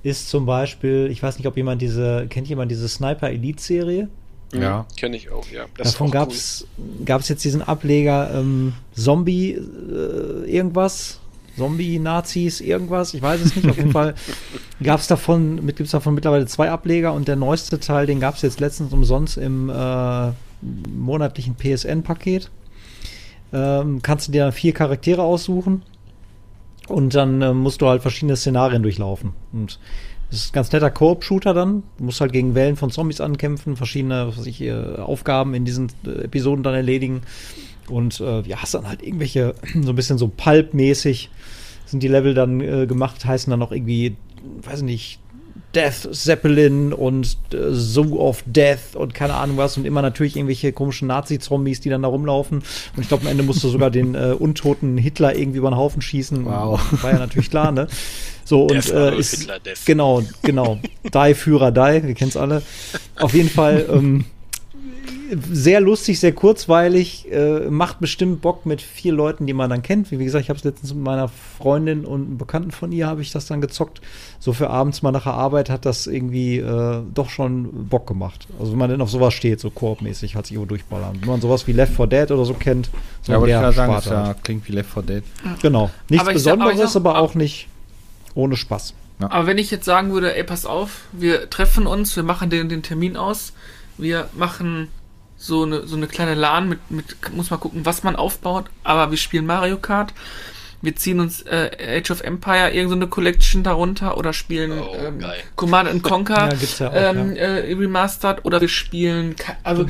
ist zum Beispiel, ich weiß nicht, ob jemand diese, kennt jemand diese Sniper Elite Serie? Ja. Kenne ich auch, ja. Das Davon gab es cool. jetzt diesen Ableger ähm, Zombie äh, irgendwas. Zombie-Nazis, irgendwas, ich weiß es nicht. Auf jeden Fall (laughs) gab es davon, gibt es davon mittlerweile zwei Ableger und der neueste Teil, den gab es jetzt letztens umsonst im äh, monatlichen PSN-Paket. Ähm, kannst du dir vier Charaktere aussuchen und dann äh, musst du halt verschiedene Szenarien durchlaufen. Und das ist ein ganz netter Koop-Shooter dann. Du musst halt gegen Wellen von Zombies ankämpfen, verschiedene was ich, äh, Aufgaben in diesen äh, Episoden dann erledigen. Und äh, ja, hast dann halt irgendwelche, (clears throat) so ein bisschen so Pulp-mäßig sind die Level dann äh, gemacht, heißen dann auch irgendwie, weiß nicht, Death Zeppelin und äh, Zoo of Death und keine Ahnung was und immer natürlich irgendwelche komischen Nazi-Zombies, die dann da rumlaufen. Und ich glaube, am Ende musst du sogar den äh, untoten Hitler irgendwie über den Haufen schießen. Wow. War ja natürlich klar, ne? (laughs) So und äh, ist Hitler, genau, genau. Die Führer Die, wir kennen es alle. Auf jeden Fall ähm, sehr lustig, sehr kurzweilig, äh, macht bestimmt Bock mit vier Leuten, die man dann kennt. Wie gesagt, ich habe es letztens mit meiner Freundin und einem Bekannten von ihr habe ich das dann gezockt. So für abends mal nach der Arbeit hat das irgendwie äh, doch schon Bock gemacht. Also wenn man denn auf sowas steht, so koopmäßig, hat sich irgendwo durchballern. Wenn man sowas wie Left 4 Dead oder so kennt, so ja, aber ich kann sagen, das ja, klingt wie Left 4 Dead. Genau. Nichts aber Besonderes, sag, aber, aber, auch nicht ohne Spaß. Ja. Aber wenn ich jetzt sagen würde, ey, pass auf, wir treffen uns, wir machen den, den Termin aus, wir machen so eine, so eine kleine LAN mit, mit, muss mal gucken, was man aufbaut, aber wir spielen Mario Kart. wir ziehen uns äh, Age of Empire irgendeine so Collection darunter oder spielen oh, ähm, Command and Conquer (laughs) ja, ja auch, ähm, ja. Äh, Remastered oder wir spielen, also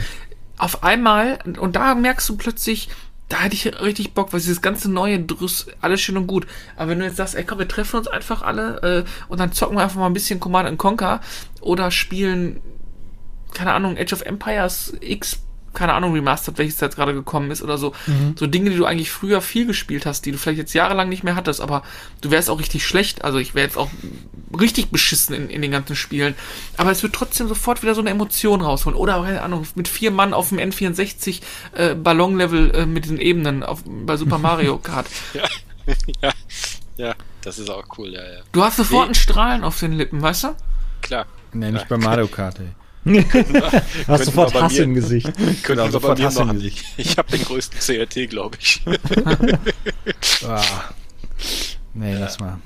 auf einmal, und da merkst du plötzlich, da hätte ich richtig Bock, weil dieses ganze neue Drüss, alles schön und gut. Aber wenn du jetzt sagst, ey komm, wir treffen uns einfach alle äh, und dann zocken wir einfach mal ein bisschen Command Conquer oder spielen, keine Ahnung, Age of Empires X keine Ahnung, remastered, welches da jetzt gerade gekommen ist oder so. Mhm. So Dinge, die du eigentlich früher viel gespielt hast, die du vielleicht jetzt jahrelang nicht mehr hattest, aber du wärst auch richtig schlecht. Also ich wäre jetzt auch richtig beschissen in, in den ganzen Spielen. Aber es wird trotzdem sofort wieder so eine Emotion rausholen. Oder, keine Ahnung, mit vier Mann auf dem N64 äh, Ballon-Level äh, mit diesen Ebenen auf, bei Super Mario (laughs) Kart. ja. (laughs) ja. Ja, das ist auch cool, ja, ja. Du hast sofort nee. einen Strahlen auf den Lippen, weißt du? Klar. Nee, nicht bei Mario (laughs) Kart, ey. Hast sofort (laughs) Hass im Gesicht. Können genau, sofort Hass im Gesicht. Ich habe den größten CRT, glaube ich. (laughs) ah. Nee, lass mal.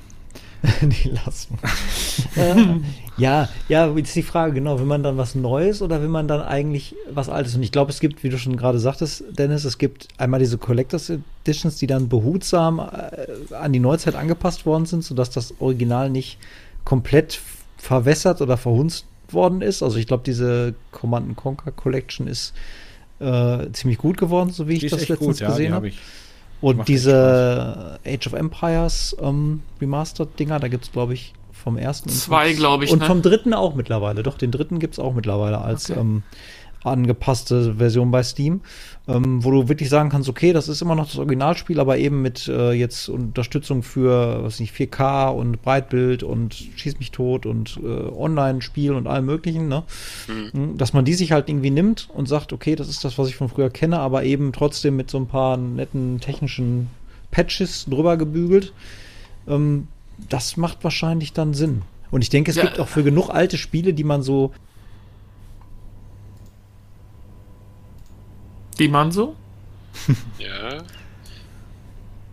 (laughs) nee, lass mal. ja, ja, jetzt die Frage, genau, will man dann was Neues oder will man dann eigentlich was Altes? Und ich glaube, es gibt, wie du schon gerade sagtest, Dennis, es gibt einmal diese Collectors Editions, die dann behutsam äh, an die Neuzeit angepasst worden sind, sodass das Original nicht komplett verwässert oder verhunzt worden ist. Also ich glaube, diese Command Conquer Collection ist äh, ziemlich gut geworden, so wie ich das letztens gut, gesehen ja, habe. Und diese Age of Empires ähm, Remastered-Dinger, da gibt es, glaube ich, vom ersten. Zwei, glaube ich. Und ne? vom dritten auch mittlerweile. Doch, den dritten gibt es auch mittlerweile als okay. ähm, angepasste Version bei Steam, ähm, wo du wirklich sagen kannst, okay, das ist immer noch das Originalspiel, aber eben mit äh, jetzt Unterstützung für, was nicht, 4K und Breitbild und Schieß mich tot und äh, Online-Spiel und allem möglichen, ne? Mhm. Hm, dass man die sich halt irgendwie nimmt und sagt, okay, das ist das, was ich von früher kenne, aber eben trotzdem mit so ein paar netten technischen Patches drüber gebügelt. Ähm, das macht wahrscheinlich dann Sinn. Und ich denke, es ja. gibt auch für genug alte Spiele, die man so Die man so? ja.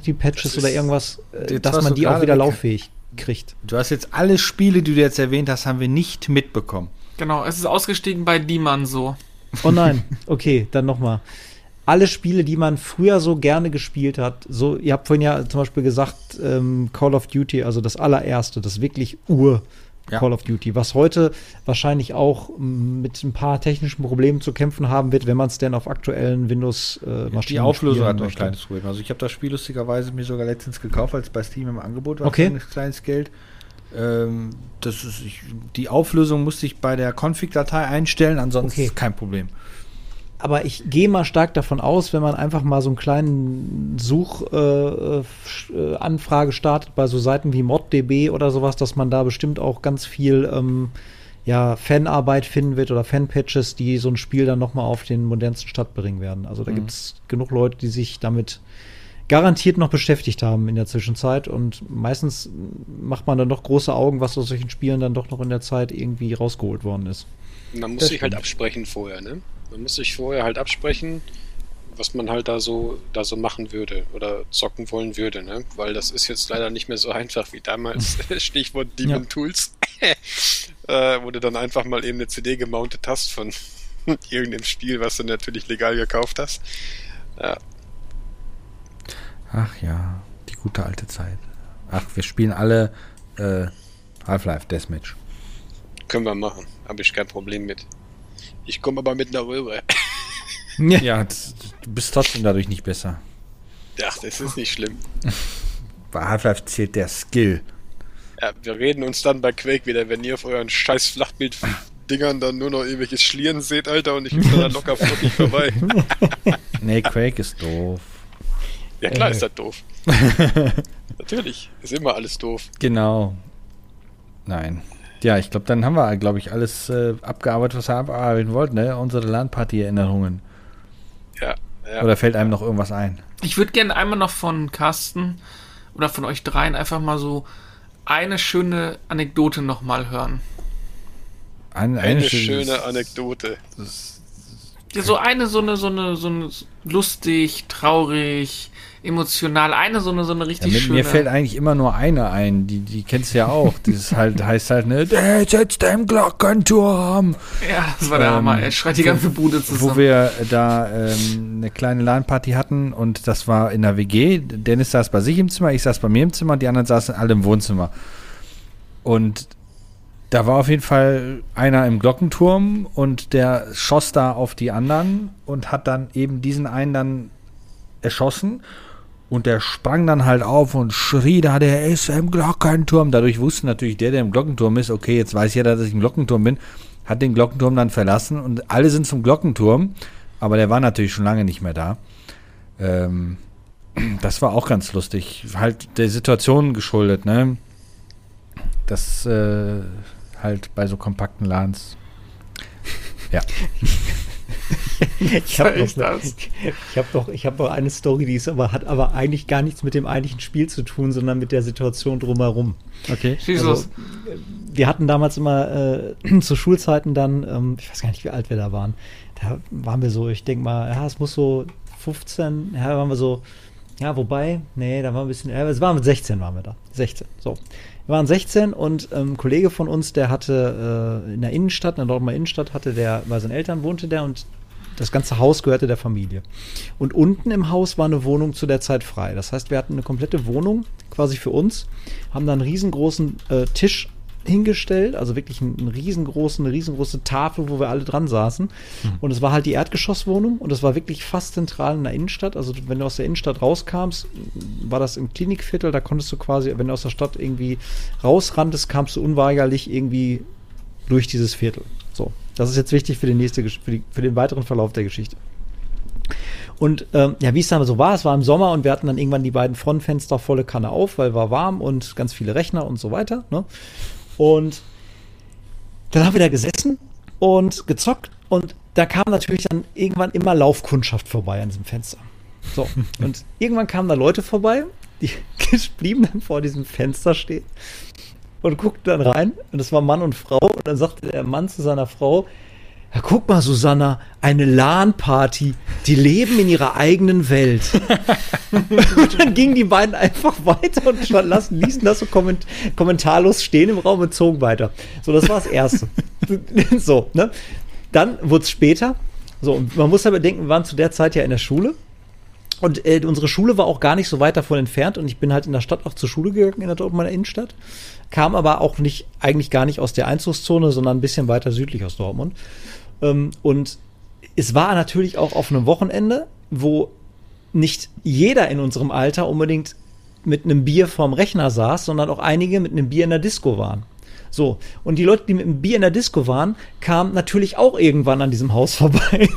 Die Patches oder irgendwas, äh, dass man die auch wieder lauffähig kriegt. Du hast jetzt alle Spiele, die du jetzt erwähnt hast, haben wir nicht mitbekommen. Genau, es ist ausgestiegen bei Die man so. Oh nein, okay, dann nochmal. Alle Spiele, die man früher so gerne gespielt hat, so, ihr habt vorhin ja zum Beispiel gesagt, ähm, Call of Duty, also das allererste, das wirklich Ur, ja. Call of Duty, was heute wahrscheinlich auch mit ein paar technischen Problemen zu kämpfen haben wird, wenn man es denn auf aktuellen Windows-Maschinen äh, Die Auflösung hat noch ein kleines Problem. Also ich habe das Spiel lustigerweise mir sogar letztens gekauft, als bei Steam im Angebot war okay. für ein kleines Geld. Ähm, das ist, ich, die Auflösung musste ich bei der Config-Datei einstellen, ansonsten okay. kein Problem aber ich gehe mal stark davon aus, wenn man einfach mal so einen kleinen Suchanfrage äh, äh, startet bei so Seiten wie ModDB oder sowas, dass man da bestimmt auch ganz viel ähm, ja, Fanarbeit finden wird oder Fanpatches, die so ein Spiel dann nochmal auf den modernsten Stand bringen werden. Also da mhm. gibt es genug Leute, die sich damit garantiert noch beschäftigt haben in der Zwischenzeit und meistens macht man dann doch große Augen, was aus solchen Spielen dann doch noch in der Zeit irgendwie rausgeholt worden ist. Man muss das sich halt absprechen vorher, ne? Man muss sich vorher halt absprechen, was man halt da so, da so machen würde oder zocken wollen würde, ne? Weil das ist jetzt leider nicht mehr so (laughs) einfach wie damals. (laughs) Stichwort Demon ja. Tools. (laughs) äh, wo du dann einfach mal eben eine CD gemountet hast von irgendeinem Spiel, was du natürlich legal gekauft hast. Ja. Ach ja, die gute alte Zeit. Ach, wir spielen alle äh, Half-Life Deathmatch. Können wir machen. Habe ich kein Problem mit. Ich komme aber mit einer Röhre. ja, du bist trotzdem dadurch nicht besser. Ach, das ist nicht schlimm. (laughs) Bei Half-Life zählt der Skill. Ja, wir reden uns dann bei Quake wieder, wenn ihr auf euren scheiß Flachbild-Dingern dann nur noch irgendwelches Schlieren seht, Alter, und ich bin da locker flockig vorbei. (laughs) nee, Quake ist doof. Ja, klar äh. ist das doof. (laughs) Natürlich, ist immer alles doof. Genau. Nein. Ja, ich glaube, dann haben wir, glaube ich, alles äh, abgearbeitet, was wir abarbeiten wollten, ne? Unsere LAN-Party-Erinnerungen. Ja, ja. Oder fällt einem noch irgendwas ein? Ich würde gerne einmal noch von Carsten oder von euch dreien einfach mal so eine schöne Anekdote nochmal hören. Eine, eine, eine schöne Anekdote. Das Ja, so eine, so eine, so eine, so eine lustig, traurig, emotional, eine so eine, so eine richtig ja, schöne. Mir fällt eigentlich immer nur eine ein, die, die kennst du ja auch. Das halt, (laughs) heißt halt, ne, der sitzt im Glockenturm. Ja, das war der ähm, Hammer, er schreit die ganze Bude zusammen. Wo wir da ähm, eine kleine LAN-Party hatten und das war in der WG. Dennis saß bei sich im Zimmer, ich saß bei mir im Zimmer und die anderen saßen alle im Wohnzimmer. Und da war auf jeden Fall einer im Glockenturm und der schoss da auf die anderen und hat dann eben diesen einen dann erschossen. Und der sprang dann halt auf und schrie da, der ist im Glockenturm. Dadurch wusste natürlich der, der im Glockenturm ist, okay, jetzt weiß jeder, dass ich im Glockenturm bin, hat den Glockenturm dann verlassen und alle sind zum Glockenturm, aber der war natürlich schon lange nicht mehr da. Ähm, das war auch ganz lustig. Halt der Situation geschuldet, ne? Das äh, halt bei so kompakten LANs. Ja. (laughs) (laughs) ich habe noch, ich hab doch, ich hab doch eine Story, die ist aber, hat aber eigentlich gar nichts mit dem eigentlichen Spiel zu tun, sondern mit der Situation drumherum. Okay. Also, wir hatten damals immer äh, (clears throat) zu Schulzeiten dann, ähm, ich weiß gar nicht, wie alt wir da waren. Da waren wir so, ich denke mal, ja, es muss so 15, ja, waren wir so, ja, wobei, nee, da waren wir ein bisschen, ja, es waren 16 waren wir da. 16, so. Wir waren 16 und ähm, ein Kollege von uns, der hatte äh, in der Innenstadt, in der Dortmunder Innenstadt, hatte der, bei seinen Eltern wohnte der und das ganze Haus gehörte der Familie. Und unten im Haus war eine Wohnung zu der Zeit frei. Das heißt, wir hatten eine komplette Wohnung quasi für uns, haben da einen riesengroßen äh, Tisch hingestellt, also wirklich einen, einen riesengroßen, eine riesengroße Tafel, wo wir alle dran saßen. Mhm. Und es war halt die Erdgeschosswohnung und es war wirklich fast zentral in der Innenstadt. Also wenn du aus der Innenstadt rauskamst, war das im Klinikviertel, da konntest du quasi, wenn du aus der Stadt irgendwie rausranntest, kamst du unweigerlich irgendwie durch dieses Viertel. Das ist jetzt wichtig für, die nächste, für, die, für den weiteren Verlauf der Geschichte. Und ähm, ja, wie es dann so war, es war im Sommer und wir hatten dann irgendwann die beiden Frontfenster volle Kanne auf, weil war warm und ganz viele Rechner und so weiter. Ne? Und dann haben wir da gesessen und gezockt und da kam natürlich dann irgendwann immer Laufkundschaft vorbei an diesem Fenster. So, (laughs) und irgendwann kamen da Leute vorbei, die (laughs) blieben dann vor diesem Fenster stehen und guckten dann rein und das war Mann und Frau und dann sagte der Mann zu seiner Frau, ja, guck mal, Susanna, eine LAN-Party. Die leben in ihrer eigenen Welt. (laughs) und dann gingen die beiden einfach weiter und lassen, ließen das so komment kommentarlos stehen im Raum und zogen weiter. So, das war das Erste. (laughs) so, ne? Dann wurde es später. So, und man muss aber denken, wir waren zu der Zeit ja in der Schule. Und äh, unsere Schule war auch gar nicht so weit davon entfernt und ich bin halt in der Stadt auch zur Schule gegangen, in der Dortmunder Innenstadt. Kam aber auch nicht, eigentlich gar nicht aus der Einzugszone, sondern ein bisschen weiter südlich aus Dortmund. Ähm, und es war natürlich auch auf einem Wochenende, wo nicht jeder in unserem Alter unbedingt mit einem Bier vorm Rechner saß, sondern auch einige mit einem Bier in der Disco waren. So, und die Leute, die mit dem Bier in der Disco waren, kamen natürlich auch irgendwann an diesem Haus (laughs) vorbei.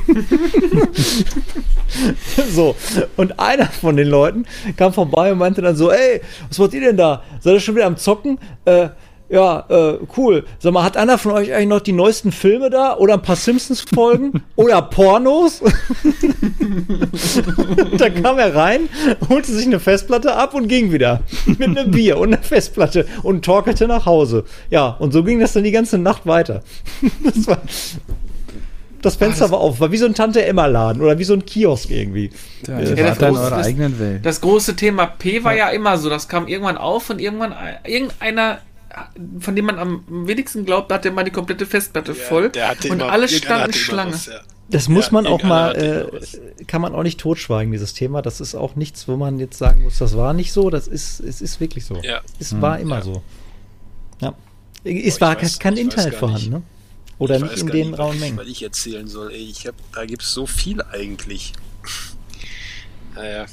(laughs) so, und einer von den Leuten kam vorbei und meinte dann so, ey, was wollt ihr denn da? Seid ihr schon wieder am Zocken? Äh, ja, äh, cool. Sag mal, hat einer von euch eigentlich noch die neuesten Filme da? Oder ein paar Simpsons-Folgen? (laughs) oder Pornos? (laughs) da kam er rein, holte sich eine Festplatte ab und ging wieder. Mit einem Bier und einer Festplatte und torkelte nach Hause. Ja, und so ging das dann die ganze Nacht weiter. (laughs) das war. Das Fenster ah, das war auf, war wie so ein Tante-Emma-Laden oder wie so ein Kiosk irgendwie. Ja, ja, das, große, eure eigenen Welt. das große Thema P war ja. ja immer so, das kam irgendwann auf und irgendwann irgendeiner von dem man am wenigsten glaubt, hat der mal die komplette Festplatte ja, voll und immer, alle standen Schlange. Was, ja. Das muss man auch mal, äh, kann man auch nicht totschweigen, dieses Thema. Das ist auch nichts, wo man jetzt sagen muss, das war nicht so. Das ist, es ist wirklich so. Ja. Es hm. war immer so. Ja. Es war weiß, kein Internet vorhanden, ne? Oder nicht in den rauen Mengen. Was ich erzählen soll, ey, ich hab, da gibt es so viel eigentlich. naja.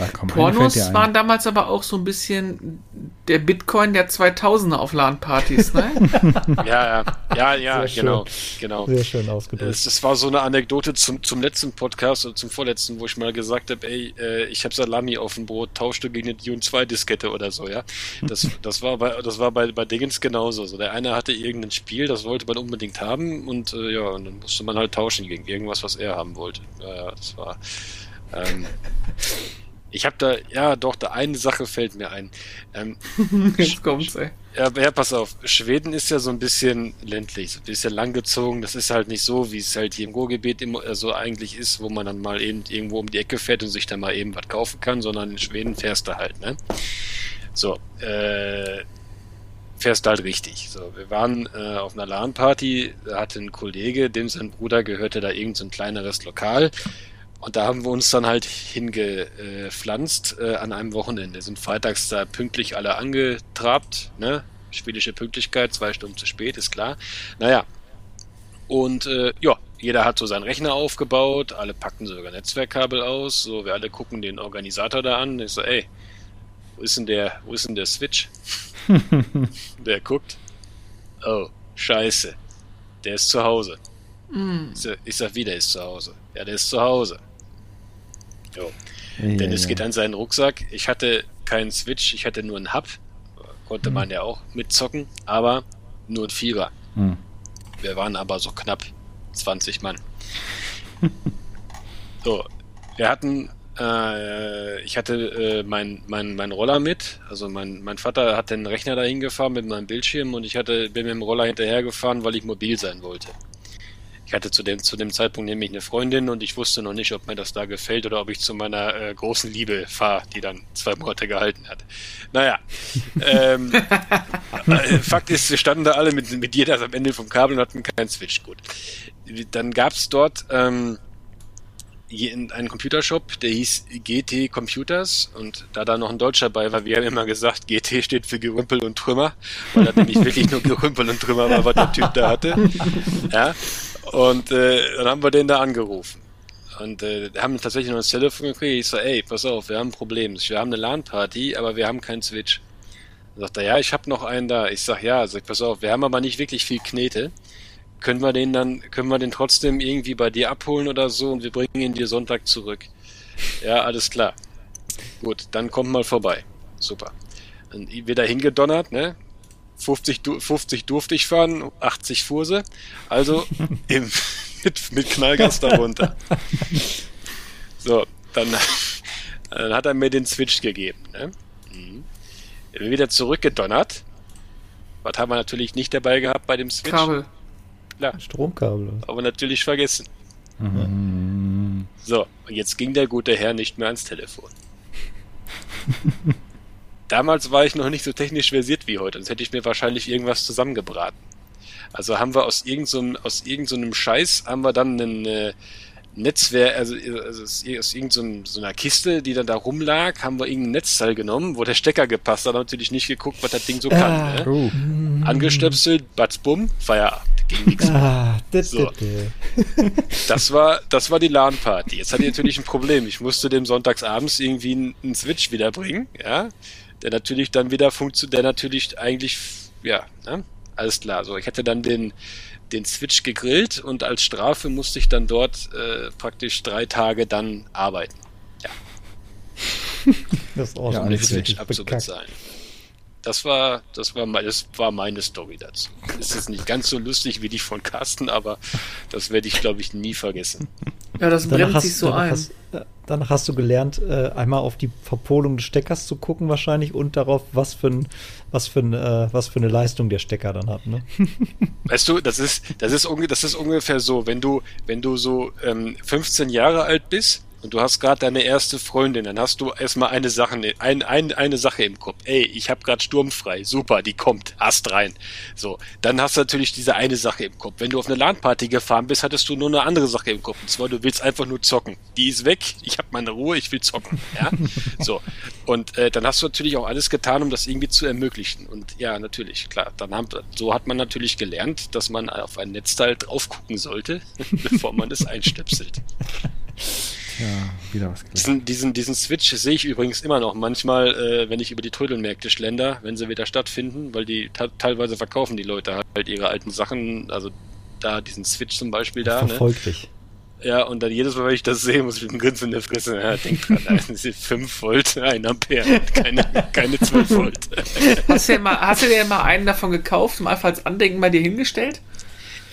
Ach, komm, Pornos waren damals aber auch so ein bisschen der Bitcoin der 2000er auf LAN-Partys, ne? (laughs) ja, ja, ja, ja genau, genau. Sehr schön ausgedrückt. Es, das war so eine Anekdote zum, zum letzten Podcast oder zum vorletzten, wo ich mal gesagt habe, ey, äh, ich habe Salami auf dem Brot, tauschte gegen eine Dune 2 Diskette oder so, ja. Das, (laughs) das war bei, das war bei, bei Dingens genauso. So, der eine hatte irgendein Spiel, das wollte man unbedingt haben und äh, ja, und dann musste man halt tauschen gegen irgendwas, was er haben wollte. Ja, ja, das war. Ähm, (laughs) Ich habe da, ja, doch, da eine Sache fällt mir ein. Ähm, (laughs) Jetzt kommt's, ey. Ja, ja, pass auf. Schweden ist ja so ein bisschen ländlich, so ein bisschen langgezogen. Das ist halt nicht so, wie es halt hier im Ruhrgebiet immer so also eigentlich ist, wo man dann mal eben irgendwo um die Ecke fährt und sich dann mal eben was kaufen kann, sondern in Schweden fährst du halt, ne? So, äh, fährst halt richtig. So, wir waren äh, auf einer LAN-Party, da hatte ein Kollege, dem sein Bruder gehörte da irgend so ein kleineres Lokal. Und da haben wir uns dann halt hingepflanzt äh, an einem Wochenende. Sind freitags da pünktlich alle angetrabt, ne? Schwedische Pünktlichkeit, zwei Stunden zu spät, ist klar. Naja. Und äh, ja, jeder hat so seinen Rechner aufgebaut, alle packten sogar Netzwerkkabel aus, so wir alle gucken den Organisator da an. Ich so, ey, wo ist denn der, wo ist denn der Switch? (laughs) der guckt. Oh, scheiße. Der ist zu Hause. Mm. Ich, sag, ich sag wieder, ist zu Hause. Ja, der ist zu Hause. Jo. Ja, Dennis ja. geht an seinen Rucksack. Ich hatte keinen Switch, ich hatte nur einen Hub. Konnte hm. man ja auch mitzocken, aber nur ein Vierer. Hm. Wir waren aber so knapp 20 Mann. (laughs) so, wir hatten, äh, ich hatte äh, mein, mein, mein Roller mit. Also mein, mein Vater hat den Rechner dahin gefahren mit meinem Bildschirm und ich hatte, bin mit dem Roller hinterhergefahren, weil ich mobil sein wollte. Ich hatte zu dem, zu dem Zeitpunkt nämlich eine Freundin und ich wusste noch nicht, ob mir das da gefällt oder ob ich zu meiner äh, großen Liebe fahre, die dann zwei Monate gehalten hat. Naja, ähm, (laughs) äh, Fakt ist, wir standen da alle mit, mit jeder am Ende vom Kabel und hatten keinen Switch. Gut. Dann gab's dort ähm, einen Computershop, der hieß GT Computers und da da noch ein Deutscher bei war, wir haben immer gesagt, GT steht für Gerümpel und Trümmer, weil das nämlich wirklich nur (laughs) Gerümpel und Trümmer war, was der Typ da hatte. Ja, und äh, dann haben wir den da angerufen. Und äh, haben tatsächlich noch ein Telefon gekriegt. Ich so, ey, pass auf, wir haben ein Problem. Wir haben eine LAN-Party, aber wir haben keinen Switch. Dann sagt er, ja, ich habe noch einen da. Ich sag, ja, sag, pass auf, wir haben aber nicht wirklich viel Knete. Können wir den dann, können wir den trotzdem irgendwie bei dir abholen oder so und wir bringen ihn dir Sonntag zurück. Ja, alles klar. Gut, dann kommt mal vorbei. Super. Dann wieder hingedonnert, ne? 50, 50 durfte ich fahren, 80 fuhr sie. Also (laughs) im, mit, mit Knallgas darunter. So, dann, dann hat er mir den Switch gegeben. Ne? Mhm. Wieder zurückgedonnert. Was haben wir natürlich nicht dabei gehabt bei dem Switch? Kabel. Klar. Stromkabel. Aber natürlich vergessen. Mhm. So, und jetzt ging der gute Herr nicht mehr ans Telefon. (laughs) Damals war ich noch nicht so technisch versiert wie heute, sonst hätte ich mir wahrscheinlich irgendwas zusammengebraten. Also haben wir aus irgendeinem so aus irgendeinem so Scheiß haben wir dann einen äh, Netzwerk, also, also aus irgendeiner so einer Kiste, die dann da rumlag, haben wir irgendein Netzteil genommen, wo der Stecker gepasst hat, natürlich nicht geguckt, was das Ding so kann. Ah, ne? uh. Angestöpselt, batz, bumm, Feierabend. Ging nichts ah, so. Das war, das war die LAN-Party. Jetzt hatte ich natürlich ein Problem. Ich musste dem sonntagsabends irgendwie einen Switch wiederbringen, ja der natürlich dann wieder funktioniert, der natürlich eigentlich, ja, ne? alles klar. So, ich hätte dann den, den Switch gegrillt und als Strafe musste ich dann dort äh, praktisch drei Tage dann arbeiten. Ja. Das ist auch ja, um den Switch abzubezahlen. Das war, das war, das war meine Story dazu. Es ist nicht ganz so lustig wie die von Carsten, aber das werde ich, glaube ich, nie vergessen. Ja, das brennt hast, sich so ein. Hast, äh, danach hast du gelernt, äh, einmal auf die Verpolung des Steckers zu gucken wahrscheinlich und darauf, was für, ein, was für, ein, äh, was für eine Leistung der Stecker dann hat. Ne? (laughs) Weißt du, das ist, das ist, das ist ungefähr so, wenn du, wenn du so ähm, 15 Jahre alt bist und du hast gerade deine erste Freundin, dann hast du erstmal eine Sache, ein, ein, eine Sache im Kopf. Ey, ich habe gerade sturmfrei, super, die kommt, hast rein. So, dann hast du natürlich diese eine Sache im Kopf. Wenn du auf eine LAN-Party gefahren bist, hattest du nur eine andere Sache im Kopf. Und zwar, du willst einfach nur zocken. Die ist weg, ich habe meine Ruhe, ich will zocken. Ja, (laughs) so. Und äh, dann hast du natürlich auch alles getan, um das irgendwie zu ermöglichen. Und ja, natürlich, klar. Dann haben, so hat man natürlich gelernt, dass man auf ein Netzteil drauf gucken sollte, (laughs) bevor man es (laughs) einstöpselt. Ja, wieder was diesen, diesen, diesen Switch sehe ich übrigens immer noch manchmal, äh, wenn ich über die Trödelmärkte schlender, wenn sie wieder stattfinden, weil die teilweise verkaufen die Leute halt ihre alten Sachen, also da diesen Switch zum Beispiel da. Verfolgt ne? dich. Ja, und dann jedes Mal, wenn ich das sehe, muss ich mit einem Grinsen in der Fresse, ja, denk dran, das sind 5 Volt, (laughs) 1 Ampere, keine, keine 12 Volt. Hast du, ja mal, hast du dir mal einen davon gekauft und einfach als Andenken bei dir hingestellt?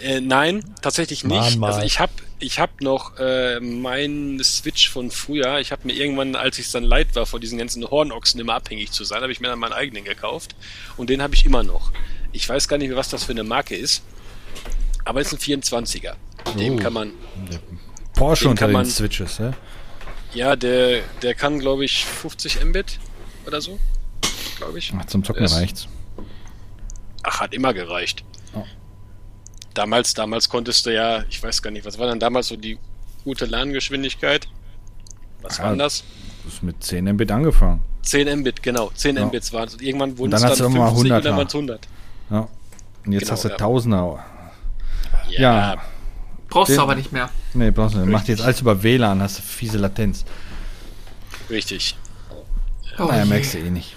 Äh, nein, tatsächlich nicht. Mann, also ich habe ich habe noch äh, mein Switch von früher. Ich habe mir irgendwann, als ich es dann leid war, vor diesen ganzen Hornochsen immer abhängig zu sein, habe ich mir dann meinen eigenen gekauft. Und den habe ich immer noch. Ich weiß gar nicht mehr, was das für eine Marke ist. Aber es ist ein 24er. Dem oh. kann man. Porsche unter den Switches, ja? Ja, der, der kann, glaube ich, 50 Mbit oder so. Glaube ich. Ach, zum Zocken reicht's. Ach, hat immer gereicht. Damals, damals konntest du ja, ich weiß gar nicht, was war dann damals so die gute Lerngeschwindigkeit? Was ja, war das? Das ist mit 10 Mbit angefangen. 10 Mbit, genau. 10 ja. Mbits waren es. Irgendwann wurden es dann, dann 50 100, und dann waren es 100. Ja. Und jetzt genau, hast du ja. Tausender. Ja. ja. Brauchst Den, du aber nicht mehr. Nee, brauchst du nicht. Macht jetzt alles über WLAN, hast du fiese Latenz. Richtig. Oh naja, merkst du eh nicht.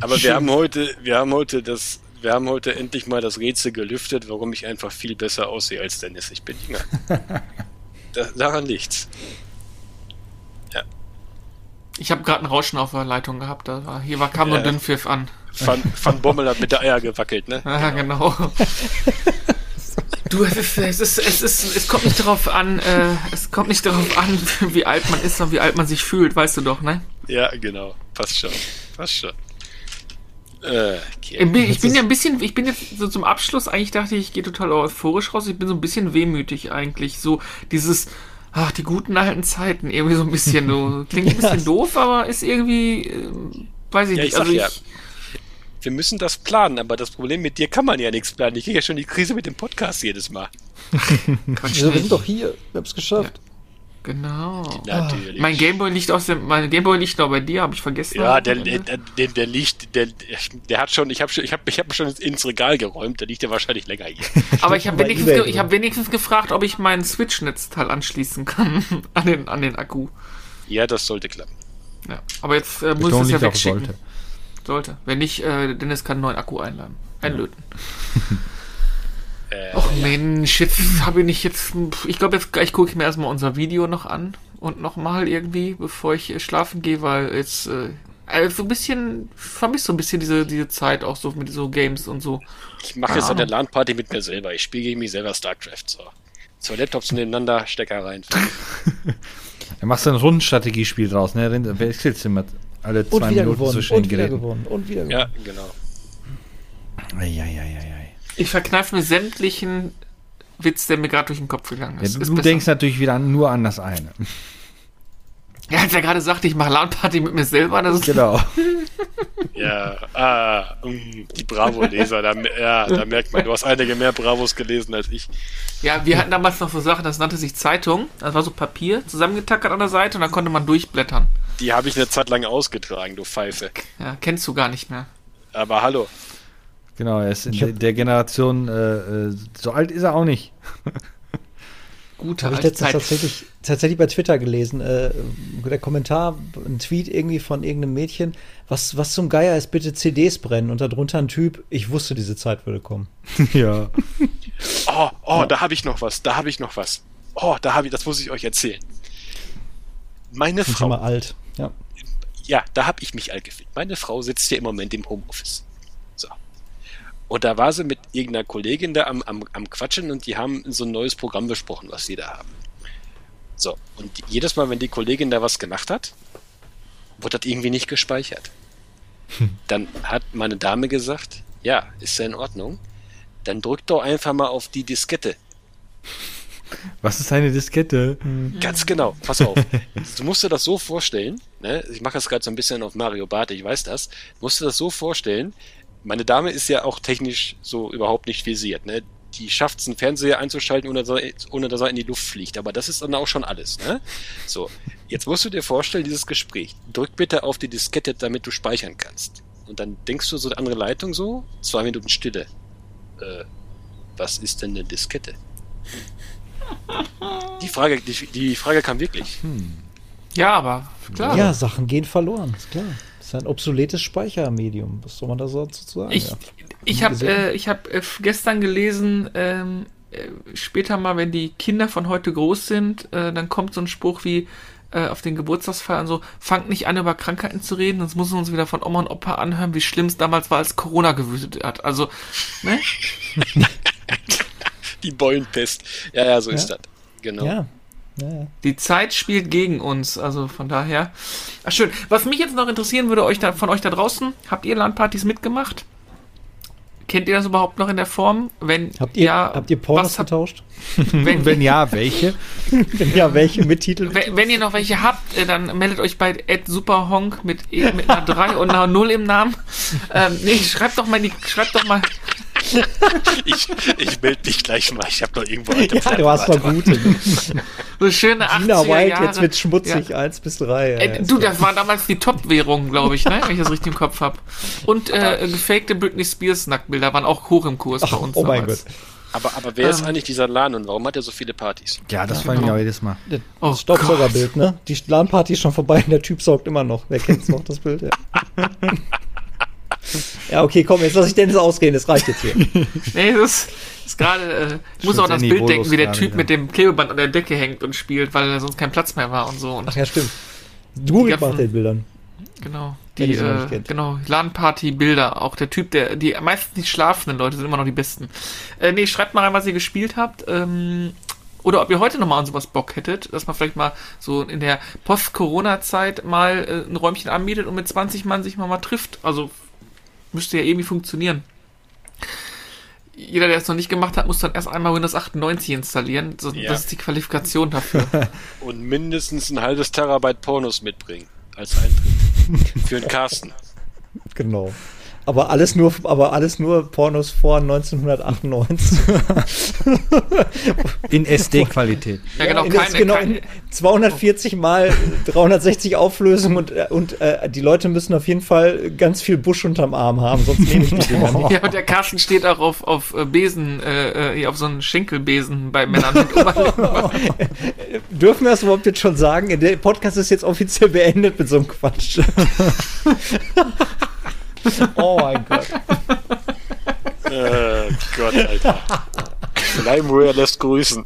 Aber wir haben heute, wir haben heute das wir haben heute endlich mal das Rätsel gelüftet, warum ich einfach viel besser aussehe als Dennis. Ich bin jünger. (laughs) da, daran liegt's. Ja. Ich habe gerade ein Rauschen auf der Leitung gehabt. Da war, hier war, kam nur ja. Dünnpfiff an. Van, Van Bommel hat mit der Eier gewackelt, ne? Ja, genau. genau. Du, es ist, es ist, es ist, es kommt nicht darauf an, äh, es kommt nicht darauf an, wie alt man ist, sondern wie alt man sich fühlt, weißt du doch, ne? Ja, genau. Passt schon. Passt schon. Äh, okay. Ich bin ja ein bisschen, ich bin jetzt so zum Abschluss, eigentlich dachte ich, ich gehe total euphorisch raus. Ich bin so ein bisschen wehmütig eigentlich. So dieses, ach, die guten alten Zeiten, irgendwie so ein bisschen so. (laughs) Klingt ein bisschen doof, aber ist irgendwie, äh, weiß ich ja, nicht. Ich also ich, ja, wir müssen das planen, aber das Problem mit dir kann man ja nichts planen. Ich kriege ja schon die Krise mit dem Podcast jedes Mal. (laughs) Quatsch, wir sind doch hier, wir haben es geschafft. Ja. Genau. Natürlich. Mein Gameboy liegt aus dem, mein Gameboy liegt noch bei dir, habe ich vergessen. Ja, der, der, der, der, liegt, der, der hat schon, ich habe schon, ich habe, ich habe schon ins Regal geräumt. Der liegt ja wahrscheinlich länger hier. (laughs) Aber ich habe wenigstens, ge, ich habe wenigstens gefragt, ob ich meinen Switch-Netzteil anschließen kann (laughs) an den, an den Akku. Ja, das sollte klappen. Ja, aber jetzt äh, muss ich es ja wegschicken. Sollte. sollte. Wenn nicht, äh, Dennis kann einen neuen Akku einladen, einlöten. Ja. (laughs) Äh, Och Mensch, jetzt habe ich nicht jetzt. Ich glaube, jetzt gleich gucke ich mir erstmal unser Video noch an und nochmal irgendwie, bevor ich schlafen gehe, weil jetzt äh, also ein bisschen vermisst so ein bisschen diese, diese Zeit auch so mit so Games und so. Ich mache jetzt eine LAN-Party mit mir selber. Ich spiele gegen mich selber StarCraft. So. Zwei Laptops nebeneinander, Stecker rein. (laughs) Dann machst du ein Rundenstrategiespiel draus, ne? Wechselst immer alle zwei Minuten gewonnen, zwischen und wieder gewonnen und wieder gewonnen. Ja, genau. Eieieiei. Ich verkneife mir sämtlichen Witz, der mir gerade durch den Kopf gegangen ist. Ja, du, ist du denkst natürlich wieder nur an das eine. (laughs) Ja, als er gerade sagte, ich mache LAN-Party mit mir selber. Das ist genau. (laughs) ja, ah, die Bravo-Leser, da, ja, da merkt man, du hast einige mehr Bravos gelesen als ich. Ja, wir hatten damals noch so Sachen, das nannte sich Zeitung. Das war so Papier zusammengetackert an der Seite und da konnte man durchblättern. Die habe ich eine Zeit lang ausgetragen, du Pfeife. Ja, kennst du gar nicht mehr. Aber hallo. Genau, er ist in hab, der Generation, äh, äh, so alt ist er auch nicht. (laughs) Gute Habe ich letztens tatsächlich, tatsächlich bei Twitter gelesen, äh, der Kommentar, ein Tweet irgendwie von irgendeinem Mädchen, was, was zum Geier ist, bitte CDs brennen und darunter ein Typ, ich wusste, diese Zeit würde kommen. (laughs) ja. (laughs) Oh, oh, ja. da habe ich noch was, da habe ich noch was. Oh, da habe ich, das muss ich euch erzählen. Meine Frau. Schon mal alt, ja. Ja, da habe ich mich alt gefühlt. Meine Frau sitzt ja im Moment im Homeoffice. Und da war sie mit irgendeiner Kollegin da am, am, am Quatschen und die haben so ein neues Programm besprochen, was sie da haben. So, und jedes Mal, wenn die Kollegin da was gemacht hat, wurde das irgendwie nicht gespeichert. Hm. (laughs) Dann hat meine Dame gesagt, ja, ist ja in Ordnung. Dann drück doch einfach mal auf die Diskette. Was ist eine Diskette? Hm. Ganz genau, pass auf. (laughs) Du musst dir das so vorstellen, ne? ich mache das gerade so ein bisschen auf Mario Barth, ich weiß das, du musst dir das so vorstellen, meine Dame ist ja auch technisch so überhaupt nicht visiert. Ne? Die schafft es, einen Fernseher einzuschalten, ohne, ohne dass er in die Luft fliegt. Aber das ist dann auch schon alles. Ne? So, jetzt musst du dir vorstellen, dieses Gespräch. Drück bitte auf die Diskette, damit du speichern kannst. Und dann denkst du so eine andere Leitung so, zwei Minuten Stille. Äh, was ist denn eine Diskette? Die Frage, die, die Frage kam wirklich. Hm. Ja, aber klar. Ja, Sachen gehen verloren, ist klar ist ein obsoletes Speichermedium. Was soll man da so zu sagen? Ich, ja. ich habe äh, hab, äh, gestern gelesen, ähm, äh, später mal, wenn die Kinder von heute groß sind, äh, dann kommt so ein Spruch wie äh, auf den Geburtstagsfeiern so, fangt nicht an, über Krankheiten zu reden, sonst müssen wir uns wieder von Oma und Opa anhören, wie schlimm es damals war, als Corona gewütet hat. Also, ne? (laughs) die Beulenpest. Ja, ja, so ja. ist das. Genau. Ja. Die Zeit spielt gegen uns, also von daher. Ach schön. Was mich jetzt noch interessieren würde, euch da, von euch da draußen, habt ihr Landpartys mitgemacht? Kennt ihr das überhaupt noch in der Form? Wenn habt ihr, ja, habt ihr Pornos getauscht? (laughs) Wenn, wenn ja, welche? (laughs) wenn ja, welche mit Titeln? Wenn, wenn, ihr noch welche habt, äh, dann meldet euch bei superhonk mit, e, mit einer 3 und einer 0 im Namen. Ähm, nee, schreibt doch mal, die, schreibt doch mal (laughs) ich ich melde dich gleich mal. Ich habe noch irgendwo alte Ja, du hast noch gute. so schöne 80er Gina White, Jahre. jetzt wird schmutzig, ja. 1 bis 3. Ja, äh, du, das war damals die Top-Währung, glaube ich, ne? wenn ich das richtig im Kopf habe. Und äh, gefakte Britney Spears Nacktbilder waren auch hoch im Kurs Ach, bei uns. Oh damals. mein Gott. Aber, aber wer ist ähm. eigentlich dieser LAN und warum hat er so viele Partys? Ja, das fragen wir auch jedes Mal. Das oh Staubsaugerbild, ne? Die LAN-Party ist schon vorbei und der Typ saugt immer noch. Wer kennt noch das Bild? Ja. (laughs) (laughs) Ja, okay, komm, jetzt lass ich Dennis ausgehen, das reicht jetzt hier. (laughs) nee, das ist gerade, äh, ich muss auch das Bild denken, wie der Typ wieder. mit dem Klebeband an der Decke hängt und spielt, weil sonst kein Platz mehr war und so. Und Ach ja, stimmt. Du macht den Bildern. Genau. Die, äh, genau, LAN-Party-Bilder, auch der Typ, der, die meistens nicht schlafenden Leute sind immer noch die besten. Äh, nee, schreibt mal rein, was ihr gespielt habt. Ähm, oder ob ihr heute nochmal an sowas Bock hättet, dass man vielleicht mal so in der Post-Corona-Zeit mal äh, ein Räumchen anbietet und mit 20 Mann sich mal, mal trifft. Also müsste ja irgendwie funktionieren. Jeder, der es noch nicht gemacht hat, muss dann erst einmal Windows 98 installieren. So, ja. Das ist die Qualifikation dafür. (laughs) Und mindestens ein halbes Terabyte Pornos mitbringen als Eintritt. Für den Carsten. Genau. Aber alles nur, aber alles nur Pornos vor 1998. in SD-Qualität. Ja, genau, keine, genau keine. 240 mal 360 Auflösung und, und äh, die Leute müssen auf jeden Fall ganz viel Busch unterm Arm haben, sonst nehme ich die Dinger nicht. (laughs) Ja, und der Carsten steht auch auf, auf äh, Besen, äh, äh, auf so einen Schenkelbesen bei Männern. (laughs) Dürfen wir das überhaupt jetzt schon sagen? Der Podcast ist jetzt offiziell beendet mit so einem Quatsch. (laughs) Oh mein Gott. oh Gott, Alter. Limewire lässt grüßen.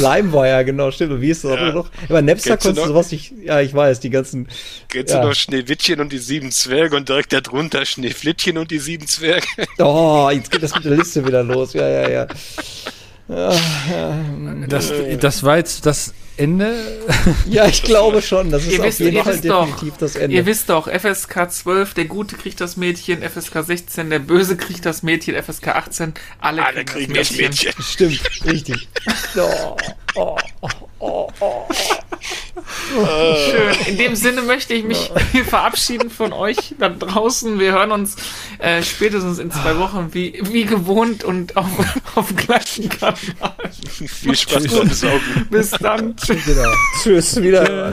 Limewire, genau, stimmt. Und wie ist das ja. auch noch? Aber Napster konntest du sowas nicht, ja, ich weiß, die ganzen. Kennst ja. du noch Schneewittchen und die sieben Zwerge und direkt darunter Schneeflittchen und die sieben Zwerge? Oh, jetzt geht das mit der Liste wieder los. Ja, ja, ja. ja, ja. Das, das war jetzt das Ende? (laughs) Ja, ich glaube schon. Das ist ihr wisst, auf jeden Fall definitiv doch, das Ende. Ihr wisst doch, FSK 12, der Gute kriegt das Mädchen, FSK 16, der Böse kriegt das Mädchen, FSK 18, alle, alle kriegen, das, Mädchen. das, Mädchen. Stimmt, richtig. (laughs) Oh, oh, oh, oh, oh. Schön. In dem Sinne möchte ich mich verabschieden von euch da draußen. Wir hören uns äh, spätestens in zwei Wochen wie, wie gewohnt und auf, (laughs) auf dem gleichen Kanal. Viel Spaß beim Saugen. Bis dann. Tschüss. Genau. Tschüss. Wieder.